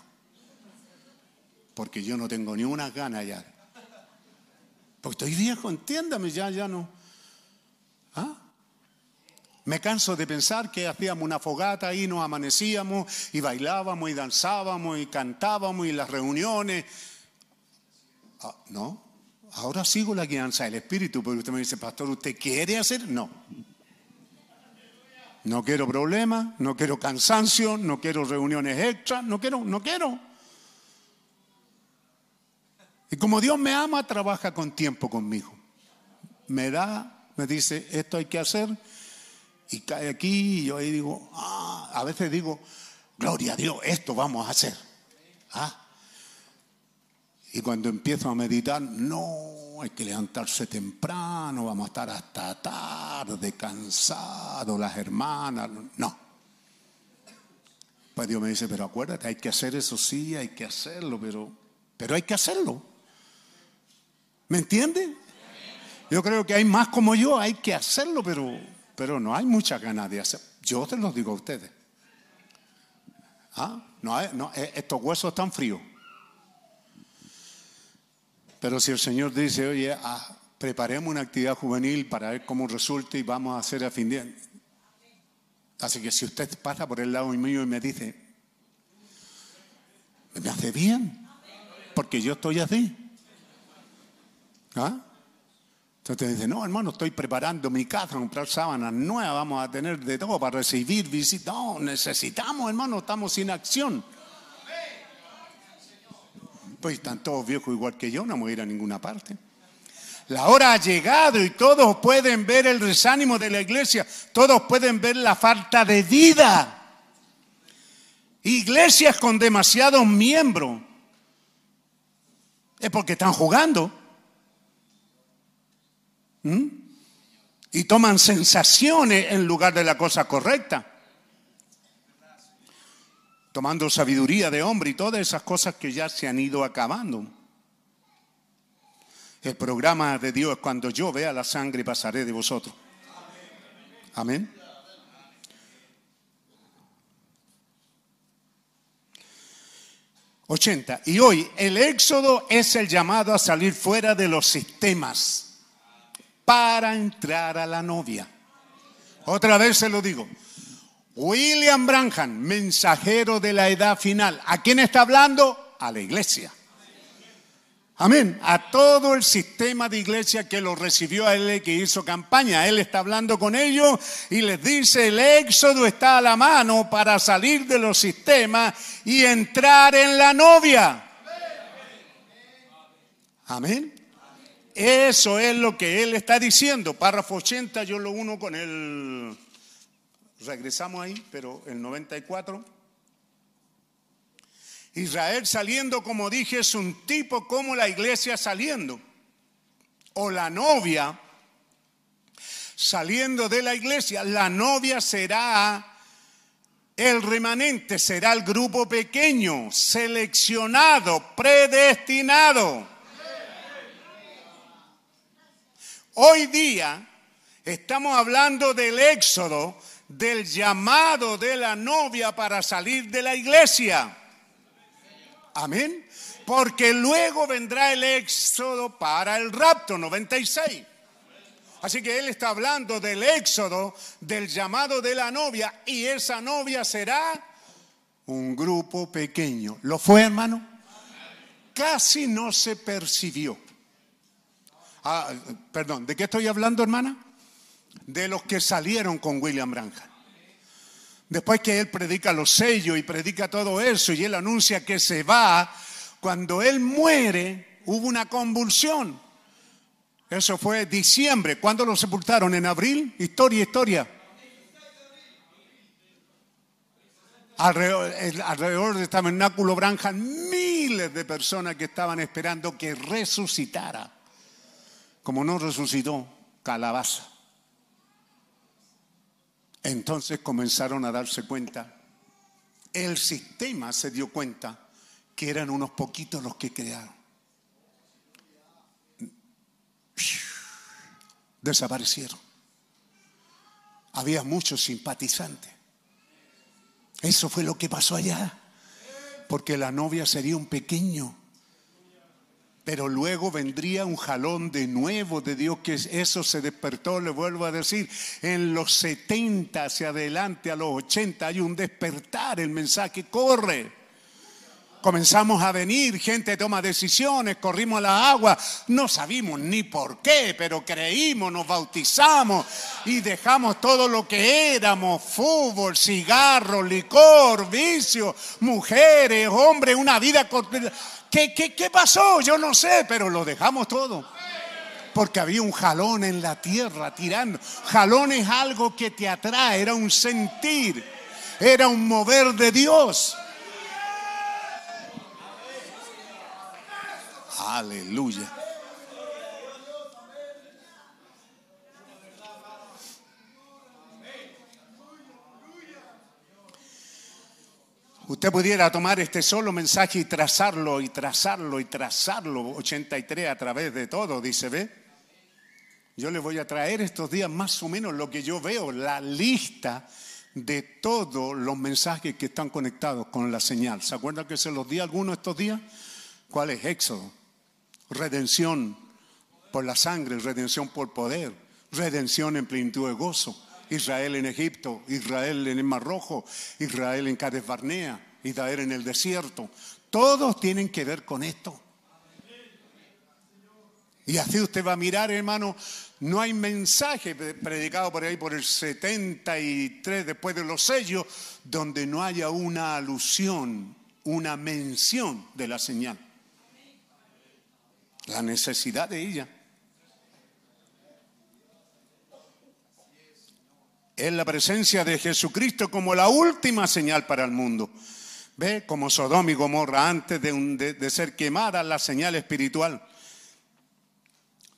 Porque yo no tengo ni una gana ya. Porque estoy viejo, entiéndame, ya, ya no. ¿Ah? Me canso de pensar que hacíamos una fogata y nos amanecíamos y bailábamos y danzábamos y cantábamos y las reuniones. Ah, no, ahora sigo la guianza del Espíritu, porque usted me dice, pastor, ¿usted quiere hacer? No. No quiero problemas, no quiero cansancio, no quiero reuniones extras, no quiero, no quiero. Y como Dios me ama, trabaja con tiempo conmigo. Me da, me dice, esto hay que hacer, y cae aquí, y yo ahí digo, ah, a veces digo, gloria a Dios, esto vamos a hacer. Ah. Y cuando empiezo a meditar, no, hay que levantarse temprano, vamos a estar hasta tarde, cansados, las hermanas, no. Pues Dios me dice, pero acuérdate, hay que hacer eso, sí, hay que hacerlo, pero, pero hay que hacerlo. ¿Me entiende? Yo creo que hay más como yo, hay que hacerlo, pero, pero no hay mucha ganas de hacer. Yo te lo digo a ustedes. ¿Ah? No no, eh, estos huesos están fríos. Pero si el Señor dice, oye, ah, preparemos una actividad juvenil para ver cómo resulta y vamos a hacer a fin de Así que si usted pasa por el lado mío y me dice, me hace bien, porque yo estoy así. ¿Ah? Entonces dice, no, hermano, estoy preparando mi casa, comprar sábanas nuevas, vamos a tener de todo para recibir visitas. No, necesitamos, hermano, estamos sin acción. Pues están todos viejos igual que yo, no vamos a ir a ninguna parte. La hora ha llegado y todos pueden ver el desánimo de la iglesia, todos pueden ver la falta de vida. Iglesias con demasiados miembros. Es porque están jugando. Y toman sensaciones en lugar de la cosa correcta. Tomando sabiduría de hombre y todas esas cosas que ya se han ido acabando. El programa de Dios cuando yo vea la sangre pasaré de vosotros. Amén. Ochenta. Y hoy el éxodo es el llamado a salir fuera de los sistemas para entrar a la novia. Otra vez se lo digo. William Branham, mensajero de la edad final. ¿A quién está hablando? A la iglesia. Amén. A todo el sistema de iglesia que lo recibió a él, que hizo campaña. Él está hablando con ellos y les dice, el éxodo está a la mano para salir de los sistemas y entrar en la novia. Amén. Eso es lo que él está diciendo. Párrafo 80, yo lo uno con el... Regresamos ahí, pero el 94. Israel saliendo, como dije, es un tipo como la iglesia saliendo. O la novia saliendo de la iglesia. La novia será el remanente, será el grupo pequeño, seleccionado, predestinado. Hoy día estamos hablando del éxodo, del llamado de la novia para salir de la iglesia. Amén. Porque luego vendrá el éxodo para el rapto 96. Así que él está hablando del éxodo, del llamado de la novia, y esa novia será un grupo pequeño. ¿Lo fue, hermano? Casi no se percibió. Ah, perdón, ¿de qué estoy hablando, hermana? De los que salieron con William Branham. Después que él predica los sellos y predica todo eso y él anuncia que se va, cuando él muere hubo una convulsión. Eso fue diciembre. ¿Cuándo lo sepultaron? ¿En abril? Historia, historia. Alrededor, alrededor de este tabernáculo Branham, miles de personas que estaban esperando que resucitara. Como no resucitó, calabaza. Entonces comenzaron a darse cuenta, el sistema se dio cuenta que eran unos poquitos los que crearon. Desaparecieron. Había muchos simpatizantes. Eso fue lo que pasó allá. Porque la novia sería un pequeño Pero luego vendría un jalón de nuevo de Dios, que eso se despertó, le vuelvo a decir, en los 70 hacia adelante, a los 80 hay un despertar, el mensaje corre. Comenzamos a venir, gente toma decisiones, corrimos a la agua, no sabíamos ni por qué, pero creímos, nos bautizamos y dejamos todo lo que éramos, fútbol, cigarro, licor, vicio, mujeres, hombres, una vida... ¿Qué, qué, qué pasó? Yo no sé, pero lo dejamos todo porque había un jalón en la tierra tirando. Jalón es algo que te atrae, era un sentir, era un mover de Dios. Aleluya. Usted pudiera tomar este solo mensaje y trazarlo y trazarlo y trazarlo, 83 a través de todo, dice, ¿ve? Yo le voy a traer estos días más o menos lo que yo veo, la lista de todos los mensajes que están conectados con la señal. ¿Se acuerdan que se los di algunos estos días? ¿Cuál es Éxodo? Redención por la sangre, redención por poder, redención en plenitud de gozo. Israel en Egipto, Israel en el Mar Rojo, Israel en Cades Barnea, Israel en el desierto. Todos tienen que ver con esto. Y así usted va a mirar, hermano, no hay mensaje predicado por ahí por el 73 después de los sellos donde no haya una alusión, una mención de la señal. La necesidad de ella. Es la presencia de Jesucristo como la última señal para el mundo. Ve como Sodoma y Gomorra antes de, de ser quemada la señal espiritual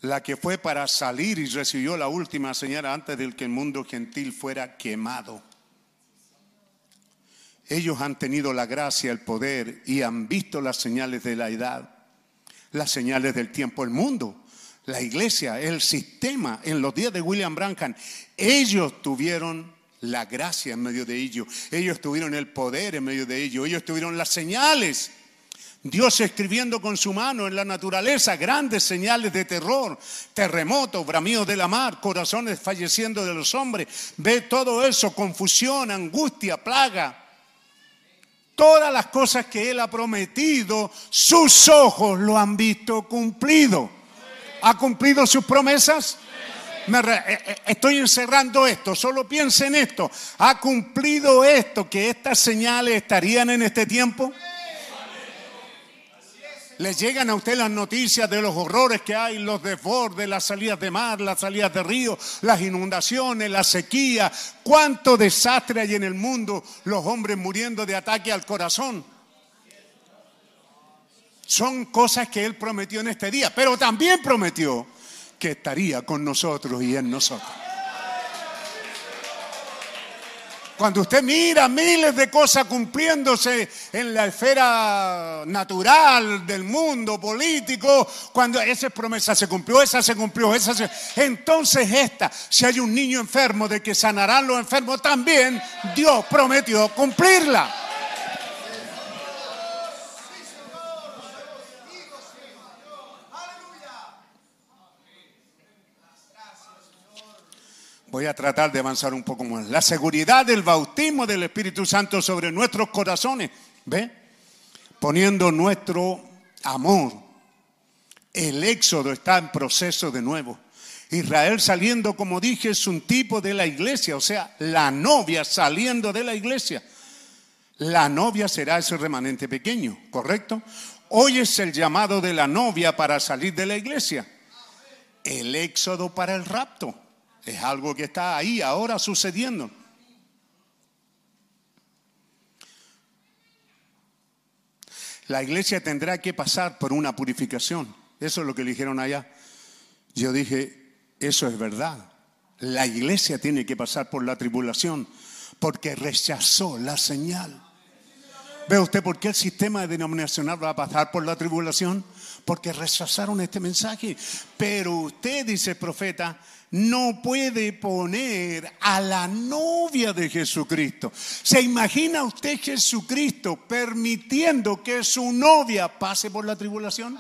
la que fue para salir y recibió la última señal antes de que el mundo gentil fuera quemado. Ellos han tenido la gracia, el poder y han visto las señales de la edad, las señales del tiempo. El mundo, la iglesia, el sistema, en los días de William Branham, ellos tuvieron la gracia en medio de ellos, ellos tuvieron el poder en medio de ellos, ellos tuvieron las señales Dios escribiendo con su mano en la naturaleza grandes señales de terror, terremotos, bramidos de la mar, corazones falleciendo de los hombres. Ve todo eso, confusión, angustia, plaga. Todas las cosas que Él ha prometido, sus ojos lo han visto cumplido. ¿Ha cumplido sus promesas? Eh, eh, estoy encerrando esto, solo piense en esto. ¿Ha cumplido esto que estas señales estarían en este tiempo? les llegan a usted las noticias de los horrores que hay, los desbordes, las salidas de mar, las salidas de río, las inundaciones, la sequía, cuánto desastre hay en el mundo, los hombres muriendo de ataque al corazón. Son cosas que Él prometió en este día, pero también prometió que estaría con nosotros y en nosotros. Cuando usted mira miles de cosas cumpliéndose en la esfera natural del mundo político, cuando esa promesa se cumplió, esa se cumplió, esa se... Entonces esta, si hay un niño enfermo de que sanarán los enfermos, también Dios prometió cumplirla. Voy a tratar de avanzar un poco más. La seguridad del bautismo del Espíritu Santo sobre nuestros corazones. ¿Ve? Poniendo nuestro amor. El éxodo está en proceso de nuevo. Israel saliendo, como dije, es un tipo de la iglesia, o sea, la novia saliendo de la iglesia. La novia será ese remanente pequeño, ¿correcto? Hoy es el llamado de la novia para salir de la iglesia. El éxodo para el rapto. Es algo que está ahí ahora sucediendo. La iglesia tendrá que pasar por una purificación. Eso es lo que le dijeron allá. Yo dije, eso es verdad. La iglesia tiene que pasar por la tribulación porque rechazó la señal. ¿Ve usted por qué el sistema denominacional va a pasar por la tribulación? Porque rechazaron este mensaje. Pero usted, dice el profeta, no puede poner a la novia de Jesucristo. ¿Se imagina usted Jesucristo permitiendo que su novia pase por la tribulación?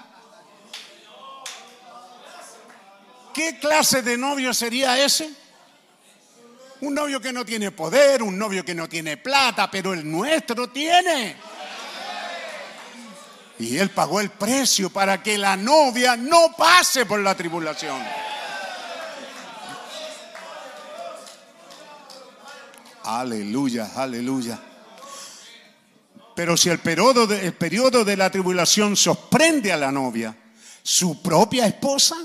¿Qué clase de novio sería ese? Un novio que no tiene poder, un novio que no tiene plata, pero el nuestro tiene. Y él pagó el precio para que la novia no pase por la tribulación. Aleluya, aleluya. Pero si el periodo, de, el periodo de la tribulación sorprende a la novia, su propia esposa,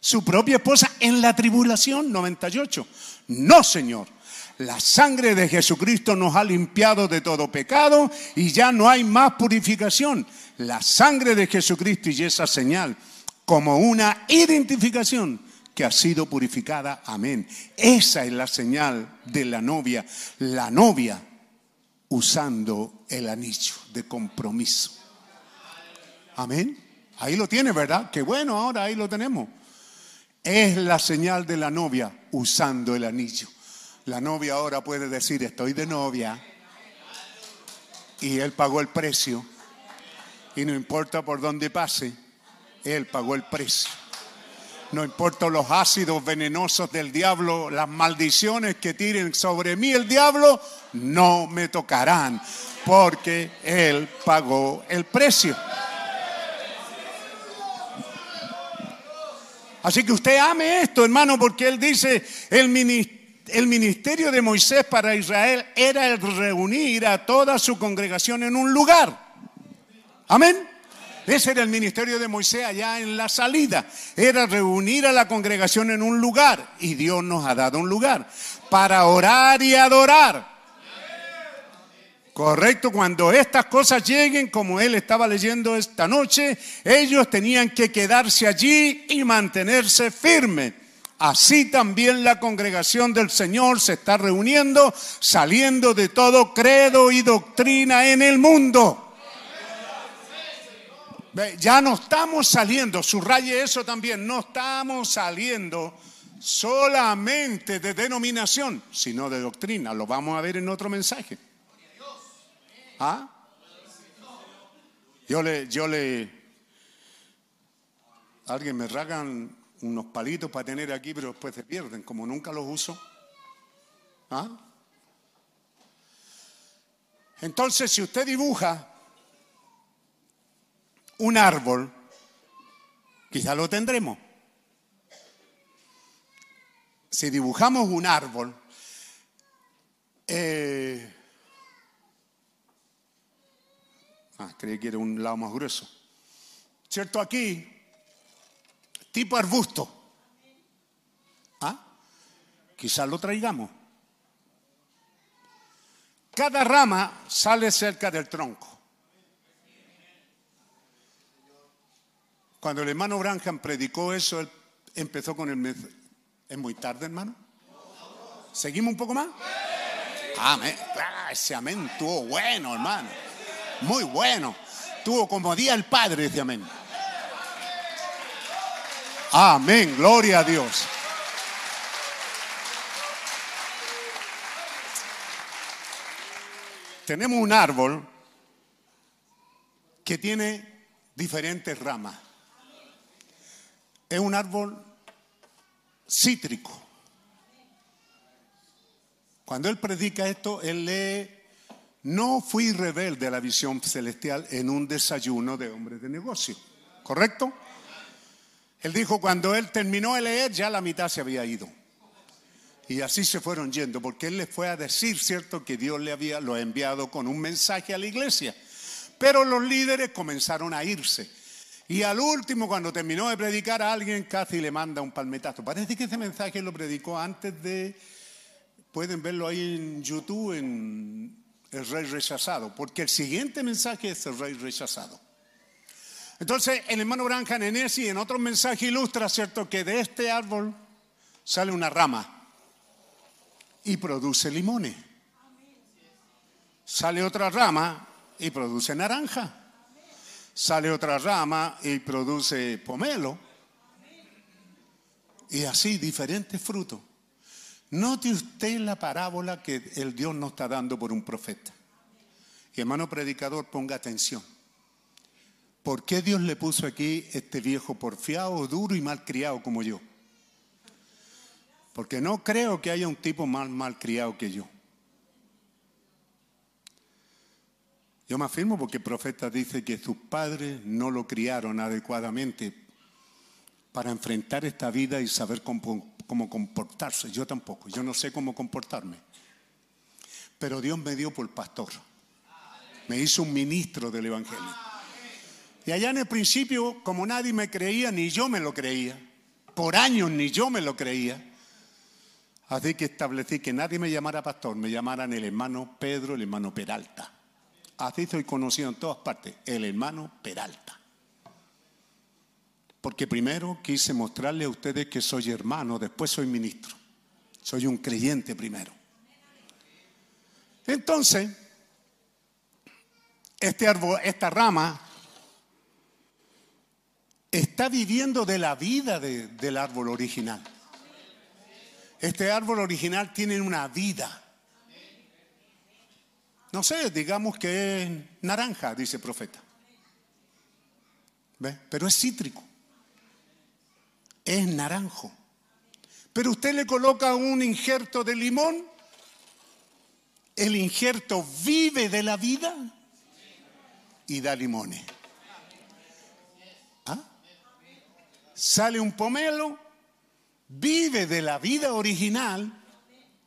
su propia esposa en la tribulación 98. No, Señor. La sangre de Jesucristo nos ha limpiado de todo pecado y ya no hay más purificación. La sangre de Jesucristo y esa señal como una identificación que ha sido purificada. Amén. Esa es la señal de la novia. La novia usando el anillo de compromiso. Amén. Ahí lo tiene, ¿verdad? Qué bueno, ahora ahí lo tenemos. Es la señal de la novia usando el anillo. La novia ahora puede decir, estoy de novia. Y él pagó el precio. Y no importa por dónde pase, él pagó el precio. No importa los ácidos venenosos del diablo, las maldiciones que tiren sobre mí el diablo, no me tocarán, porque Él pagó el precio. Así que usted ame esto, hermano, porque Él dice, el ministerio de Moisés para Israel era el reunir a toda su congregación en un lugar. Amén. Ese era el ministerio de Moisés allá en la salida. Era reunir a la congregación en un lugar. Y Dios nos ha dado un lugar para orar y adorar. Correcto, cuando estas cosas lleguen, como él estaba leyendo esta noche, ellos tenían que quedarse allí y mantenerse firmes. Así también la congregación del Señor se está reuniendo, saliendo de todo credo y doctrina en el mundo. Ya no estamos saliendo, subraye eso también, no estamos saliendo solamente de denominación, sino de doctrina. Lo vamos a ver en otro mensaje. ¿Ah? Yo le, yo le, alguien me ragan unos palitos para tener aquí, pero después se pierden, como nunca los uso. ¿Ah? Entonces, si usted dibuja un árbol, quizá lo tendremos. Si dibujamos un árbol, eh, ah, creí que era un lado más grueso. ¿Cierto? Aquí, tipo arbusto. ¿Ah? Quizás lo traigamos. Cada rama sale cerca del tronco. Cuando el hermano Branham predicó eso, él empezó con el... ¿Es muy tarde, hermano? ¿Seguimos un poco más? Amén. Ah, ese amén estuvo bueno, hermano. Muy bueno. Tuvo como día el Padre, ese amén. Amén. Gloria a Dios. Tenemos un árbol que tiene diferentes ramas es un árbol cítrico. Cuando él predica esto, él lee, no fui rebelde a la visión celestial en un desayuno de hombres de negocio. ¿Correcto? Él dijo, cuando él terminó de leer, ya la mitad se había ido. Y así se fueron yendo, porque él les fue a decir, ¿cierto?, que Dios le había lo enviado con un mensaje a la iglesia. Pero los líderes comenzaron a irse. Y al último, cuando terminó de predicar a alguien, casi le manda un palmetazo. Parece que ese mensaje lo predicó antes de, pueden verlo ahí en YouTube, en el rey rechazado, porque el siguiente mensaje es el rey rechazado. Entonces, el hermano Branham en ese y en otro mensaje ilustra, ¿cierto?, que de este árbol sale una rama y produce limones. Sale otra rama y produce naranja sale otra rama y produce pomelo. Y así diferentes frutos. Note usted la parábola que el Dios nos está dando por un profeta. Y hermano predicador, ponga atención. ¿Por qué Dios le puso aquí este viejo porfiado, duro y mal criado como yo? Porque no creo que haya un tipo más mal criado que yo. Yo me afirmo porque el profeta dice que sus padres no lo criaron adecuadamente para enfrentar esta vida y saber cómo, cómo comportarse. Yo tampoco, yo no sé cómo comportarme. Pero Dios me dio por pastor. Me hizo un ministro del Evangelio. Y allá en el principio, como nadie me creía, ni yo me lo creía. Por años ni yo me lo creía. Así que establecí que nadie me llamara pastor, me llamaran el hermano Pedro, el hermano Peralta. Así soy conocido en todas partes, el hermano Peralta. Porque primero quise mostrarle a ustedes que soy hermano, después soy ministro. Soy un creyente primero. Entonces, este árbol, esta rama está viviendo de la vida de- del árbol original. Este árbol original tiene una vida. No sé, digamos que es naranja, dice el profeta. ¿Ve? Pero es cítrico. Es naranjo. Pero usted le coloca un injerto de limón. El injerto vive de la vida y da limones. ¿Ah? Sale un pomelo, vive de la vida original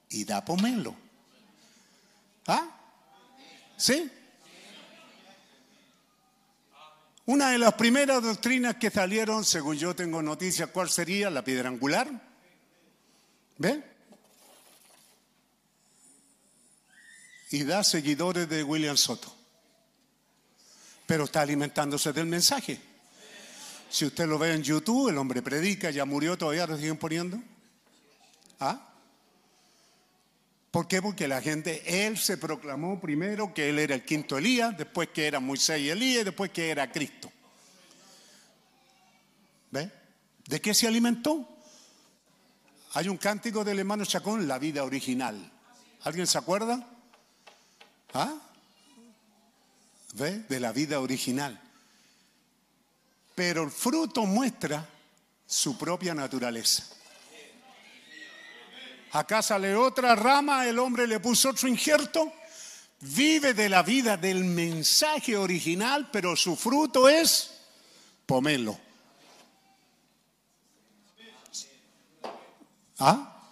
y da pomelo. ¿Sí? Una de las primeras doctrinas que salieron, según yo tengo noticias, ¿cuál sería? La piedra angular. ¿Ve? Y da seguidores de William Soto. Pero está alimentándose del mensaje. Si usted lo ve en YouTube, el hombre predica, ya murió, todavía lo siguen poniendo. ¿Ah? ¿Por qué? Porque la gente, él se proclamó primero que él era el quinto Elías, después que era Moisés y Elías, y después que era Cristo. ¿Ve? ¿De qué se alimentó? Hay un cántico del hermano Chacón, La vida original. ¿Alguien se acuerda? ¿Ah? ¿Ve? De la vida original. Pero el fruto muestra su propia naturaleza. Acá sale otra rama, el hombre le puso otro injerto. Vive de la vida del mensaje original, pero su fruto es pomelo. ¿Ah?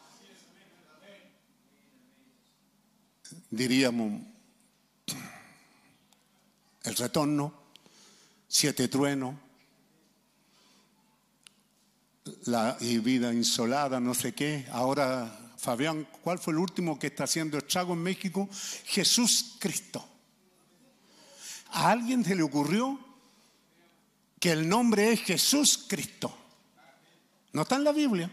Diríamos el retorno, siete truenos, la y vida insolada, no sé qué. Ahora, Fabián, ¿cuál fue el último que está haciendo estrago en México? Jesús Cristo. ¿A alguien se le ocurrió que el nombre es Jesús Cristo? No está en la Biblia.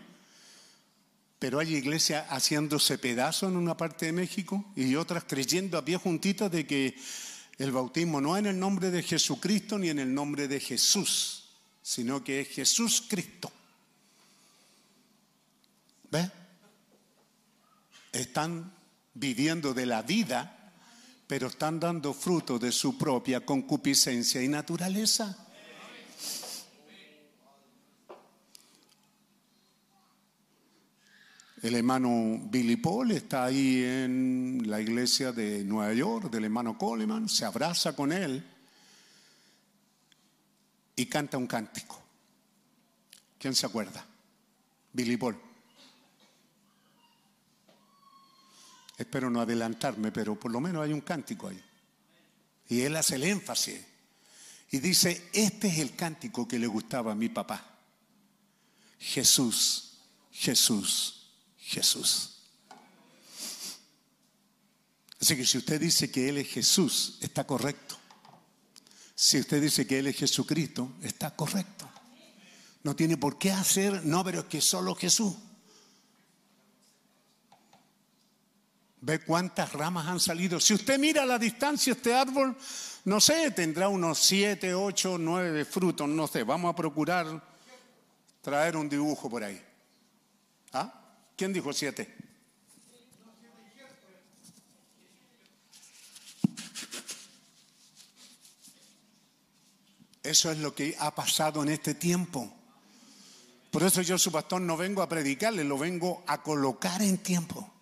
Pero hay iglesias haciéndose pedazo en una parte de México y otras creyendo a pie juntitas de que el bautismo no es en el nombre de Jesucristo ni en el nombre de Jesús, sino que es Jesús Cristo. ¿Ve? Están viviendo de la vida, pero están dando fruto de su propia concupiscencia y naturaleza. El hermano Billy Paul está ahí en la iglesia de Nueva York, del hermano Coleman, se abraza con él y canta un cántico. ¿Quién se acuerda? Billy Paul. Espero no adelantarme, pero por lo menos hay un cántico ahí. Y él hace el énfasis. Y dice, este es el cántico que le gustaba a mi papá. Jesús, Jesús, Jesús. Así que si usted dice que Él es Jesús, está correcto. Si usted dice que Él es Jesucristo, está correcto. No tiene por qué hacer, no, pero es que solo Jesús. Ve cuántas ramas han salido. Si usted mira a la distancia este árbol, no sé, tendrá unos siete, ocho, nueve frutos, no sé. Vamos a procurar traer un dibujo por ahí. ¿Ah? ¿Quién dijo siete? Eso es lo que ha pasado en este tiempo. Por eso yo, su pastor, no vengo a predicarle, lo vengo a colocar en tiempo.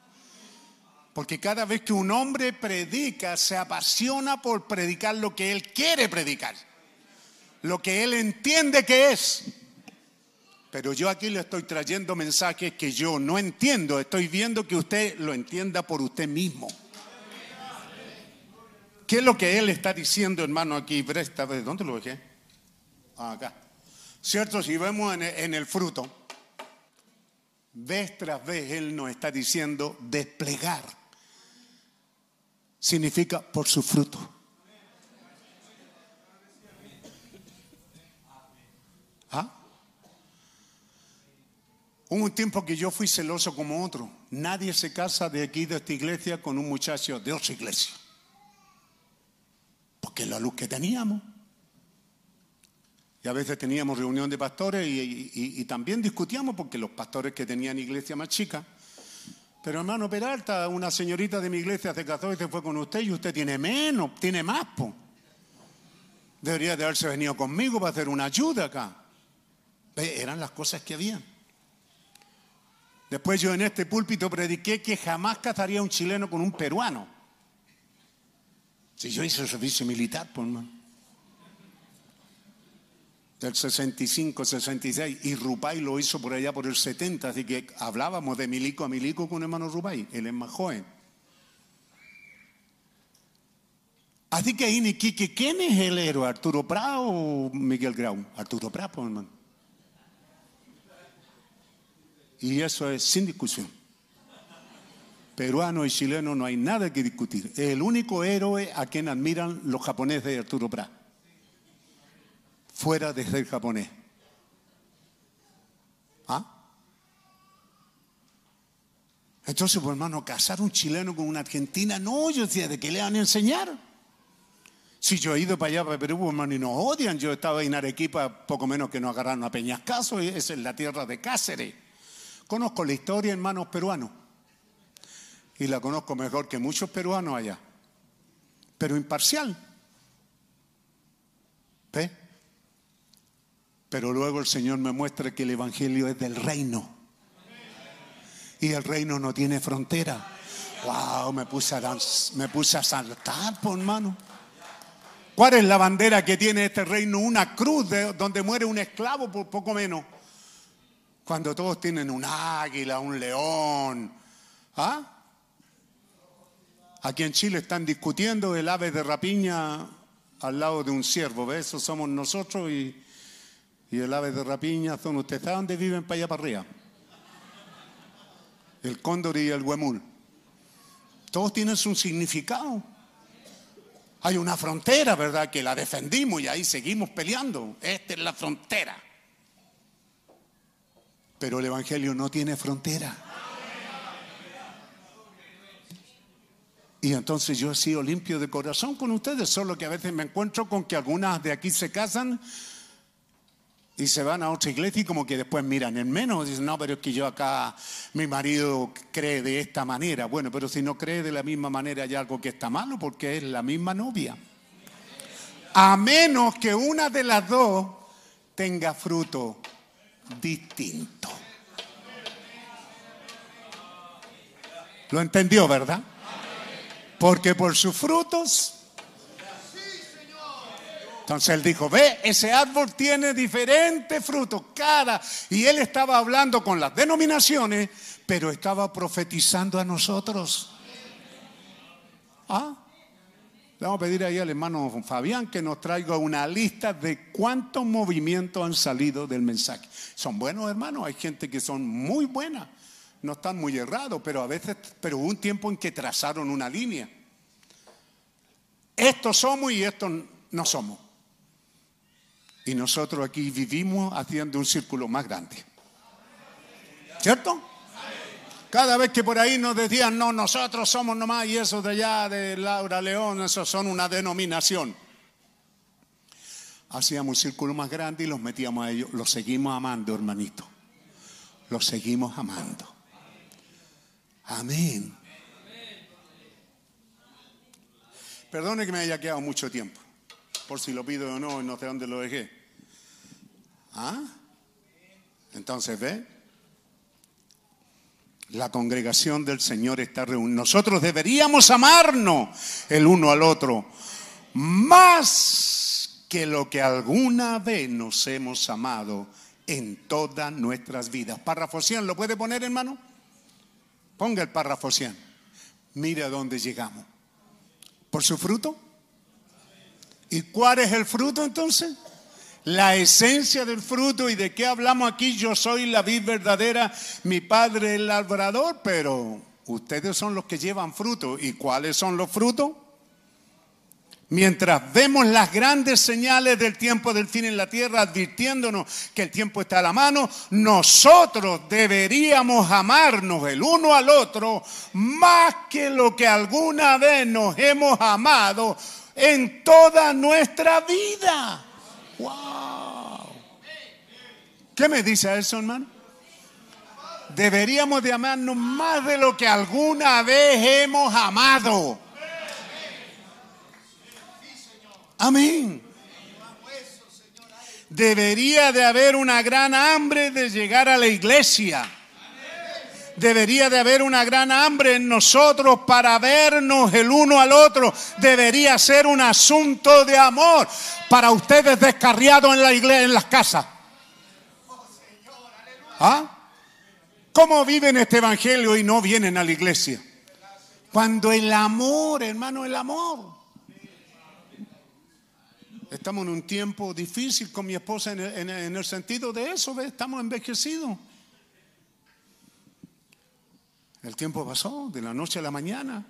Porque cada vez que un hombre predica, se apasiona por predicar lo que él quiere predicar. Lo que él entiende que es. Pero yo aquí le estoy trayendo mensajes que yo no entiendo. Estoy viendo que usted lo entienda por usted mismo. ¿Qué es lo que él está diciendo, hermano, aquí? Presta, ¿de dónde lo dejé? Ah, acá. ¿Cierto? Si vemos en el, en el fruto, vez tras vez él nos está diciendo desplegar. Significa por su fruto. ¿Ah? Hubo un tiempo que yo fui celoso como otro. Nadie se casa de aquí, de esta iglesia, con un muchacho de otra iglesia. Porque la luz que teníamos. Y a veces teníamos reunión de pastores y- y también discutíamos porque los pastores que tenían iglesia más chica. Pero hermano Peralta, una señorita de mi iglesia se casó y se fue con usted y usted tiene menos, tiene más, po. Debería de haberse venido conmigo para hacer una ayuda acá. Eran las cosas que habían. Después yo en este púlpito prediqué que jamás casaría un chileno con un peruano. Si yo hice el servicio militar, pues hermano. Del 65, 66, y Rupay lo hizo por allá por el 70, así que hablábamos de milico a milico con hermano Rupay, él es más joven. Así que ahí en Iquique, ¿quién es el héroe? ¿Arturo Prado o Miguel Grau? Arturo Prado, pues, hermano. Y eso es sin discusión. Peruano y chileno no hay nada que discutir. Es el único héroe a quien admiran los japoneses de Arturo Prat. Fuera de ser japonés. ¿Ah? Entonces, pues hermano, casar un chileno con una argentina, no, yo decía, ¿de qué le van a enseñar? Si yo he ido para allá, para Perú, pues, hermano, y nos odian. Yo estaba en Arequipa, poco menos que nos agarraron a Peñascaso, es la tierra de Cáceres. Conozco la historia, hermanos peruanos, y la conozco mejor que muchos peruanos allá, pero imparcial. ¿Ve? Pero luego el Señor me muestra que el Evangelio es del reino. Y el reino no tiene frontera. Wow, me puse a, saltar, por hermano. ¿Cuál es la bandera que tiene este reino? Una cruz de- donde muere un esclavo por poco menos. Cuando todos tienen un águila, un león. ¿Ah? Aquí en Chile están discutiendo el ave de rapiña al lado de un ciervo. ¿Ves? Eso somos nosotros y, y el ave de rapiña son ustedes. ¿Saben dónde viven para allá para arriba? El cóndor y el huemul. Todos tienen su significado. Hay una frontera, ¿verdad? Que la defendimos y ahí seguimos peleando. Esta es la frontera. Pero el Evangelio no tiene frontera. Y entonces yo he sido limpio de corazón con ustedes, solo que a veces me encuentro con que algunas de aquí se casan y se van a otra iglesia y como que después miran en menos. Dicen, no, pero es que yo acá, mi marido cree de esta manera. Bueno, pero si no cree de la misma manera hay algo que está malo porque es la misma novia. A menos que una de las dos tenga fruto distinto. ¿Lo entendió, verdad? Porque por sus frutos. Entonces él dijo, ve, ese árbol tiene diferentes frutos, cada. Y él estaba hablando con las denominaciones, pero estaba profetizando a nosotros. ¿Ah? Le vamos a pedir ahí al hermano Fabián que nos traiga una lista de cuántos movimientos han salido del mensaje. Son buenos hermanos, hay gente que son muy buenas, no están muy errados, pero a veces, pero hubo un tiempo en que trazaron una línea. Estos somos y estos no somos. Y nosotros aquí vivimos haciendo un círculo más grande. ¿Cierto? Cada vez que por ahí nos decían, no, nosotros somos nomás y esos de allá de Laura León, esos son una denominación. Hacíamos un círculo más grande y los metíamos a ellos. Los seguimos amando, hermanito. Los seguimos amando. Amén. Perdone que me haya quedado mucho tiempo, por si lo pido o no, no sé dónde lo dejé. ¿Ah? Entonces, ¿ve? La congregación del Señor está reunida. Nosotros deberíamos amarnos el uno al otro más que lo que alguna vez nos hemos amado en todas nuestras vidas. Párrafo 100, ¿lo puede poner, hermano? Ponga el párrafo 100. Mire a dónde llegamos. ¿Por su fruto? ¿Y cuál es el fruto entonces? La esencia del fruto y de qué hablamos aquí, yo soy la vid verdadera, mi padre el labrador, pero ustedes son los que llevan fruto. ¿Y cuáles son los frutos? Mientras vemos las grandes señales del tiempo del fin en la tierra, advirtiéndonos que el tiempo está a la mano, nosotros deberíamos amarnos el uno al otro más que lo que alguna vez nos hemos amado en toda nuestra vida. ¡Wow! ¿Qué me dice eso, hermano? Deberíamos de amarnos más de lo que alguna vez hemos amado. Amén. Debería de haber una gran hambre de llegar a la iglesia. Debería de haber una gran hambre en nosotros para vernos el uno al otro. Debería ser un asunto de amor para ustedes descarriados en la iglesia, en las casas. ¿Ah? ¿Cómo viven este evangelio y no vienen a la iglesia? Cuando el amor, hermano, el amor. Estamos en un tiempo difícil con mi esposa en el, en el- en el sentido de eso, estamos envejecidos. El tiempo pasó de la noche a la mañana.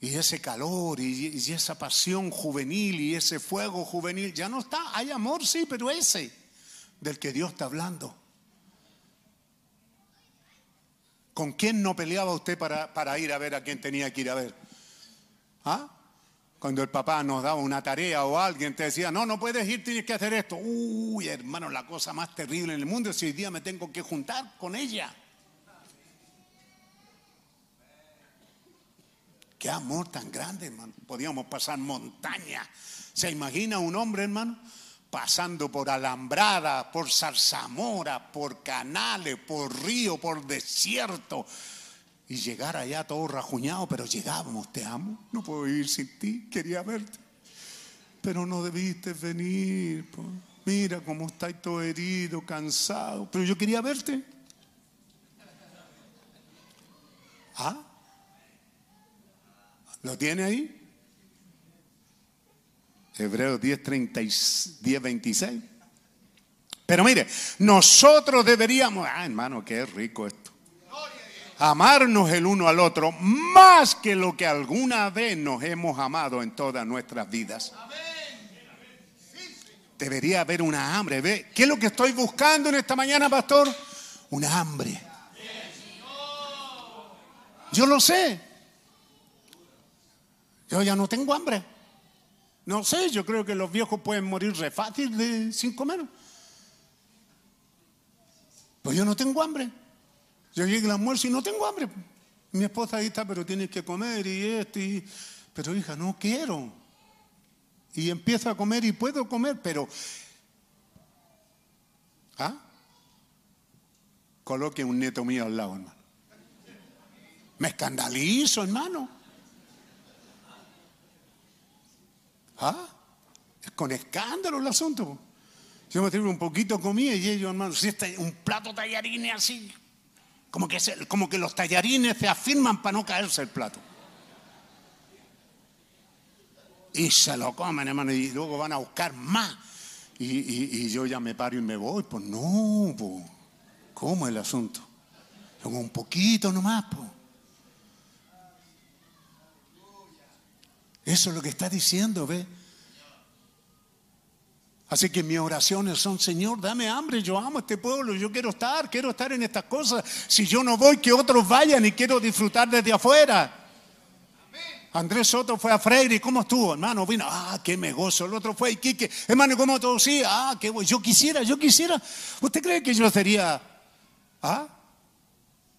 Y ese calor y, esa pasión juvenil y ese fuego juvenil ya no está. Hay amor, sí, pero ese del que Dios está hablando. ¿Con quién no peleaba usted para, para ir a ver a quién tenía que ir a ver? ¿Ah? Cuando el papá nos daba una tarea o alguien te decía, no, no puedes ir, tienes que hacer esto. Uy, hermano, la cosa más terrible en el mundo es si hoy día me tengo que juntar con ella. Qué amor tan grande, hermano. Podíamos pasar montaña. ¿Se imagina un hombre, hermano? Pasando por alambrada, por zarzamora, por canales, por río, por desierto. Y llegar allá todo rajuñado, pero llegábamos, te amo. No puedo ir sin ti, quería verte. Pero no debiste venir. Mira cómo estás todo herido, cansado. Pero yo quería verte. ¿Ah? ¿Lo tiene ahí? Hebreos 10, 30 y 10, 26. Pero mire, nosotros deberíamos, ah, hermano, qué rico esto. Amarnos el uno al otro más que lo que alguna vez nos hemos amado en todas nuestras vidas. Debería haber una hambre. ¿Ve? ¿Qué es lo que estoy buscando en esta mañana, pastor? Una hambre. Yo lo sé. Yo ya no tengo hambre. No sé, yo creo que los viejos pueden morir re fácil de, sin comer. Pues yo no tengo hambre. Yo llego al almuerzo y no tengo hambre. Mi esposa ahí está, pero tienes que comer y esto. Y... Pero hija, no quiero. Y empiezo a comer y puedo comer, pero... ¿Ah? Coloque un nieto mío al lado, hermano. Me escandalizo, hermano. ¿Ah? Es con escándalo el asunto. Yo me sirvo un poquito comida y ellos, hermano, si este, un plato de tallarines así, como que, como que los tallarines se afirman para no caerse el plato. Y se lo comen, hermano, y luego van a buscar más. Y, yo ya me paro y me voy. Pues no, pues, ¿cómo es el asunto? Un poquito nomás, pues. Eso es lo que está diciendo, ¿ve? Así que mis oraciones son, Señor, dame hambre, yo amo este pueblo, yo quiero estar, quiero estar en estas cosas. Si yo no voy, que otros vayan y quiero disfrutar desde afuera. Andrés Soto fue a Freire, ¿y cómo estuvo? Hermano, vino, ah, qué me gozo. El otro fue a Iquique, hermano, ¿cómo todo? Sí, ah, qué bueno. Yo quisiera, yo quisiera. ¿Usted cree que yo sería, ah?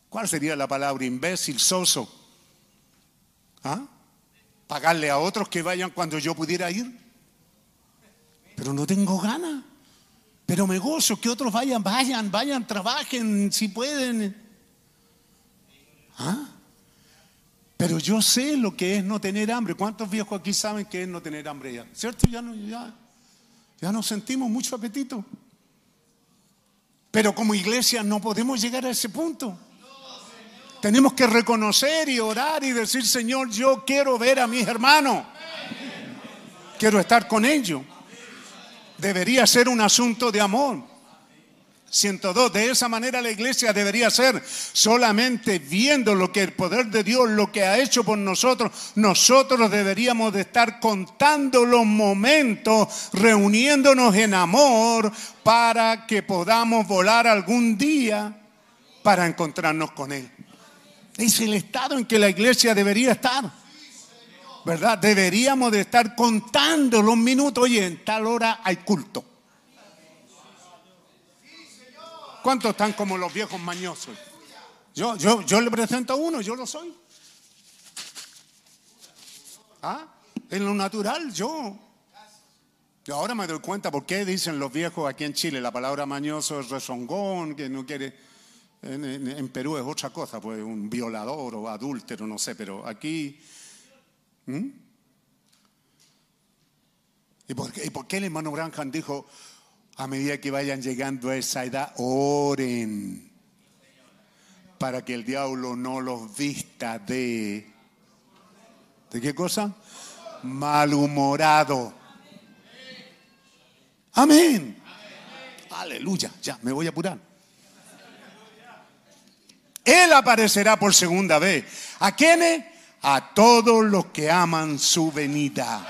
¿Cuál sería la palabra? Imbécil, soso. ¿Ah? Pagarle a otros que vayan cuando yo pudiera ir. Pero no tengo ganas. Pero me gozo que otros vayan, vayan, vayan, trabajen si pueden. ¿Ah? Pero yo sé lo que es no tener hambre. ¿Cuántos viejos aquí saben que es no tener hambre ya? ¿Cierto? Ya no, ya, ya no sentimos mucho apetito. Pero como iglesia no podemos llegar a ese punto. Tenemos que reconocer y orar y decir, Señor, yo quiero ver a mis hermanos. Quiero estar con ellos. Debería ser un asunto de amor. 102. De esa manera la iglesia debería ser solamente viendo lo que el poder de Dios, lo que ha hecho por nosotros. Nosotros deberíamos de estar contando los momentos, reuniéndonos en amor para que podamos volar algún día para encontrarnos con Él. Es el estado en que la iglesia debería estar. ¿Verdad? Deberíamos de estar contando los minutos. Oye, en tal hora hay culto. ¿Cuántos están como los viejos mañosos? Yo, yo, yo le presento a uno, yo lo soy. ¿Ah? En lo natural, yo. Ahora me doy cuenta por qué dicen los viejos aquí en Chile la palabra mañoso es rezongón, que no quiere. En, Perú es otra cosa, pues un violador o adúltero, no sé, pero aquí. ¿Mm? ¿Y por, qué, ¿Y por qué el hermano Branham dijo, a medida que vayan llegando a esa edad, oren para que el diablo no los vista de... ¿De qué cosa? Malhumorado. Amén. Aleluya. Ya, me voy a apurar. Él aparecerá por segunda vez. ¿A quiénes? A todos los que aman su venida.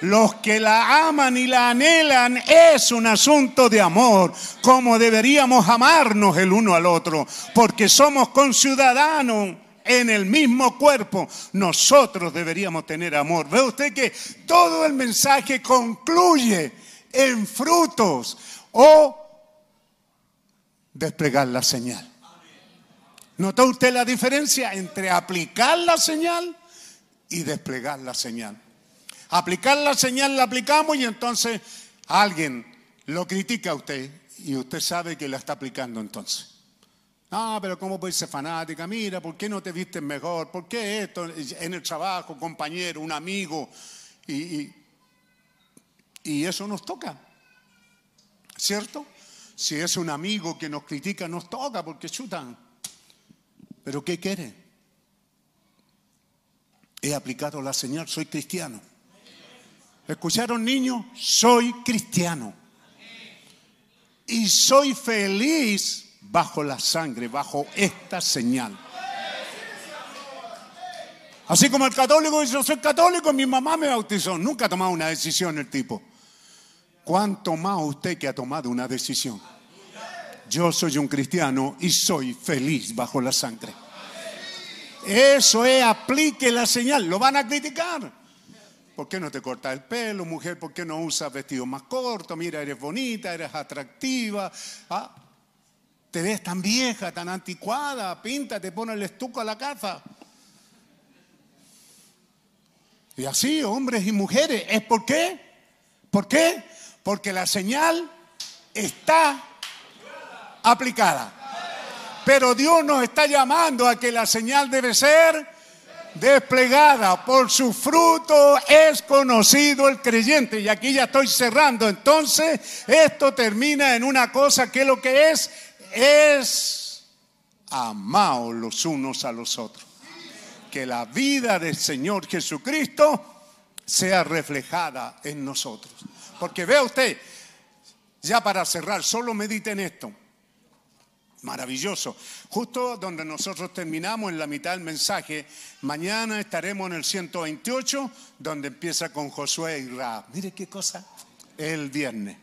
Los que la aman y la anhelan es un asunto de amor, como deberíamos amarnos el uno al otro, porque somos conciudadanos en el mismo cuerpo. Nosotros deberíamos tener amor. ¿Ve usted que todo el mensaje concluye en frutos o desplegar la señal? ¿Notó usted la diferencia entre aplicar la señal y desplegar la señal? Aplicar la señal la aplicamos y entonces alguien lo critica a usted y usted sabe que la está aplicando entonces. Ah, pero ¿cómo puede ser fanática? Mira, ¿por qué no te vistes mejor? ¿Por qué esto? En el trabajo, compañero, un amigo. Y, y- y eso nos toca. ¿Cierto? Si es un amigo que nos critica, nos toca porque chutan. Pero ¿qué quiere? He aplicado la señal, soy cristiano. ¿Escucharon niños? Soy cristiano. Y soy feliz bajo la sangre, bajo esta señal. Así como el católico dice, yo soy católico, mi mamá me bautizó. Nunca ha tomado una decisión el tipo. ¿Cuánto más usted que ha tomado una decisión? Yo soy un cristiano y soy feliz bajo la sangre. Eso es, aplique la señal. Lo van a criticar. ¿Por qué no te cortas el pelo, mujer? ¿Por qué no usas vestido más corto? Mira, eres bonita, eres atractiva. Ah, Te ves tan vieja, tan anticuada. Pinta, te pone el estuco a la casa. Y así, hombres y mujeres. ¿Es por qué? ¿Por qué? Porque la señal está aplicada. Pero Dios nos está llamando a que la señal debe ser desplegada. Por su fruto es conocido el creyente. Y aquí ya estoy cerrando. Entonces, esto termina en una cosa que lo que es es amaos los unos a los otros. Que la vida del Señor Jesucristo sea reflejada en nosotros. Porque vea usted, ya para cerrar, solo medite en esto. Maravilloso. Justo donde nosotros terminamos en la mitad del mensaje, mañana estaremos en el 128, donde empieza con Josué y Raab. Mire qué cosa, el viernes.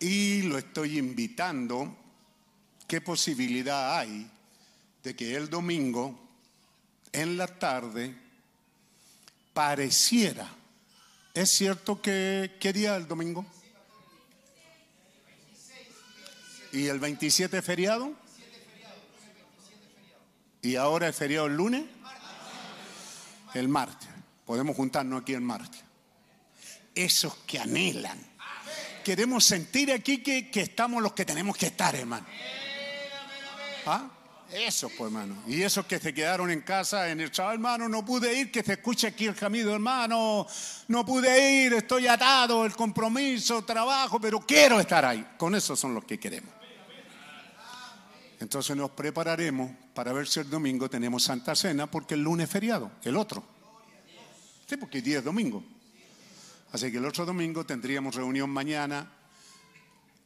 Y lo estoy invitando, ¿qué posibilidad hay de que el domingo, en la tarde, pareciera, ¿es cierto que qué día el domingo? ¿Y el 27 es feriado? ¿Y ahora es feriado el lunes? El martes. Podemos juntarnos aquí el martes. Esos que anhelan, queremos sentir aquí que, que estamos los que tenemos que estar, hermano. ¿Ah? Eso, pues, hermano. Y esos que se quedaron en casa en el chaval, hermano, no pude ir, que se escuche aquí el jamido, hermano. No pude ir, estoy atado, el compromiso, trabajo, pero quiero estar ahí. Con esos son los que queremos. Entonces nos prepararemos para ver si el domingo tenemos Santa Cena, porque el lunes es feriado, el otro. Sí, porque el día es domingo. Así que el otro domingo tendríamos reunión mañana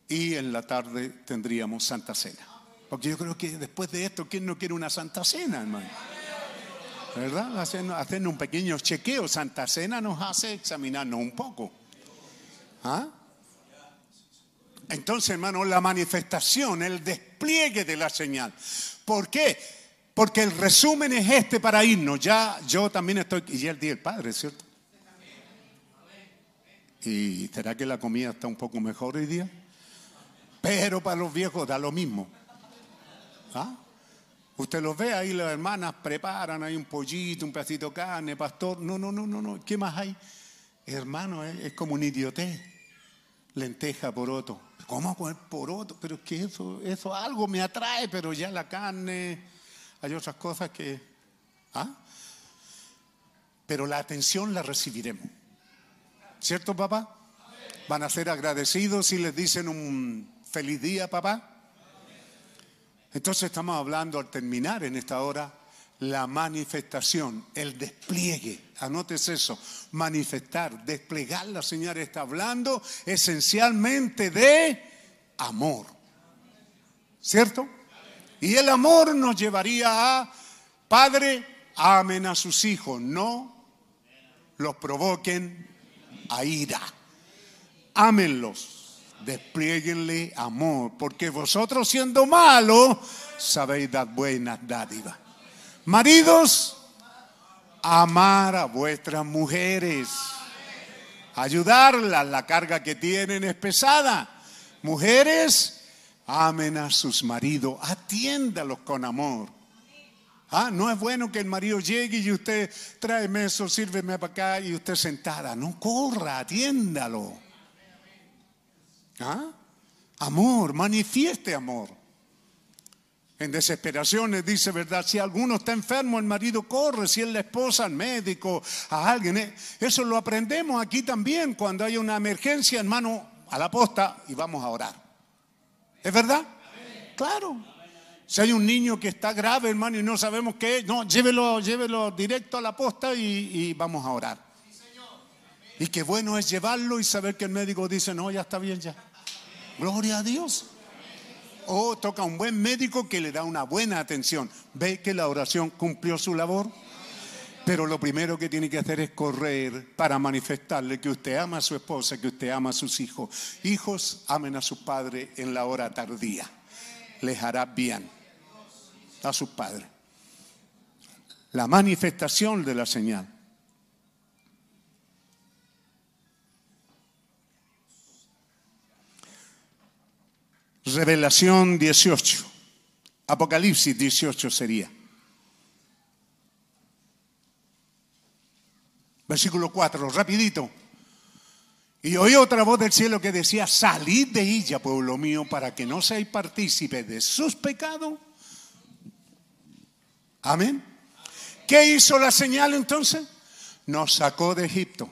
y en la tarde tendríamos Santa Cena. Porque yo creo que después de esto, ¿quién no quiere una Santa Cena, hermano? ¿Verdad? Hacernos un pequeño chequeo. Santa Cena nos hace examinarnos un poco. ¿Ah? Entonces, hermano, la manifestación, el despliegue de la señal. ¿Por qué? Porque el resumen es este para irnos. Ya yo también estoy, y ya el día del Padre, ¿cierto? ¿Y será que la comida está un poco mejor hoy día? Pero para los viejos da lo mismo. ¿Ah? Usted los ve ahí, las hermanas preparan ahí un pollito, un pedacito de carne, pastor. No, no, no, no, no. ¿Qué más hay? Hermano, es, como un idiotez. Lenteja, poroto. ¿Cómo comer poroto? Pero es que eso, eso algo me atrae, pero ya la carne, hay otras cosas que. ¿Ah? Pero la atención la recibiremos. ¿Cierto, papá? ¿Van a ser agradecidos si les dicen un feliz día, papá? Entonces estamos hablando al terminar en esta hora la manifestación, el despliegue. Anotes eso, manifestar, desplegar la señal está hablando esencialmente de amor. ¿Cierto? Y el amor nos llevaría a, Padre, amen a sus hijos, no los provoquen a ira. Ámenlos, desplieguenle amor, porque vosotros siendo malos sabéis dar buenas dádivas. Maridos, amar a vuestras mujeres, ayudarlas, la carga que tienen es pesada. Mujeres, amen a sus maridos, atiéndalos con amor. Ah, no es bueno que el marido llegue y usted tráeme eso, sírveme para acá y usted sentada. No corra, atiéndalo. ¿Ah? Amor, manifieste amor. En desesperaciones dice, ¿verdad? Si alguno está enfermo, el marido corre, si es la esposa, al médico, a alguien. ¿eh? Eso lo aprendemos aquí también, cuando hay una emergencia, hermano, a la posta y vamos a orar. ¿Es verdad? Claro. Si hay un niño que está grave, hermano, y no sabemos qué es, no, llévelo, llévelo directo a la posta y, y vamos a orar. Y qué bueno es llevarlo y saber que el médico dice, no, ya está bien ya. Gloria a Dios. O toca un buen médico que le da una buena atención. Ve que la oración cumplió su labor. Pero lo primero que tiene que hacer es correr para manifestarle que usted ama a su esposa, que usted ama a sus hijos. Hijos, amen a su padre en la hora tardía. Les hará bien a sus padres. La manifestación de la señal. Revelación 18. Apocalipsis 18 sería. Versículo 4, rapidito. Y oí otra voz del cielo que decía, salid de ella, pueblo mío, para que no seáis partícipes de sus pecados. Amén. ¿Qué hizo la señal entonces? Nos sacó de Egipto.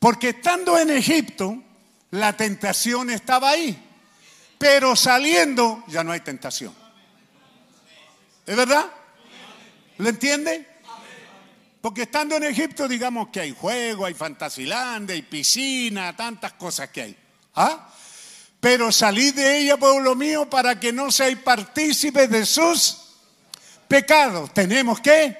Porque estando en Egipto, la tentación estaba ahí. Pero saliendo ya no hay tentación. ¿Es verdad? ¿Lo entiende? Porque estando en Egipto, digamos que hay juego, hay fantasilandia, hay piscina, tantas cosas que hay. ¿Ah? Pero salid de ella, pueblo mío, para que no seáis partícipes de sus pecados. Tenemos que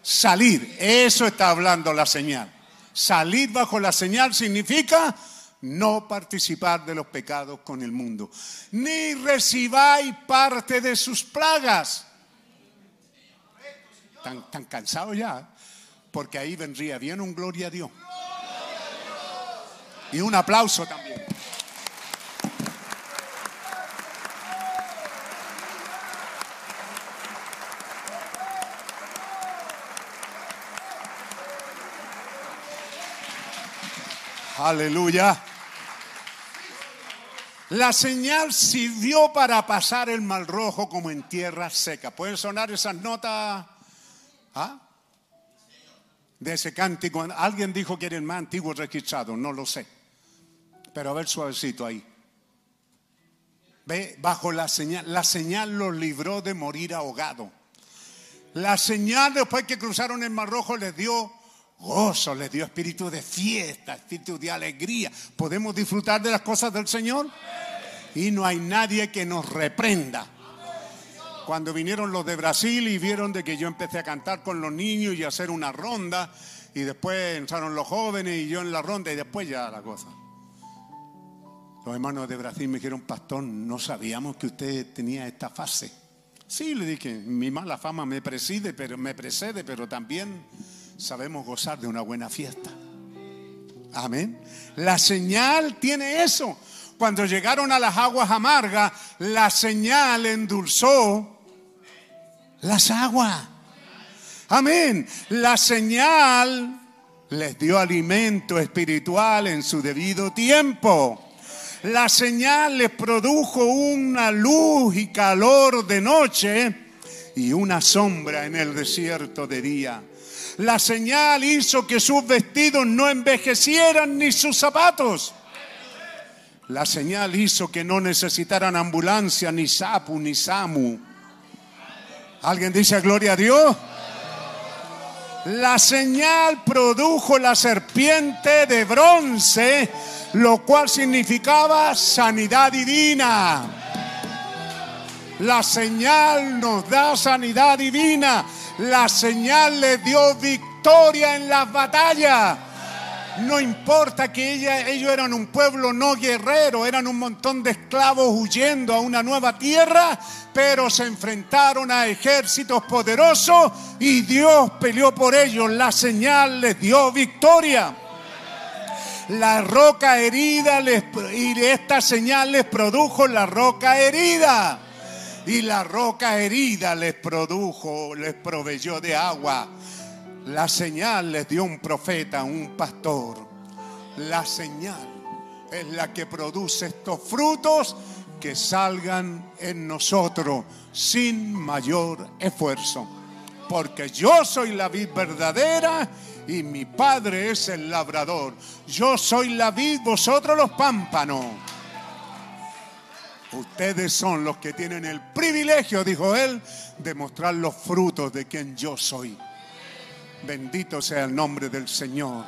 salir. Eso está hablando la señal. Salir bajo la señal significa no participar de los pecados con el mundo, ni recibáis parte de sus plagas. Tan, tan cansado ya, porque ahí vendría bien un gloria a Dios. Y un aplauso también. Aleluya. La señal sirvió para pasar el mal rojo como en tierra seca. ¿Pueden sonar esas notas? ¿Ah? De ese cántico. Alguien dijo que era el más antiguo registrado, no lo sé. Pero a ver suavecito ahí. Ve, bajo la señal. La señal los libró de morir ahogado. La señal después que cruzaron el Mar Rojo les dio gozo, les dio espíritu de fiesta, espíritu de alegría. ¿Podemos disfrutar de las cosas del Señor? Y no hay nadie que nos reprenda. Cuando vinieron los de Brasil y vieron de que yo empecé a cantar con los niños y a hacer una ronda, y después entraron los jóvenes y yo en la ronda, y después ya la cosa. Los hermanos de Brasil me dijeron, pastor, no sabíamos que usted tenía esta fase. Sí, le dije, mi mala fama me preside, pero me precede, pero también sabemos gozar de una buena fiesta. Amén. La señal tiene eso. Cuando llegaron a las aguas amargas, la señal endulzó las aguas. Amén. La señal les dio alimento espiritual en su debido tiempo. La señal les produjo una luz y calor de noche y una sombra en el desierto de día. La señal hizo que sus vestidos no envejecieran ni sus zapatos. La señal hizo que no necesitaran ambulancia, ni sapu, ni samu. ¿Alguien dice gloria a Dios? La señal produjo la serpiente de bronce, lo cual significaba sanidad divina. La señal nos da sanidad divina. La señal le dio victoria en las batallas. No importa que ella, ellos eran un pueblo no guerrero, eran un montón de esclavos huyendo a una nueva tierra, pero se enfrentaron a ejércitos poderosos y Dios peleó por ellos. La señal les dio victoria. La roca herida les, y esta señal les produjo la roca herida. Y la roca herida les produjo, les proveyó de agua. La señal les dio un profeta, un pastor. La señal es la que produce estos frutos que salgan en nosotros sin mayor esfuerzo. Porque yo soy la vid verdadera y mi padre es el labrador. Yo soy la vid, vosotros los pámpanos. Ustedes son los que tienen el privilegio, dijo él, de mostrar los frutos de quien yo soy. Bendito sea el nombre del Señor.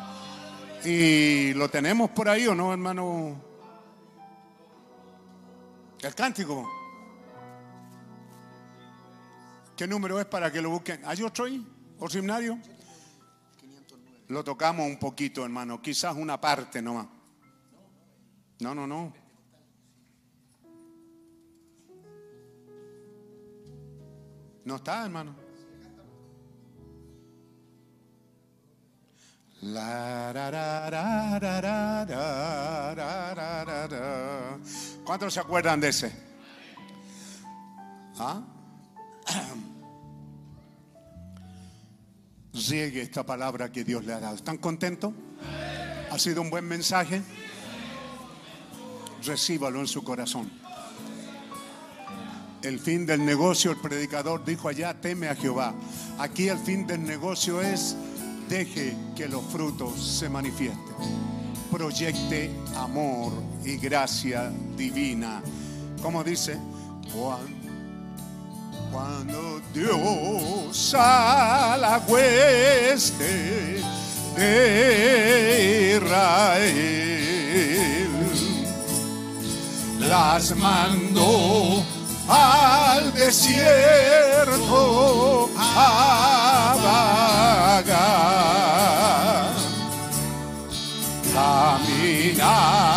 ¿Y lo tenemos por ahí o no, hermano? El cántico. ¿Qué número es para que lo busquen? ¿Hay otro ahí? ¿O seminario? Lo tocamos un poquito, hermano. Quizás una parte nomás. No, no, no. No está, hermano. ¿Cuántos se acuerdan de ese? ¿Ah? Riegue esta palabra que Dios le ha dado. ¿Están contentos? ¿Ha sido un buen mensaje? Recíbalo en su corazón. El fin del negocio, el predicador dijo allá, teme a Jehová. Aquí el fin del negocio es, deje que los frutos se manifiesten. Proyecte amor y gracia divina. Como dice, Juan. Cuando Dios a la hueste de Israel las mandó al desierto a vagar. Caminaron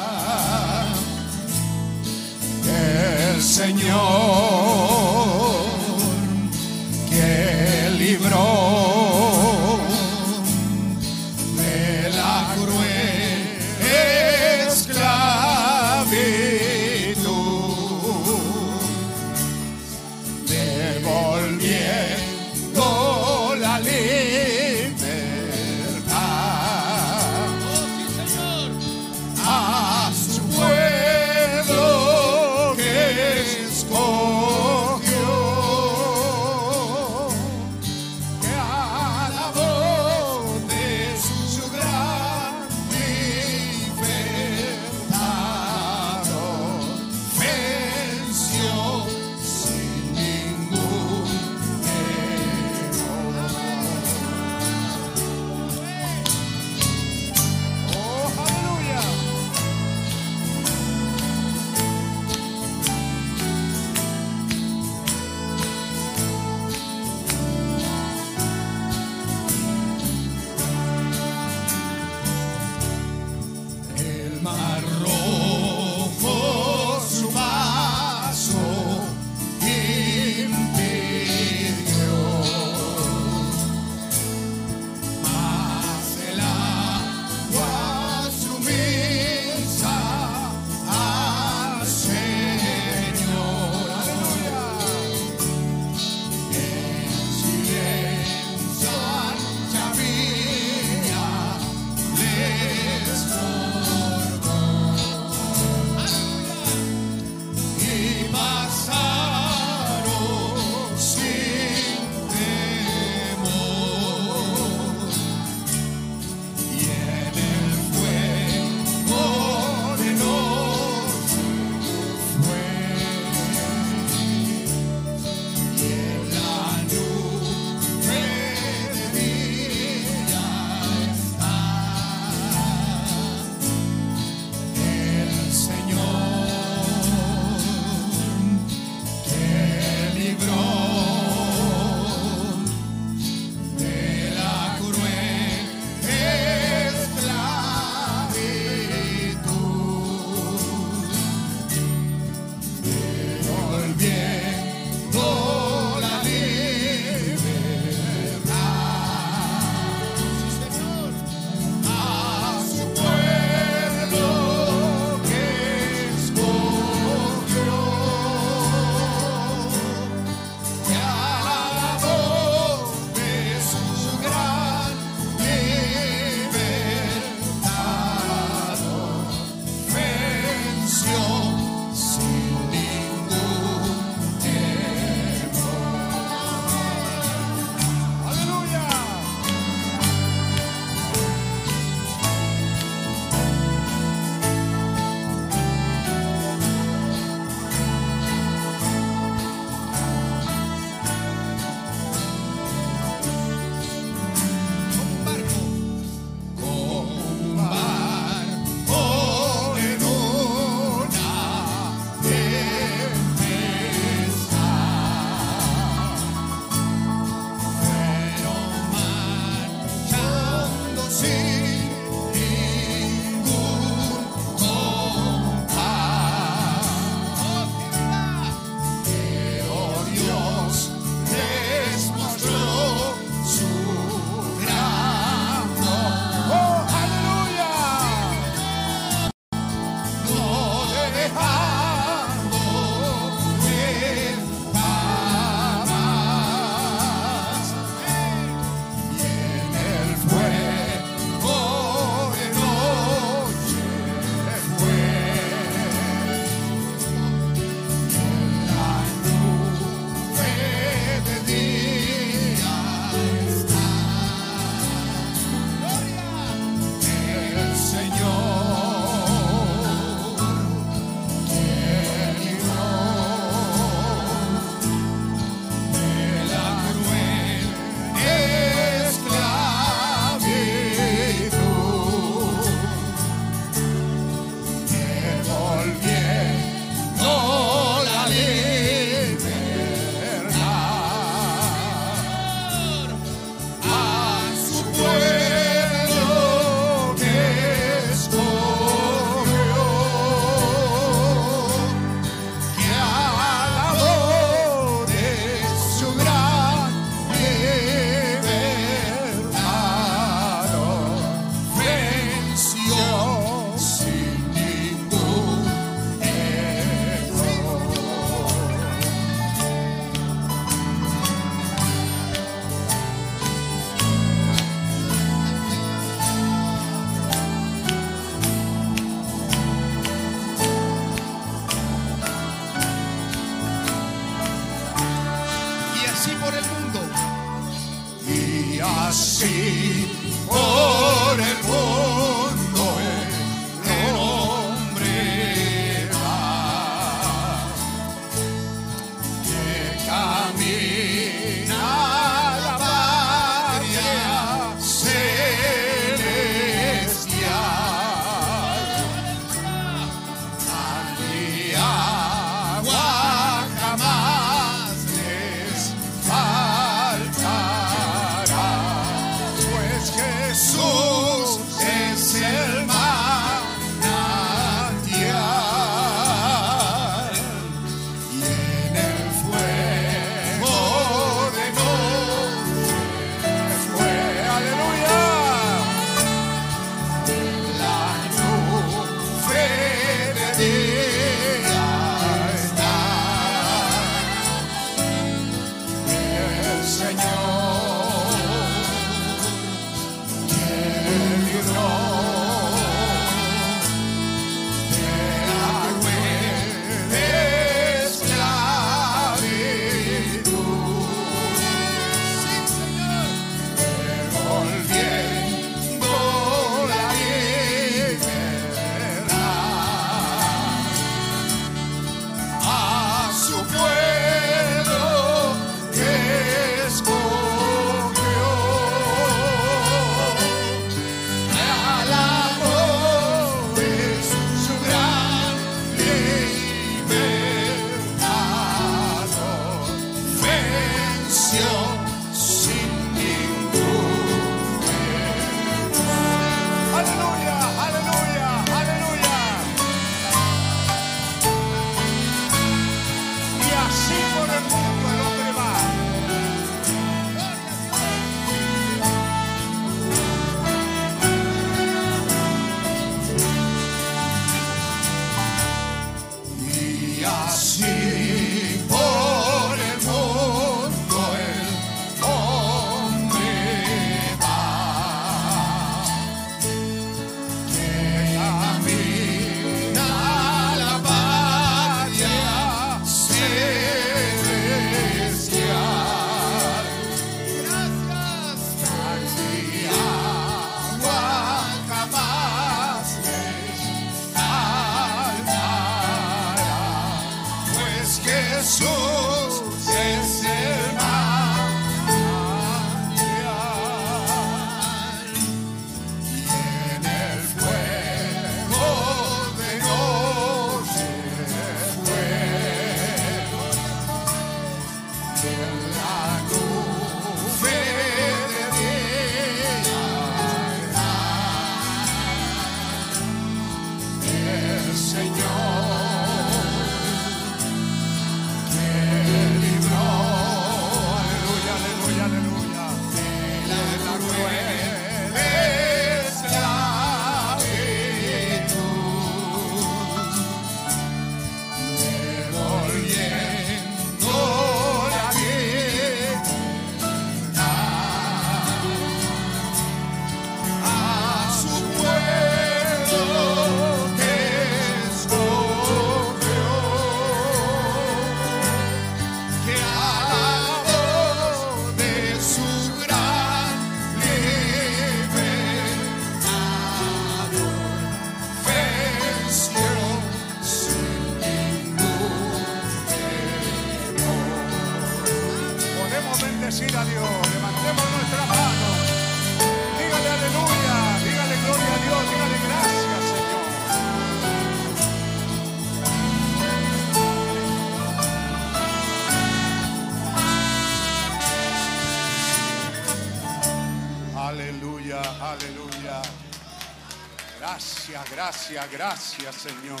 Gracias Señor.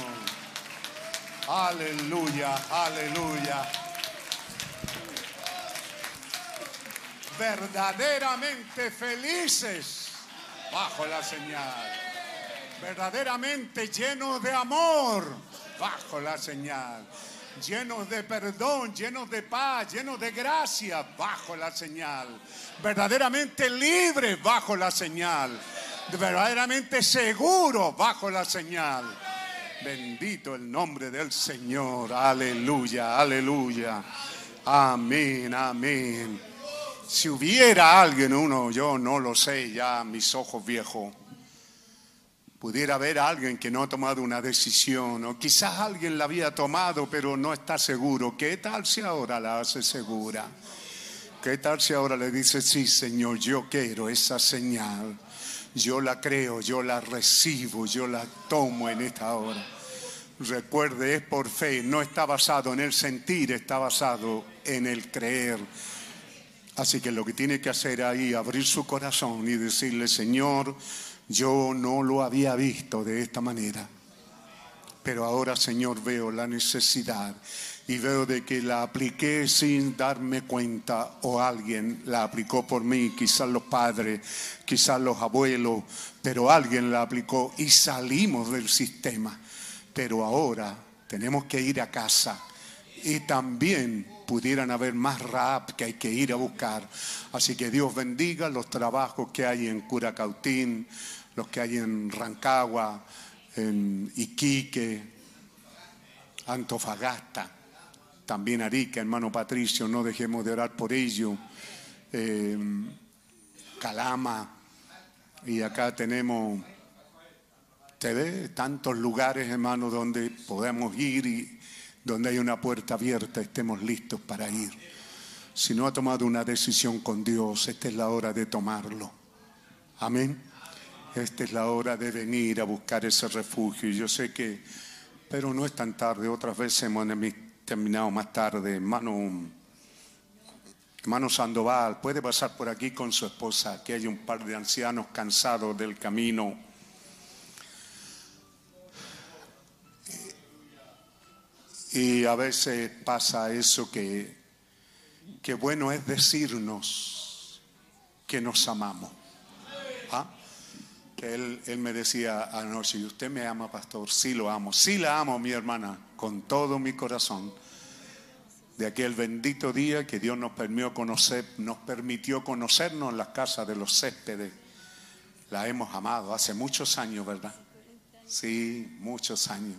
Aleluya, aleluya. Verdaderamente felices bajo la señal. Verdaderamente llenos de amor bajo la señal llenos de perdón, llenos de paz, llenos de gracia, bajo la señal. Verdaderamente libres bajo la señal verdaderamente seguro bajo la señal. Bendito el nombre del Señor. Aleluya, aleluya. Amén, amén. Si hubiera alguien, uno, yo no lo sé, ya mis ojos viejos, pudiera haber alguien que no ha tomado una decisión, o quizás alguien la había tomado, pero no está seguro. ¿Qué tal si ahora la hace segura? ¿Qué tal si ahora le dice, sí, Señor, yo quiero esa señal? Yo la creo, yo la recibo, yo la tomo en esta hora? Recuerde, es por fe, no está basado en el sentir, está basado en el creer. Así que lo que tiene que hacer ahí, abrir su corazón y decirle, Señor, yo no lo había visto de esta manera, pero ahora, Señor, veo la necesidad y veo de que la apliqué sin darme cuenta o alguien la aplicó por mí, quizás los padres, quizás los abuelos, pero alguien la aplicó y salimos del sistema. Pero ahora tenemos que ir a casa y también pudieran haber más rap que hay que ir a buscar. Así que Dios bendiga los trabajos que hay en Curacautín, los que hay en Rancagua, en Iquique, Antofagasta, también Arica, hermano Patricio, no dejemos de orar por ello. Eh, Calama, y acá tenemos, te ve, tantos lugares, hermano, donde podemos ir y donde hay una puerta abierta, estemos listos para ir. Si no ha tomado una decisión con Dios, esta es la hora de tomarlo. Amén. Esta es la hora de venir a buscar ese refugio. Y yo sé que, pero no es tan tarde. Otras veces hemos terminado más tarde. Hermano, Sandoval, puede pasar por aquí con su esposa, que hay un par de ancianos cansados del camino. Y a veces pasa eso que, que bueno es decirnos que nos amamos. ¿Ah? Que él, él me decía anoche, ¿y usted me ama, pastor? Sí lo amo, sí la amo, mi hermana, con todo mi corazón. De aquel bendito día que Dios nos permitió, conocer, nos permitió conocernos en las casas de los céspedes. La hemos amado hace muchos años, ¿verdad? Sí, muchos años.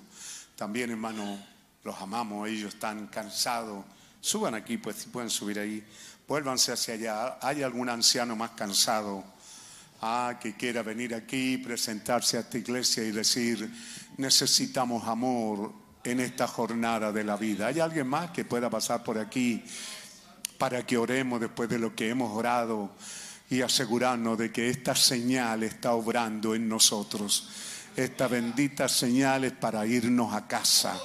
También, hermano, los amamos, ellos están cansados. Suban aquí, pues si pueden subir ahí. Vuélvanse hacia allá. ¿Hay algún anciano más cansado? Ah, que quiera venir aquí, presentarse a esta iglesia y decir, necesitamos amor en esta jornada de la vida. ¿Hay alguien más que pueda pasar por aquí para que oremos después de lo que hemos orado y asegurarnos de que esta señal está obrando en nosotros? Esta bendita señal es para irnos a casa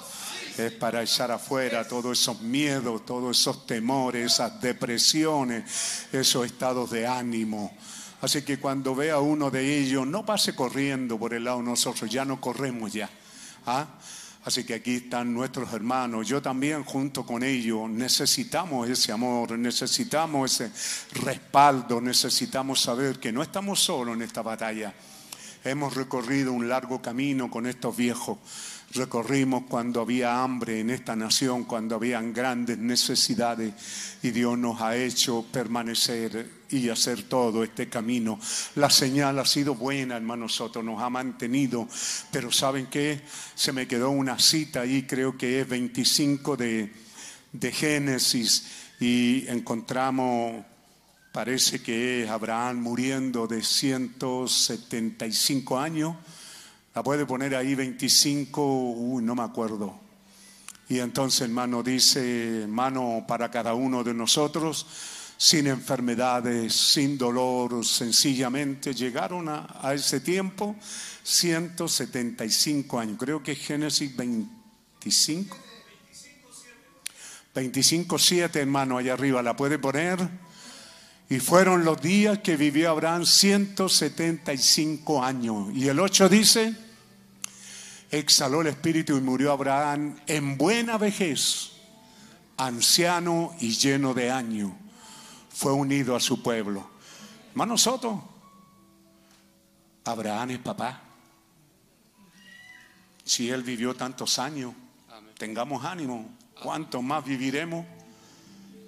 es para echar afuera todos esos miedos, todos esos temores, esas depresiones, esos estados de ánimo. Así que cuando vea uno de ellos, no pase corriendo por el lado de nosotros, ya no corremos ya. ¿Ah? Así que aquí están nuestros hermanos. Yo también junto con ellos necesitamos ese amor, necesitamos ese respaldo, necesitamos saber que no estamos solos en esta batalla. Hemos recorrido un largo camino con estos viejos. Recorrimos cuando había hambre en esta nación, cuando habían grandes necesidades y Dios nos ha hecho permanecer y hacer todo este camino. La señal ha sido buena, hermano nos ha mantenido, pero ¿saben qué? Se me quedó una cita ahí, creo que es 25 de, de Génesis y encontramos parece que es Abraham muriendo de 175 años. La puede poner ahí 25, uy, no me acuerdo. Y entonces, hermano, dice, hermano, para cada uno de nosotros, sin enfermedades, sin dolor, sencillamente llegaron a, ese tiempo 175 años. Creo que es Génesis 25. 25, 7, hermano, allá arriba, ¿la puede poner? Y fueron los días que vivió Abraham 175 años. Y el 8 dice, exhaló el espíritu y murió Abraham en buena vejez, anciano y lleno de años. Fue unido a su pueblo. Hermano Soto, Abraham es papá. Si él vivió tantos años, tengamos ánimo. ¿Cuánto más viviremos?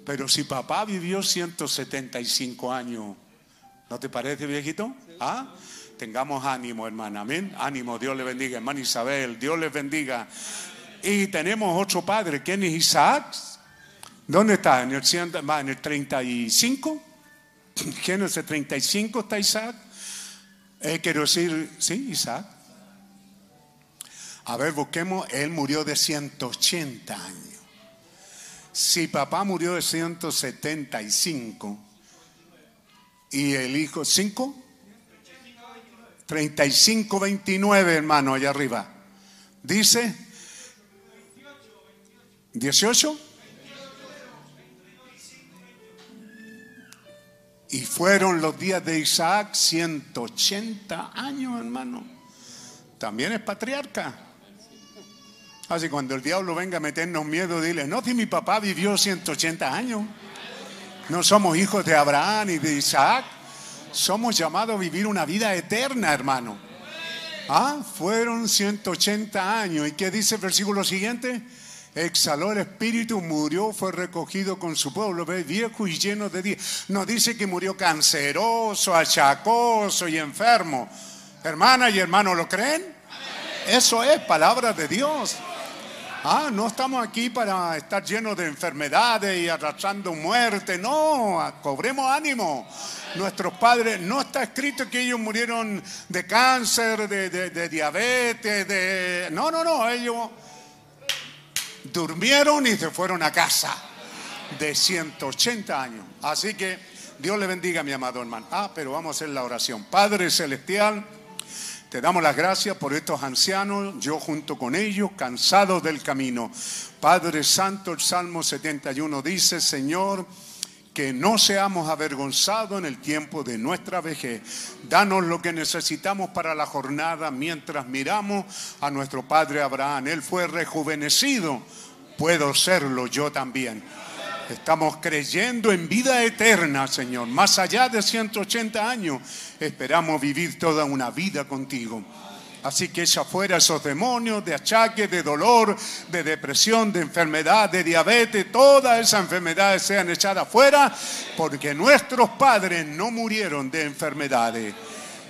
Pero si papá vivió 175 años, ¿no te parece, viejito? ¿Ah? Tengamos ánimo, hermana. Amén. Ánimo, Dios le bendiga, hermana Isabel. Dios les bendiga. Y tenemos otro padre, ¿quién es Isaac? ¿Dónde está? ¿En el, 100, va, en el 35? Génesis 35 está Isaac. Eh, quiero decir, sí, Isaac. A ver, busquemos, él murió de 180 años. Si papá murió de 175 y el hijo, ¿cinco? 35, 29, hermano, allá arriba. Dice, 18. Y fueron los días de Isaac 180 años, hermano. También es patriarca. Así cuando el diablo venga a meternos miedo, dile, no, si mi papá vivió 180 años. No somos hijos de Abraham y de Isaac. Somos llamados a vivir una vida eterna, hermano. Ah, fueron 180 años. ¿Y qué dice el versículo siguiente? Exhaló el espíritu, murió, fue recogido con su pueblo, viejo y lleno de días. No dice que murió canceroso, achacoso y enfermo. Hermana y hermano, ¿lo creen? Eso es palabra de Dios. Ah, no estamos aquí para estar llenos de enfermedades y arrastrando muerte. No, cobremos ánimo. Nuestros padres, no está escrito que ellos murieron de cáncer, de- de diabetes, de... No, no, no, ellos durmieron y se fueron a casa de 180 años. Así que Dios le bendiga, mi amado hermano. Ah, pero vamos a hacer la oración. Padre Celestial, te damos las gracias por estos ancianos, yo junto con ellos, cansados del camino. Padre Santo, el Salmo 71 dice, Señor, que no seamos avergonzados en el tiempo de nuestra vejez. Danos lo que necesitamos para la jornada mientras miramos a nuestro Padre Abraham. Él fue rejuvenecido, puedo serlo yo también. Estamos creyendo en vida eterna, Señor. Más allá de 180 años, esperamos vivir toda una vida contigo. Así que echa fuera esos demonios de achaque, de dolor, de depresión, de enfermedad, de diabetes, todas esas enfermedades sean echadas fuera, porque nuestros padres no murieron de enfermedades.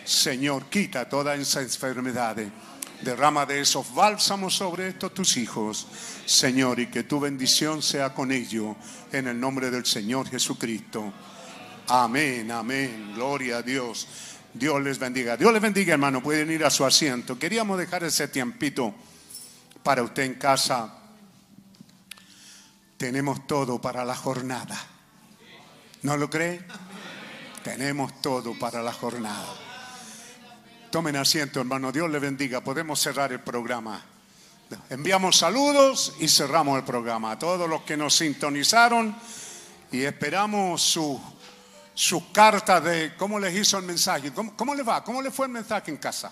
Señor, quita todas esas enfermedades. Derrama de esos bálsamos sobre estos tus hijos, Señor, y que tu bendición sea con ellos, en el nombre del Señor Jesucristo. Amén, amén. Gloria a Dios. Dios les bendiga. Dios les bendiga, hermano. Pueden ir a su asiento. Queríamos dejar ese tiempito para usted en casa. Tenemos todo para la jornada. ¿No lo cree? Tenemos todo para la jornada. Tomen asiento, hermano. Dios les bendiga. Podemos cerrar el programa. Enviamos saludos y cerramos el programa. A todos los que nos sintonizaron y esperamos su sus cartas de cómo les hizo el mensaje. ¿Cómo, cómo les va? ¿Cómo les fue el mensaje en casa?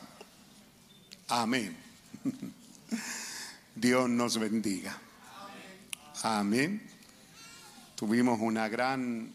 Amén. Dios nos bendiga. Amén. Tuvimos una gran